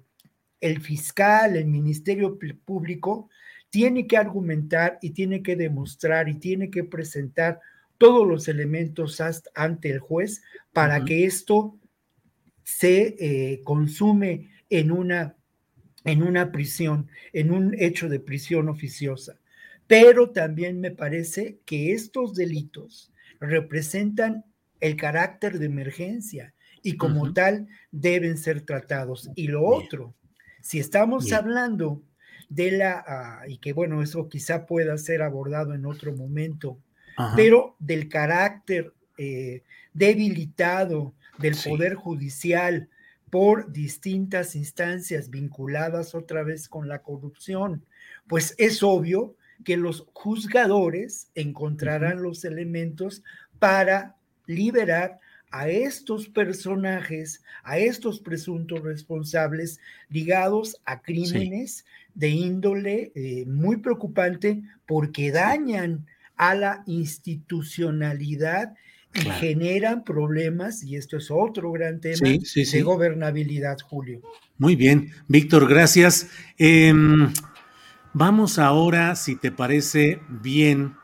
el fiscal, el Ministerio Público, tiene que argumentar y tiene que demostrar y tiene que presentar todos los elementos ante el juez para que esto se eh, consume en una en una prisión, en un hecho de prisión oficiosa. Pero también me parece que estos delitos representan el carácter de emergencia y como tal deben ser tratados. Y lo otro, si estamos hablando de la, ah, y que bueno, eso quizá pueda ser abordado en otro momento, pero del carácter eh, debilitado del Poder Judicial por distintas instancias vinculadas otra vez con la corrupción, pues es obvio que los juzgadores encontrarán los elementos para liberar a estos personajes, a estos presuntos responsables ligados a crímenes de índole eh, muy preocupante porque dañan a la institucionalidad y generan problemas, y esto es otro gran tema de gobernabilidad, Julio. Muy bien, Víctor, gracias. Em, vamos ahora, si te parece bien,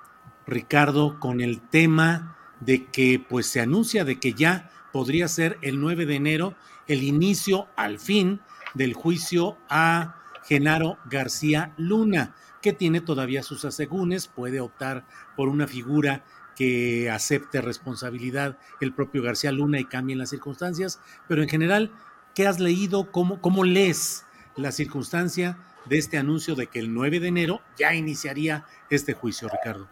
Ricardo, con el tema de que pues se anuncia de que ya podría ser el 9 de enero el inicio al fin del juicio a Genaro García Luna, que tiene todavía sus asegúnes, puede optar por una figura que acepte responsabilidad el propio García Luna y cambien las circunstancias, pero en general, ¿qué has leído? ¿Cómo, cómo lees la circunstancia de este anuncio de que el 9 de enero ya iniciaría este juicio, Ricardo?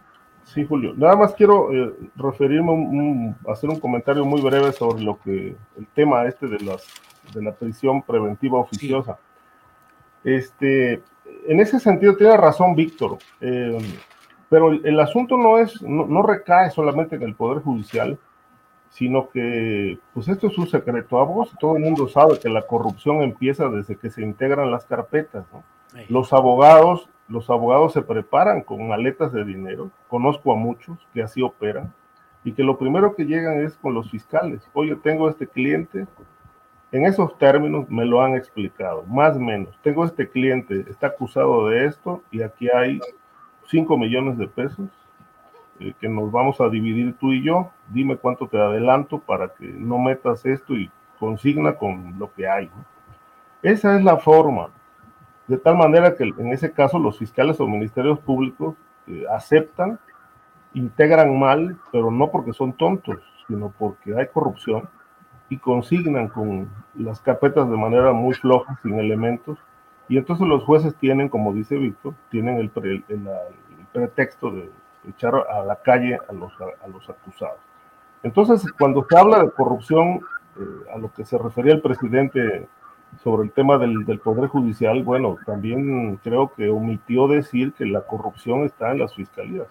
Sí, Julio. Nada más quiero eh, referirme, a hacer un comentario muy breve sobre lo que el tema este de las de la prisión preventiva oficiosa. Este, en ese sentido tiene razón Víctor, eh, pero el, asunto no es, no, recae solamente en el poder judicial, sino que, pues esto es un secreto a vos. Todo el mundo sabe que la corrupción empieza desde que se integran las carpetas. Los abogados los abogados se preparan con maletas de dinero, conozco a muchos que así operan, y que lo primero que llegan es con los fiscales. Oye, tengo este cliente, en esos términos me lo han explicado, más o menos. Tengo este cliente, está acusado de esto y aquí hay 5 millones de pesos eh, que nos vamos a dividir tú y yo. Dime cuánto te adelanto para que no metas esto y consigna con lo que hay. Esa es la forma de tal manera que en ese caso los fiscales o ministerios públicos eh, aceptan, integran mal, pero no porque son tontos, sino porque hay corrupción y consignan con las carpetas de manera muy floja, sin elementos. Y entonces los jueces tienen, como dice Víctor, tienen el, pretexto de echar a la calle a los, a, los acusados. Entonces, cuando se habla de corrupción, eh, a lo que se refería el presidente sobre el tema del, del, Poder Judicial, bueno, también creo que omitió decir que la corrupción está en las fiscalías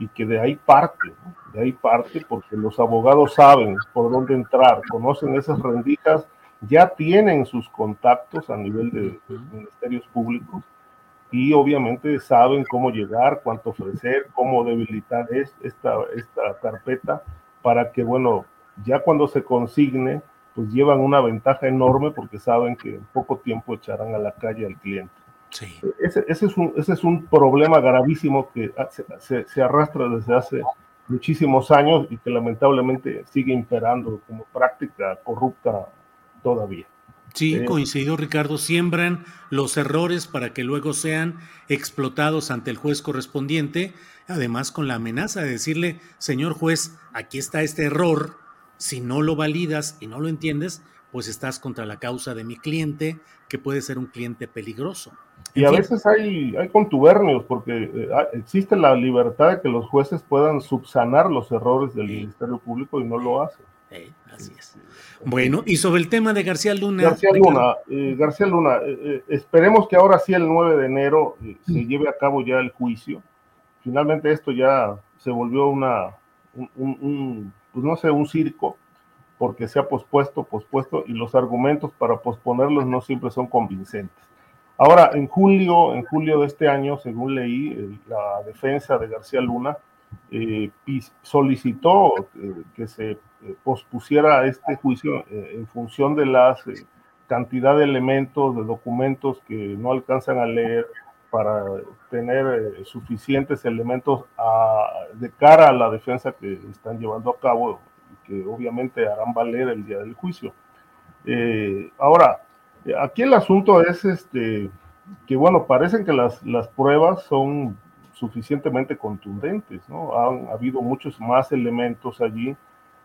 y que de ahí parte, de ahí parte porque los abogados saben por dónde entrar, conocen esas rendijas, ya tienen sus contactos a nivel de, ministerios públicos y obviamente saben cómo llegar, cuánto ofrecer, cómo debilitar esta, esta carpeta para que, bueno, ya cuando se consigne, pues llevan una ventaja enorme porque saben que en poco tiempo echarán a la calle al cliente. Sí. Ese, ese, es, un, ese es un problema gravísimo que se, se, arrastra desde hace muchísimos años y que lamentablemente sigue imperando como práctica corrupta todavía. Sí, eh, coincidió Ricardo, siembran los errores para que luego sean explotados ante el juez correspondiente, además con la amenaza de decirle, señor juez, aquí está este error, si no lo validas y no lo entiendes, pues estás contra la causa de mi cliente, que puede ser un cliente peligroso. y a veces hay, hay contubernios, porque eh, ah, existe la libertad de que los jueces puedan subsanar los errores del Ministerio Público y no lo hacen. así es. Bueno, y sobre el tema de García Luna. García Luna, eh, García Luna, eh, esperemos que ahora sí el 9 de enero se lleve a cabo ya el juicio. Finalmente esto ya se volvió una, un pues no sé, un circo, porque se ha pospuesto, pospuesto, y los argumentos para posponerlos no siempre son convincentes. Ahora, en julio, en julio de este año, según leí, la defensa de García Luna eh, solicitó eh, que se eh, pospusiera este juicio en función de la cantidad de elementos, de documentos que no alcanzan a leer para tener eh, suficientes elementos de cara a la defensa que están llevando a cabo que obviamente harán valer el día del juicio. Eh, ahora, Aquí el asunto es este, que, bueno, parecen que las, las pruebas son suficientemente contundentes, ¿no? Han habido muchos más elementos allí.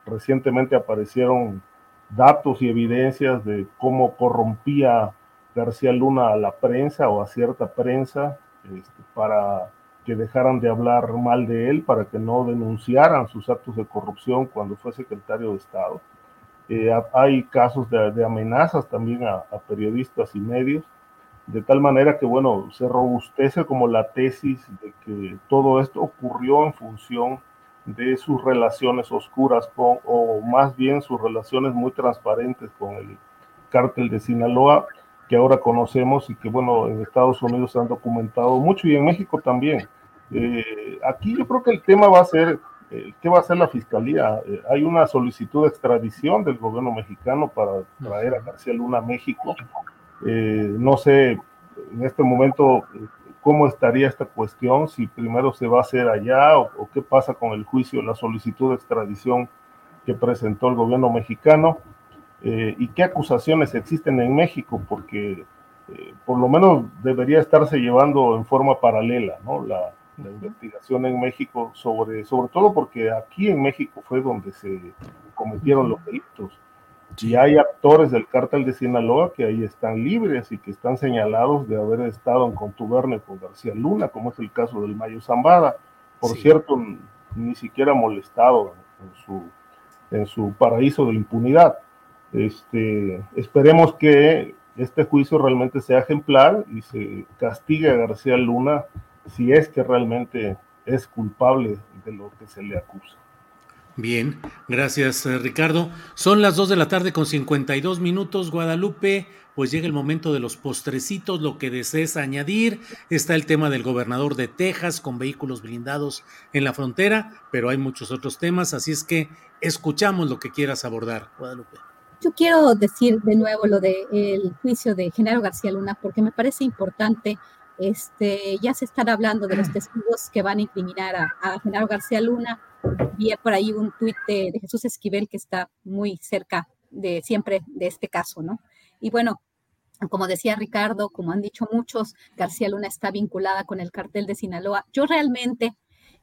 Recientemente aparecieron datos y evidencias de cómo corrompía García Luna a la prensa o a cierta prensa este, para que dejaran de hablar mal de él, para que no denunciaran sus actos de corrupción cuando fue secretario de Estado. Eh, hay casos de, amenazas también a, periodistas y medios, de tal manera que, bueno, se robustece como la tesis de que todo esto ocurrió en función de sus relaciones oscuras con, o más bien sus relaciones muy transparentes con el cártel de Sinaloa, que ahora conocemos y que, bueno, en Estados Unidos se han documentado mucho y en México también. Eh, aquí yo creo que el tema va a ser, eh, ¿qué va a hacer la Fiscalía? Eh, hay una solicitud de extradición del gobierno mexicano para traer a García Luna a México. no sé en este momento cómo estaría esta cuestión, si primero se va a hacer allá o, o qué pasa con el juicio, la solicitud de extradición que presentó el gobierno mexicano. Eh, y qué acusaciones existen en México, porque eh, por lo menos debería estarse llevando en forma paralela ¿no? la, investigación en México, sobre, sobre todo porque aquí en México fue donde se cometieron los delitos. Y hay actores del cártel de Sinaloa que ahí están libres y que están señalados de haber estado en contubernio con García Luna, como es el caso del Mayo Zambada. Por cierto, ni siquiera molestado en su, en su paraíso de impunidad. Este, esperemos que este juicio realmente sea ejemplar y se castigue a García Luna si es que realmente es culpable de lo que se le acusa. Bien, gracias eh, Ricardo. Son las 2 de la tarde con 52 minutos, Guadalupe. Pues llega el momento de los postrecitos, lo que desees añadir. Está el tema del gobernador de Texas con vehículos blindados en la frontera, pero hay muchos otros temas, así es que escuchamos lo que quieras abordar, Guadalupe. Yo quiero decir de nuevo lo del juicio de Genaro García Luna porque me parece importante. Este, ya se están hablando de los testigos que van a incriminar a, Genaro García Luna. Vi por ahí un tuit de, de, Jesús Esquivel que está muy cerca de siempre de este caso, ¿no? Y bueno, como decía Ricardo, como han dicho muchos, García Luna está vinculada con el cartel de Sinaloa. Yo realmente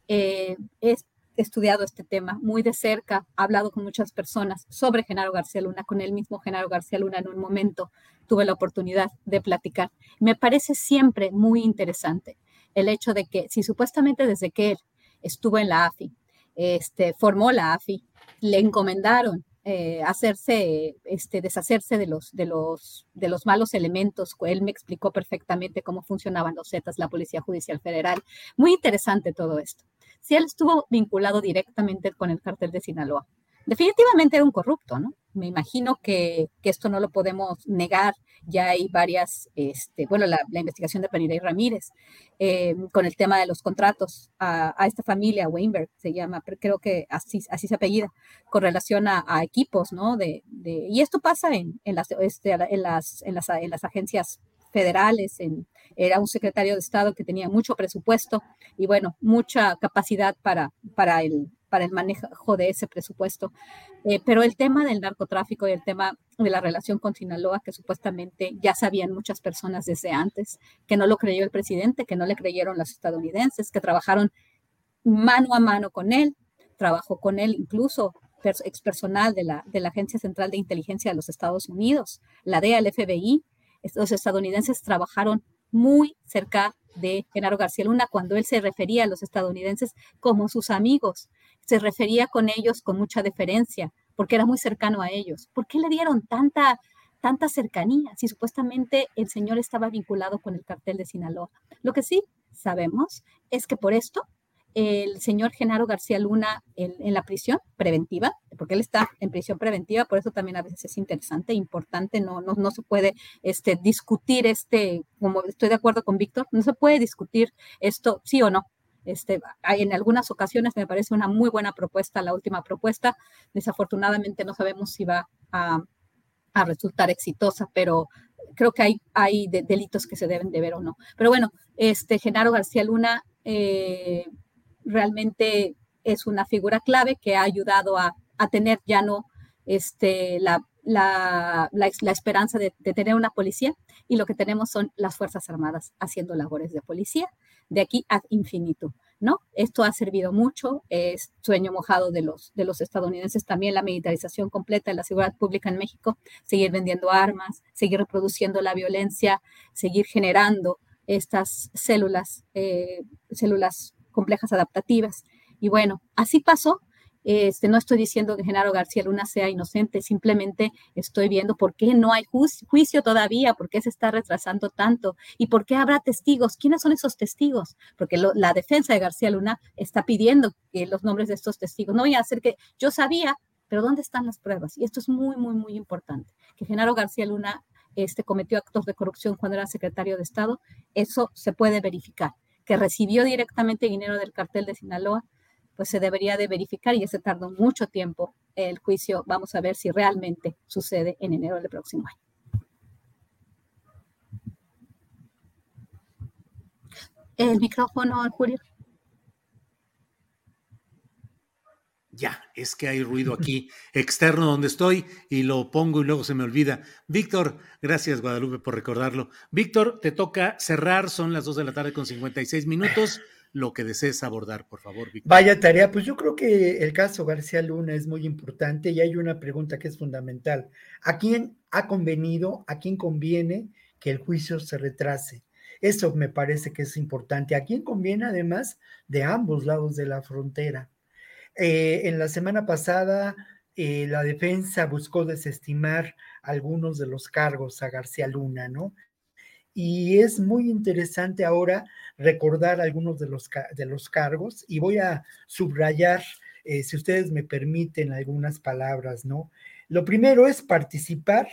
eh, es, estudiado este tema muy de cerca, hablado con muchas personas sobre Genaro García Luna, con el mismo Genaro García Luna en un momento tuve la oportunidad de platicar. Me parece siempre muy interesante el hecho de que si supuestamente desde que él estuvo en la AFI, este, formó la AFI, le encomendaron eh, hacerse, este, deshacerse de los, de, los, de los malos elementos. Él me explicó perfectamente cómo funcionaban los Zetas, la Policía Judicial Federal. Muy interesante todo esto si él estuvo vinculado directamente con el cártel de Sinaloa. Definitivamente era un corrupto, ¿no? Me imagino que, esto no lo podemos negar. Ya hay varias, este, bueno, la, investigación de Penirey Ramírez eh, con el tema de los contratos a, esta familia, Weinberg se llama, creo que así, así se apellida, con relación a, equipos, ¿no? De, y esto pasa en, las, este, en, las, en, las, en las agencias federales, en, era un secretario de Estado que tenía mucho presupuesto y bueno, mucha capacidad para, para, el, para el manejo de ese presupuesto. Eh, pero el tema del narcotráfico y el tema de la relación con Sinaloa, que supuestamente ya sabían muchas personas desde antes, que no lo creyó el presidente, que no le creyeron los estadounidenses, que trabajaron mano a mano con él, trabajó con él incluso ex personal de la, de la Agencia Central de Inteligencia de los Estados Unidos, la DEA, el FBI, los estadounidenses trabajaron muy cerca de Genaro García Luna cuando él se refería a los estadounidenses como sus amigos. Se refería con ellos con mucha deferencia porque era muy cercano a ellos. ¿Por qué le dieron tanta, tanta cercanía si supuestamente el señor estaba vinculado con el cartel de Sinaloa? Lo que sí sabemos es que por esto el señor Genaro García Luna en, la prisión preventiva, porque él está en prisión preventiva, por eso también a veces es interesante, importante, no, no, no se puede este, discutir este, como estoy de acuerdo con Víctor, no se puede discutir esto sí o no. Este, en algunas ocasiones me parece una muy buena propuesta, la última propuesta. Desafortunadamente no sabemos si va a, resultar exitosa, pero creo que hay, hay delitos que se deben de ver o no. Pero bueno, este Genaro García Luna eh, realmente es una figura clave que ha ayudado a, tener ya no este, la, la, la, esperanza de, de, tener una policía y lo que tenemos son las Fuerzas Armadas haciendo labores de policía de aquí ad infinito. ¿No? Esto ha servido mucho, es sueño mojado de los, de los estadounidenses también, la militarización completa de la seguridad pública en México, seguir vendiendo armas, seguir reproduciendo la violencia, seguir generando estas células, eh, células complejas adaptativas. Y bueno, así pasó este, no estoy diciendo que Genaro García Luna sea inocente, simplemente estoy viendo por qué no hay juicio todavía, por qué se está retrasando tanto y por qué habrá testigos. ¿Quiénes son esos testigos? Porque la defensa de García Luna está pidiendo que los nombres de estos testigos. No voy a hacer que yo sabía, pero ¿dónde están las pruebas? Y esto es muy, muy, muy importante. Que Genaro García Luna este, cometió actos de corrupción cuando era secretario de Estado, eso se puede verificar. Que recibió directamente dinero del cartel de Sinaloa, pues se debería de verificar y ese tardó mucho tiempo el juicio. Vamos a ver si realmente sucede en enero del próximo año. El micrófono, Julio. Ya, es que hay ruido aquí externo donde estoy y lo pongo y luego se me olvida. Víctor, gracias Guadalupe por recordarlo. Víctor, te toca cerrar, son las 2 de la tarde con 56 minutos lo que desees abordar, por favor, Víctor. Vaya tarea, pues yo creo que el caso García Luna es muy importante y hay una pregunta que es fundamental. ¿A quién ha convenido, a quién conviene que el juicio se retrase? Eso me parece que es importante. ¿A quién conviene además de ambos lados de la frontera? Eh, en la semana pasada, eh, la defensa buscó desestimar algunos de los cargos a García Luna, ¿no? Y es muy interesante ahora recordar algunos de los, de los cargos y voy a subrayar, eh, si ustedes me permiten, algunas palabras, ¿no? Lo primero es participar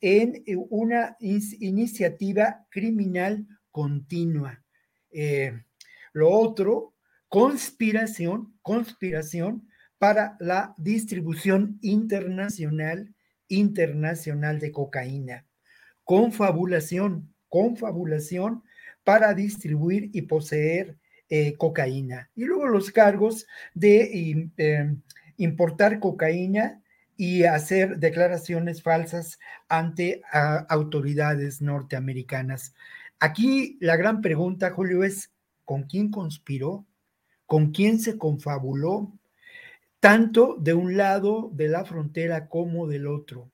en una iniciativa criminal continua. Lo otro, conspiración, conspiración para la distribución internacional, internacional de cocaína. Confabulación, confabulación para distribuir y poseer eh, cocaína. Y luego los cargos de em, importar cocaína y hacer declaraciones falsas ante autoridades norteamericanas. Aquí la gran pregunta, Julio, es ¿con quién conspiró? ¿Con quién se confabuló? Tanto de un lado de la frontera como del otro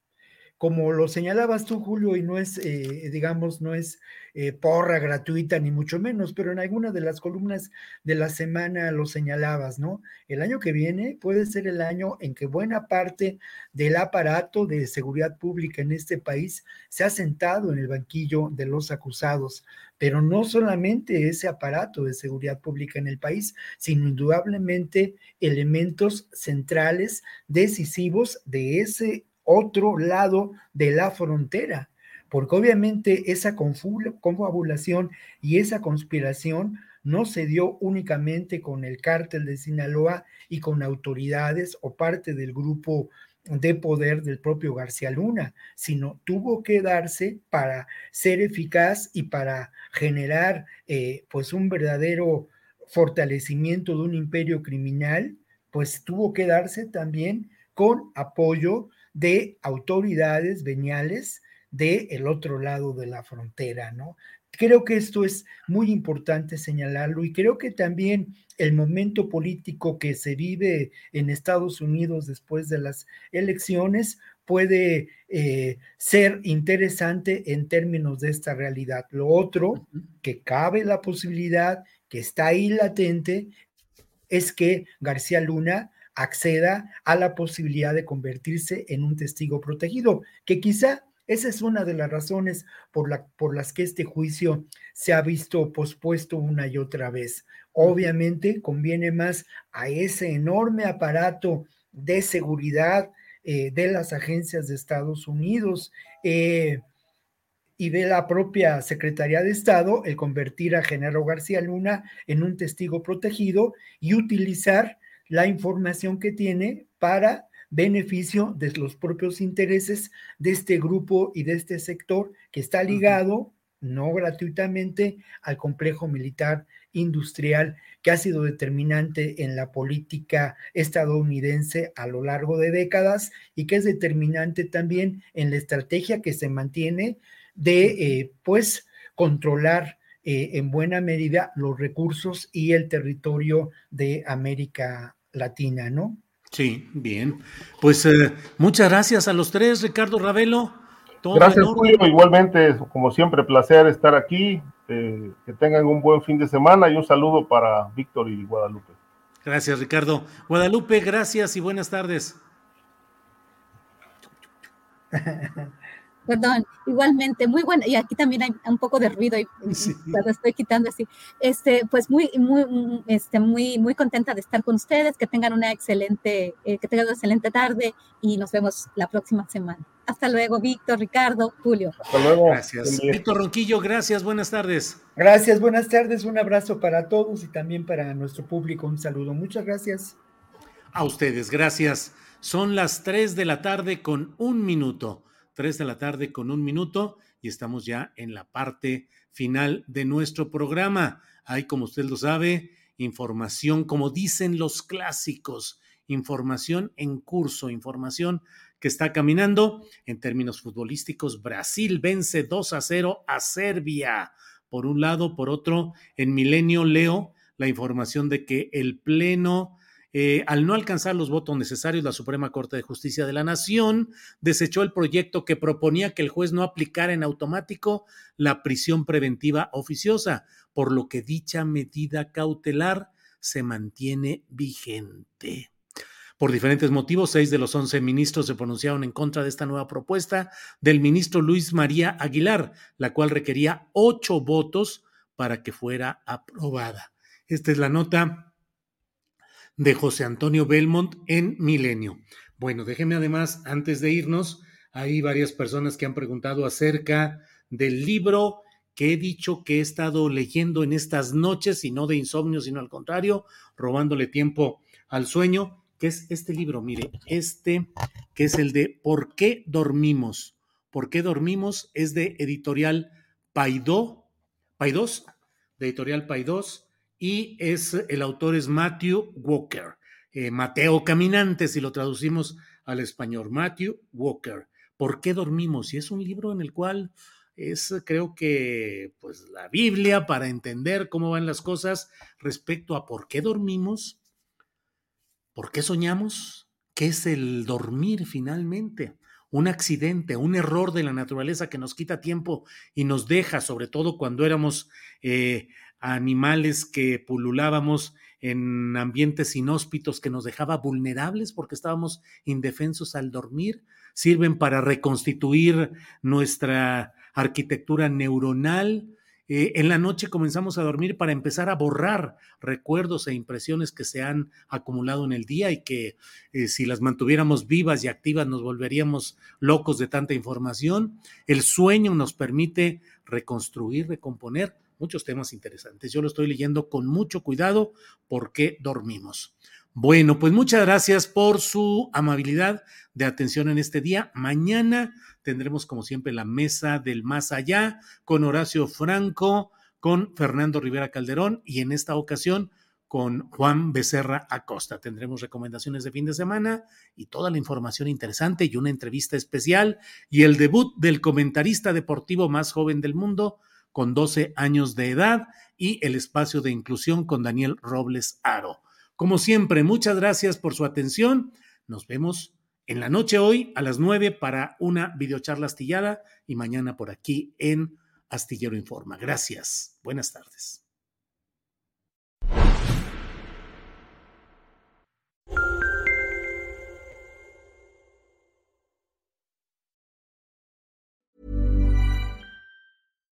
como lo señalabas tú, Julio, y no es, eh, digamos, no es eh, porra gratuita, ni mucho menos, pero en alguna de las columnas de la semana lo señalabas, ¿no? El año que viene puede ser el año en que buena parte del aparato de seguridad pública en este país se ha sentado en el banquillo de los acusados, pero no solamente ese aparato de seguridad pública en el país, sino indudablemente elementos centrales, decisivos de ese otro lado de la frontera, porque obviamente esa confabulación y esa conspiración no se dio únicamente con el cártel de Sinaloa y con autoridades o parte del grupo de poder del propio García Luna, sino tuvo que darse para ser eficaz y para generar eh, pues un verdadero fortalecimiento de un imperio criminal, pues tuvo que darse también con apoyo de autoridades veniales del el otro lado de la frontera, ¿no? Creo que esto es muy importante señalarlo y creo que también el momento político que se vive en Estados Unidos después de las elecciones puede eh, ser interesante en términos de esta realidad. Lo otro, que cabe la posibilidad, que está ahí latente, es que García Luna acceda a la posibilidad de convertirse en un testigo protegido, que quizá esa es una de las razones por, la, por las que este juicio se ha visto pospuesto una y otra vez. Obviamente conviene más a ese enorme aparato de seguridad eh, de las agencias de Estados Unidos eh, y de la propia Secretaría de Estado el convertir a Genaro García Luna en un testigo protegido y utilizar la información que tiene para beneficio de los propios intereses de este grupo y de este sector que está ligado no gratuitamente al complejo militar industrial que ha sido determinante en la política estadounidense a lo largo de décadas y que es determinante también en la estrategia que se mantiene de, eh, pues, controlar eh, en buena medida los recursos y el territorio de América Latina, ¿no? Sí, bien. Pues eh, muchas gracias a los tres, Ricardo Ravelo. Gracias, Julio. Igualmente, como siempre, placer estar aquí. Eh, que tengan un buen fin de semana y un saludo para Víctor y Guadalupe. Gracias, Ricardo. Guadalupe, gracias y buenas tardes. Perdón, igualmente, muy bueno, y aquí también hay un poco de ruido y lo estoy quitando así. Este, pues muy, muy, este, muy, muy contenta de estar con ustedes, que tengan una excelente, eh, que tengan una excelente tarde y nos vemos la próxima semana. Hasta luego, Víctor, Ricardo, Julio. Hasta luego. Gracias. Víctor Ronquillo, gracias, buenas tardes. Gracias, buenas tardes, un abrazo para todos y también para nuestro público, un saludo. Muchas gracias. A ustedes, gracias. Son las 3 de la tarde con un minuto. 3 de la tarde con un minuto y estamos ya en la parte final de nuestro programa. Hay, como usted lo sabe, información, como dicen los clásicos, información en curso, información que está caminando. En términos futbolísticos, Brasil vence 2 a 0 a Serbia. Por un lado, por otro, en Milenio leo la información de que el Pleno eh, al no alcanzar los votos necesarios, la Suprema Corte de Justicia de la Nación desechó el proyecto que proponía que el juez no aplicara en automático la prisión preventiva oficiosa, por lo que dicha medida cautelar se mantiene vigente. Por diferentes motivos, seis de los once ministros se pronunciaron en contra de esta nueva propuesta del ministro Luis María Aguilar, la cual requería ocho votos para que fuera aprobada. Esta es la nota de José Antonio Belmont en Milenio. Bueno, déjeme además, antes de irnos, hay varias personas que han preguntado acerca del libro que he dicho que he estado leyendo en estas noches, y no de insomnio, sino al contrario, robándole tiempo al sueño, que es este libro, mire, este, que es el de ¿Por qué dormimos? ¿Por qué dormimos? Es de editorial Paidó, Paidós, de editorial Paidós, y es, el autor es Matthew Walker, eh, Mateo Caminante, si lo traducimos al español, Matthew Walker. ¿Por qué dormimos? Y es un libro en el cual es, creo que, pues la Biblia para entender cómo van las cosas respecto a por qué dormimos, por qué soñamos, qué es el dormir finalmente un accidente, un error de la naturaleza que nos quita tiempo y nos deja, sobre todo cuando éramos eh, animales que pululábamos en ambientes inhóspitos que nos dejaba vulnerables porque estábamos indefensos al dormir, sirven para reconstituir nuestra arquitectura neuronal. Eh, en la noche comenzamos a dormir para empezar a borrar recuerdos e impresiones que se han acumulado en el día y que eh, si las mantuviéramos vivas y activas nos volveríamos locos de tanta información. El sueño nos permite reconstruir, recomponer muchos temas interesantes. Yo lo estoy leyendo con mucho cuidado porque dormimos. Bueno, pues muchas gracias por su amabilidad de atención en este día. Mañana tendremos, como siempre, la mesa del más allá con Horacio Franco, con Fernando Rivera Calderón y en esta ocasión con Juan Becerra Acosta. Tendremos recomendaciones de fin de semana y toda la información interesante y una entrevista especial y el debut del comentarista deportivo más joven del mundo, con 12 años de edad y el espacio de inclusión con Daniel Robles Aro. Como siempre, muchas gracias por su atención. Nos vemos en la noche hoy a las 9 para una videocharla astillada y mañana por aquí en Astillero Informa. Gracias. Buenas tardes.